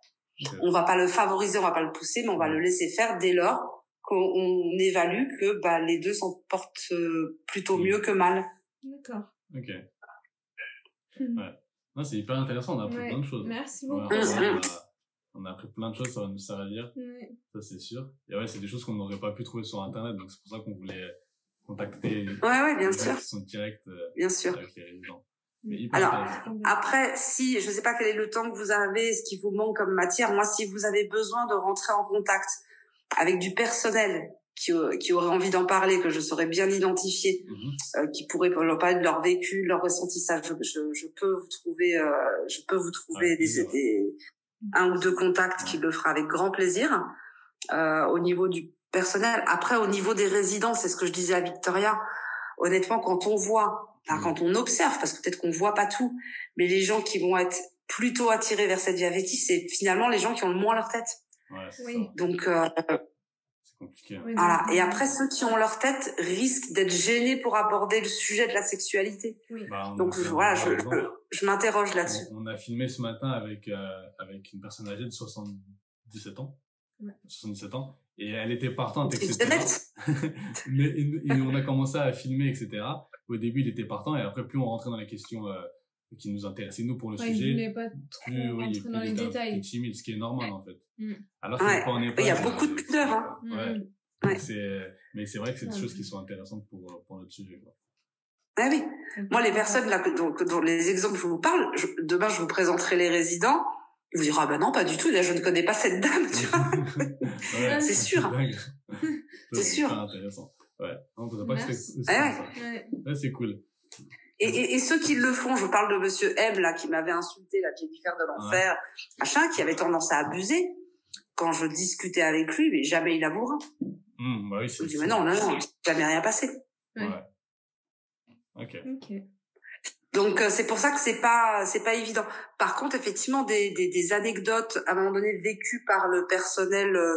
Speaker 1: On va pas le favoriser, on va pas le pousser, mais on va le laisser faire dès lors qu'on évalue que bah, les deux s'en portent euh, plutôt mieux que mal.
Speaker 3: D'accord.
Speaker 2: Ok. Hmm. Ouais. c'est hyper intéressant, on a appris plein de choses.
Speaker 3: Merci beaucoup.
Speaker 2: on, a, appris plein de choses, ça va nous servir. Ça, c'est sûr. Et ouais, c'est des choses qu'on n'aurait pas pu trouver sur Internet, donc c'est pour ça qu'on voulait contacter
Speaker 1: ouais, ouais, bien sûr.
Speaker 2: Son direct euh,
Speaker 1: bien sûr.
Speaker 2: avec les résidents.
Speaker 1: Alors, après, si, je ne sais pas quel est le temps que vous avez, ce qui vous manque comme matière, moi, si vous avez besoin de rentrer en contact avec du personnel qui, euh, qui aurait envie d'en parler, que je saurais bien identifier, mhm. euh, qui pourrait leur parler de leur vécu, de leur ressentissage. Je, je, je peux vous trouver, euh, je peux vous trouver des, des, un ou deux contacts qui le fera avec grand plaisir. Euh, au niveau du personnel, après au niveau des résidents, c'est ce que je disais à Victoria. Honnêtement, quand on voit, enfin, mhm. quand on observe, parce que peut-être qu'on voit pas tout, mais les gens qui vont être plutôt attirés vers cette vie affective, c'est finalement les gens qui ont le moins leur tête.
Speaker 2: Ouais,
Speaker 1: Donc, euh,
Speaker 2: c'est compliqué. Hein.
Speaker 1: voilà. Et après, ceux qui ont leur tête risquent d'être gênés pour aborder le sujet de la sexualité. Bah, Donc, voilà, je, je, m'interroge là-dessus.
Speaker 2: On, a filmé ce matin avec, euh, avec une personne âgée de 77 ans. 77 ans. Et elle était partante, etc. Mais on a commencé à filmer, etc. Au début, il était partant, et après, plus on rentrait dans les questions euh, qui nous intéressait nous pour le
Speaker 3: ouais,
Speaker 2: sujet.
Speaker 3: Il voulait pas trop plus, oui, dans les détails.
Speaker 2: Plus timide, ce qui est normal en fait.
Speaker 1: Mm. Alors ouais. pas en Il y a beaucoup de pudeur. Hein.
Speaker 2: Ouais. Mm. ouais. C'est, mais c'est vrai que c'est des choses qui sont intéressantes pour, pour notre sujet. Quoi.
Speaker 1: Ah oui. Moi, les personnes là, dont, dont les exemples que je vous parle, je, demain je vous présenterai les résidents. Ils vous diront ah ben non pas du tout. Là, je ne connais pas cette dame. Tu vois c'est sûr. c'est sûr.
Speaker 2: C'est intéressant. Ouais. Non, pas c'est, ouais. ouais. c'est cool.
Speaker 1: Et, et, et, ceux qui le font, je parle de Monsieur M là qui m'avait insulté, la Jennifer de l'enfer, machin, qui avait tendance à abuser. Quand je discutais avec lui, mais jamais il avouera.
Speaker 2: Mmh, bah oui,
Speaker 1: je dis mais non, non, non, jamais rien passé.
Speaker 2: Ouais. Ok.
Speaker 1: Donc euh, c'est pour ça que c'est pas c'est pas évident. Par contre, effectivement, des, des, des, anecdotes à un moment donné vécues par le personnel euh,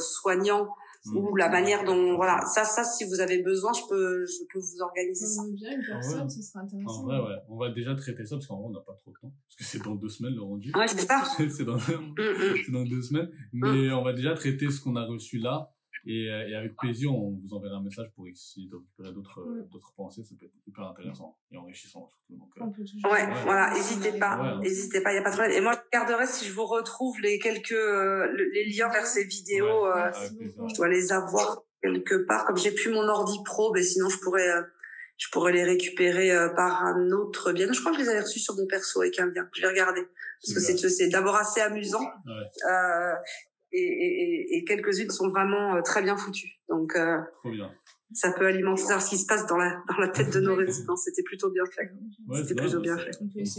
Speaker 1: ou la manière dont voilà ça ça si vous avez besoin je peux je peux vous organiser ça.
Speaker 3: Bien une personne ah ce sera intéressant.
Speaker 2: En vrai ouais. On va déjà traiter ça parce qu'en vrai on n'a pas trop de temps. Parce que c'est dans deux semaines le rendu.
Speaker 1: Ouais c'est ça
Speaker 2: c'est dans, mm, mm. dans deux semaines. Mais on va déjà traiter ce qu'on a reçu là et, euh, et, avec plaisir, on vous enverra un message pour essayer de récupérer d'autres d'autres pensées. Ça peut être hyper intéressant et enrichissant surtout. Donc,
Speaker 1: euh, ouais, voilà, n'hésitez pas, n'hésitez pas, il y a pas de problème. Et moi, je regarderai si je vous retrouve les quelques euh, les liens vers ces vidéos. Euh, je dois les avoir quelque part. Comme j'ai plus mon ordi pro, mais sinon je pourrais je pourrais les récupérer par un autre bien. Je crois que je les avais reçus sur mon perso avec un lien. Je vais regarder parce que c'est c'est d'abord assez amusant. Euh, et, et, et quelques-unes sont vraiment euh, très bien foutues. Donc, euh, ça peut alimenter ce qui se passe dans la, dans la tête de nos résidents. C'était plutôt bien fait. C'était plutôt bien fait.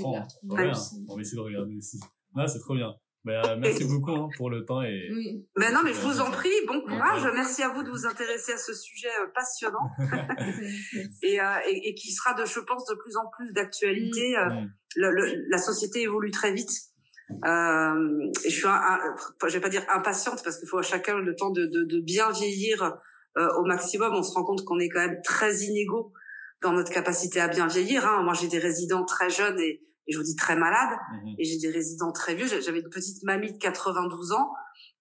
Speaker 2: On, on, va essayer de regarder aussi. Ah, c'est trop bien. Bah, merci beaucoup hein, pour le temps et.
Speaker 1: Oui. Mais non, mais je vous en prie, bon courage. Merci à vous de vous intéresser à ce sujet euh, passionnant et, euh, et, et, qui sera, de, je pense, de plus en plus d'actualité. Mm. la société évolue très vite. Euh, et je suis, un, je vais pas dire impatiente parce qu'il faut à chacun le temps de, de, de bien vieillir euh, au maximum. On se rend compte qu'on est quand même très inégaux dans notre capacité à bien vieillir. Hein. Moi, j'ai des résidents très jeunes et, et, je vous dis très malades, mhm. et j'ai des résidents très vieux. J'avais une petite mamie de 92 ans.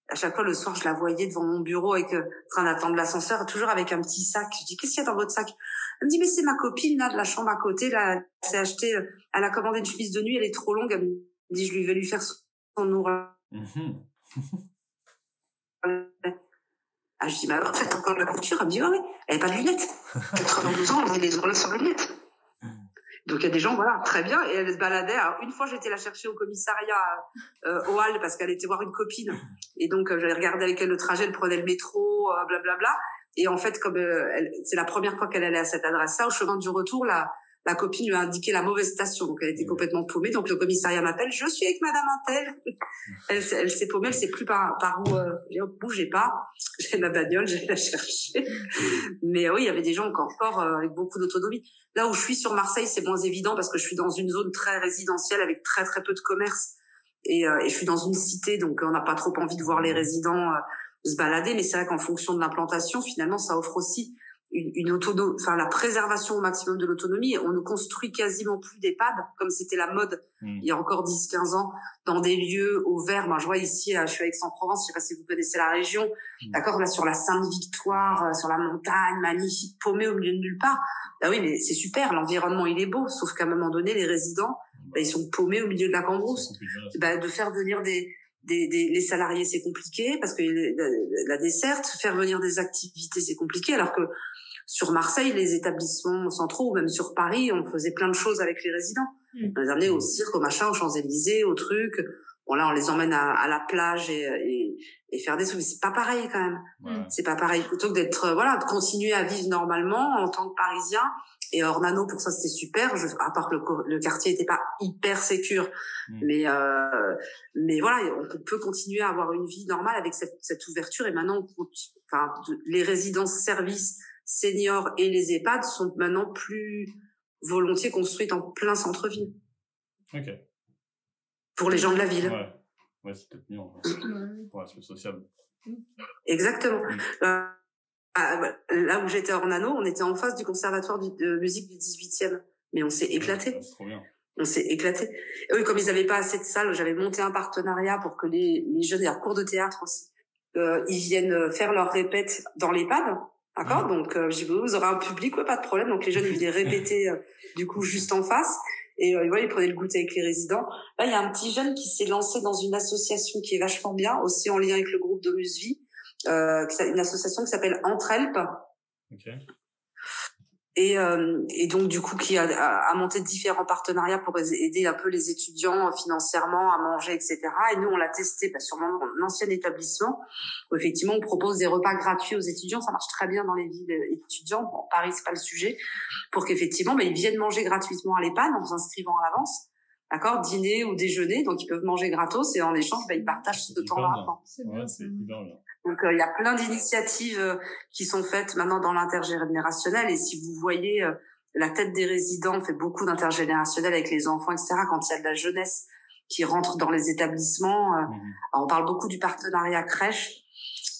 Speaker 1: À chaque fois, le soir, je la voyais devant mon bureau avec euh, en train d'attendre l'ascenseur, toujours avec un petit sac. Je dis, qu'est-ce qu'il y a dans votre sac? Elle me dit, mais c'est ma copine là de la chambre à côté. Là, elle s'est acheté, euh, elle a commandé une chemise de nuit, elle est trop longue. Elle dit, je lui vais lui faire son ourage. Mhm. ah, je dis, mais alors, faites encore la couture. Elle me dit, oui, elle n'a pas de lunettes. 92 ans, elle a les ourlets sans lunettes. Donc il y a des gens, voilà, très bien, et elle se baladait. Alors, une fois, j'étais la chercher au commissariat euh, au Hall parce qu'elle était voir une copine, et donc euh, j'avais regardé avec elle le trajet, elle prenait le métro, euh, blablabla. Et en fait, comme euh, c'est la première fois qu'elle allait à cette adresse-là, au chemin du retour, là, la copine lui a indiqué la mauvaise station, donc elle était complètement paumée. Donc le commissariat m'appelle, je suis avec Madame Intel. elle, elle s'est paumée, elle sait plus par, par où. Euh, bougez pas, j'ai ma bagnole, j'ai la chercher. Mais oui, il y avait des gens encore euh, avec beaucoup d'autonomie. Là où je suis sur Marseille, c'est moins évident parce que je suis dans une zone très résidentielle avec très très peu de commerce et, euh, et je suis dans une cité, donc on n'a pas trop envie de voir les résidents euh, se balader. Mais c'est vrai qu'en fonction de l'implantation, finalement, ça offre aussi une, une autonomie, enfin la préservation au maximum de l'autonomie. On ne construit quasiment plus d'EHPAD comme c'était la mode hmm. il y a encore 10-15 ans dans des lieux au vert. Moi, je vois ici, je suis à Aix-en-Provence, je sais pas si vous connaissez la région, hmm. d'accord, là sur la Sainte-Victoire, euh, sur la montagne, magnifique, paumé au milieu de nulle part. Bah oui, mais c'est super, l'environnement il est beau, sauf qu'à un moment donné, les résidents, bah, ils sont paumés au milieu de la cambrousse. Bah, de faire venir des des, des, les salariés c'est compliqué parce que la, la, desserte, faire venir des activités c'est compliqué alors que sur Marseille, les établissements centraux, ou même sur Paris, on faisait plein de choses avec les résidents. Mm. On les amenait au cirque, au machin, aux Champs-Élysées, au truc. Bon là, on les emmène à, à la plage et, et, et, faire des trucs. Mais c'est pas pareil quand même. C'est pas pareil. Plutôt que d'être, voilà, de continuer à vivre normalement en tant que Parisien. Et Ornano, pour ça, c'était super. Je, à part que le, le quartier était pas hyper sécure, mm. mais euh, mais voilà, on peut continuer à avoir une vie normale avec cette, cette ouverture. Et maintenant, enfin, les résidences services seniors et les EHPAD sont maintenant plus volontiers construites en plein centre-ville.
Speaker 2: Ok.
Speaker 1: Pour les gens de la ville.
Speaker 2: Ouais, ouais c'est peut-être mieux en fait. Pour l'aspect social.
Speaker 1: Exactement. Mm. Euh, ah, là où j'étais en nano, on était en face du conservatoire de musique du 18e. Mais on s'est éclaté.
Speaker 2: c'est trop bien.
Speaker 1: On s'est éclaté. Et oui, comme ils n'avaient pas assez de salles, j'avais monté un partenariat pour que les, les jeunes, et en cours de théâtre aussi, euh, ils viennent faire leurs répètes dans l'EHPAD. D'accord Donc, euh, vous aurez un public, ouais, pas de problème. Donc, les jeunes, ils venaient répéter, euh, du coup, juste en face. Et euh, voilà, ils prenaient le goûter avec les résidents. Là, il y a un petit jeune qui s'est lancé dans une association qui est vachement bien, aussi en lien avec le groupe Domus Vie, euh, une association qui s'appelle Entrelp. Okay et, euh, et donc du coup qui a, a, monté différents partenariats pour aider un peu les étudiants financièrement à manger etc et nous on l'a testé bah, sur mon, ancien établissement où effectivement on propose des repas gratuits aux étudiants. Ça marche très bien dans les villes étudiantes bon, Paris c'est pas le sujet. Pour qu'effectivement bah, ils viennent manger gratuitement à l'EHPAD en s'inscrivant à l'avance d'accord? Dîner ou déjeuner donc ils peuvent manger gratos et en échange bah, ils partagent ce temps-là.
Speaker 2: ouais, c'est hyper bien
Speaker 1: donc euh, il y a plein d'initiatives euh, qui sont faites maintenant dans l'intergénérationnel. Et si vous voyez euh, la tête des résidents fait beaucoup d'intergénérationnel avec les enfants etc quand il y a de la jeunesse qui rentre dans les établissements mmh. on parle beaucoup du partenariat crèche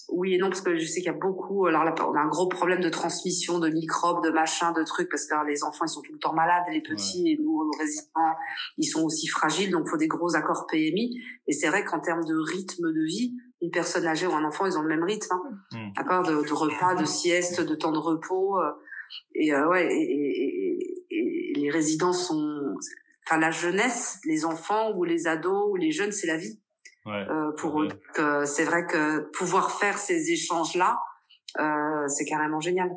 Speaker 1: oui et non parce que je sais qu'il y a beaucoup alors là on a un gros problème de transmission de microbes de machins de trucs parce que les enfants ils sont tout le temps malades les petits et nous nos résidents ils sont aussi fragiles donc il faut des gros accords PMI et c'est vrai qu'en termes de rythme de vie une personne âgée ou un enfant ils ont le même rythme hein. Mmh. d'accord de, de, repas de sieste de temps de repos euh, et euh, ouais et, et, et, les résidents sont enfin la jeunesse les enfants ou les ados ou les jeunes c'est la vie euh, pour eux. C'est vrai que pouvoir faire ces échanges-là, euh, c'est carrément génial.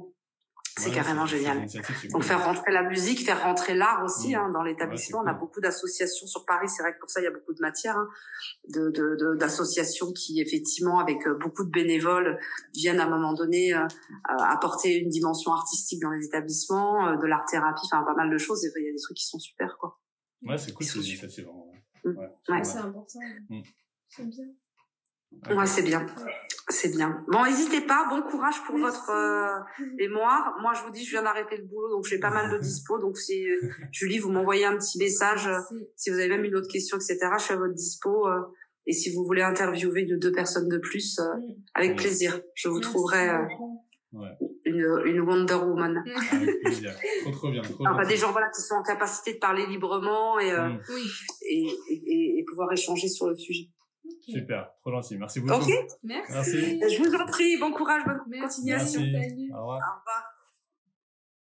Speaker 1: C'est carrément génial. Donc faire rentrer la musique, faire rentrer l'art aussi mmh. hein, dans l'établissement. on a beaucoup d'associations sur Paris. C'est vrai que pour ça il y a beaucoup de matières, hein, de d'associations qui effectivement avec euh, beaucoup de bénévoles viennent à un moment donné euh, apporter une dimension artistique dans les établissements, euh, de l'art thérapie, enfin pas mal de choses. Il y a des trucs qui sont super quoi.
Speaker 2: Ouais, c'est cool ces initiatives.
Speaker 3: Mmh. Ouais. C'est important. Mmh. C'est bien.
Speaker 1: Ouais, c'est bien. C'est bien. Bon, n'hésitez pas. Bon courage pour votre euh, mémoire. Moi, je vous dis, je viens d'arrêter le boulot, donc j'ai pas mal de dispo. Donc, si euh, Julie, vous m'envoyez un petit message, euh, si vous avez même une autre question, etc. Je suis à votre dispo. et si vous voulez interviewer de deux personnes de plus, avec plaisir. Je vous trouverai une, une Wonder Woman.
Speaker 2: Avec plaisir. Trop, trop bien. Trop
Speaker 1: des gens voilà qui sont en capacité de parler librement et, mm. et, et, et pouvoir échanger sur le sujet.
Speaker 2: Super, trop gentil. Merci beaucoup.
Speaker 1: Ok.
Speaker 3: Merci.
Speaker 1: Je vous en prie. Bon courage, bonne continuation.
Speaker 2: Merci. Au revoir.
Speaker 1: Au revoir.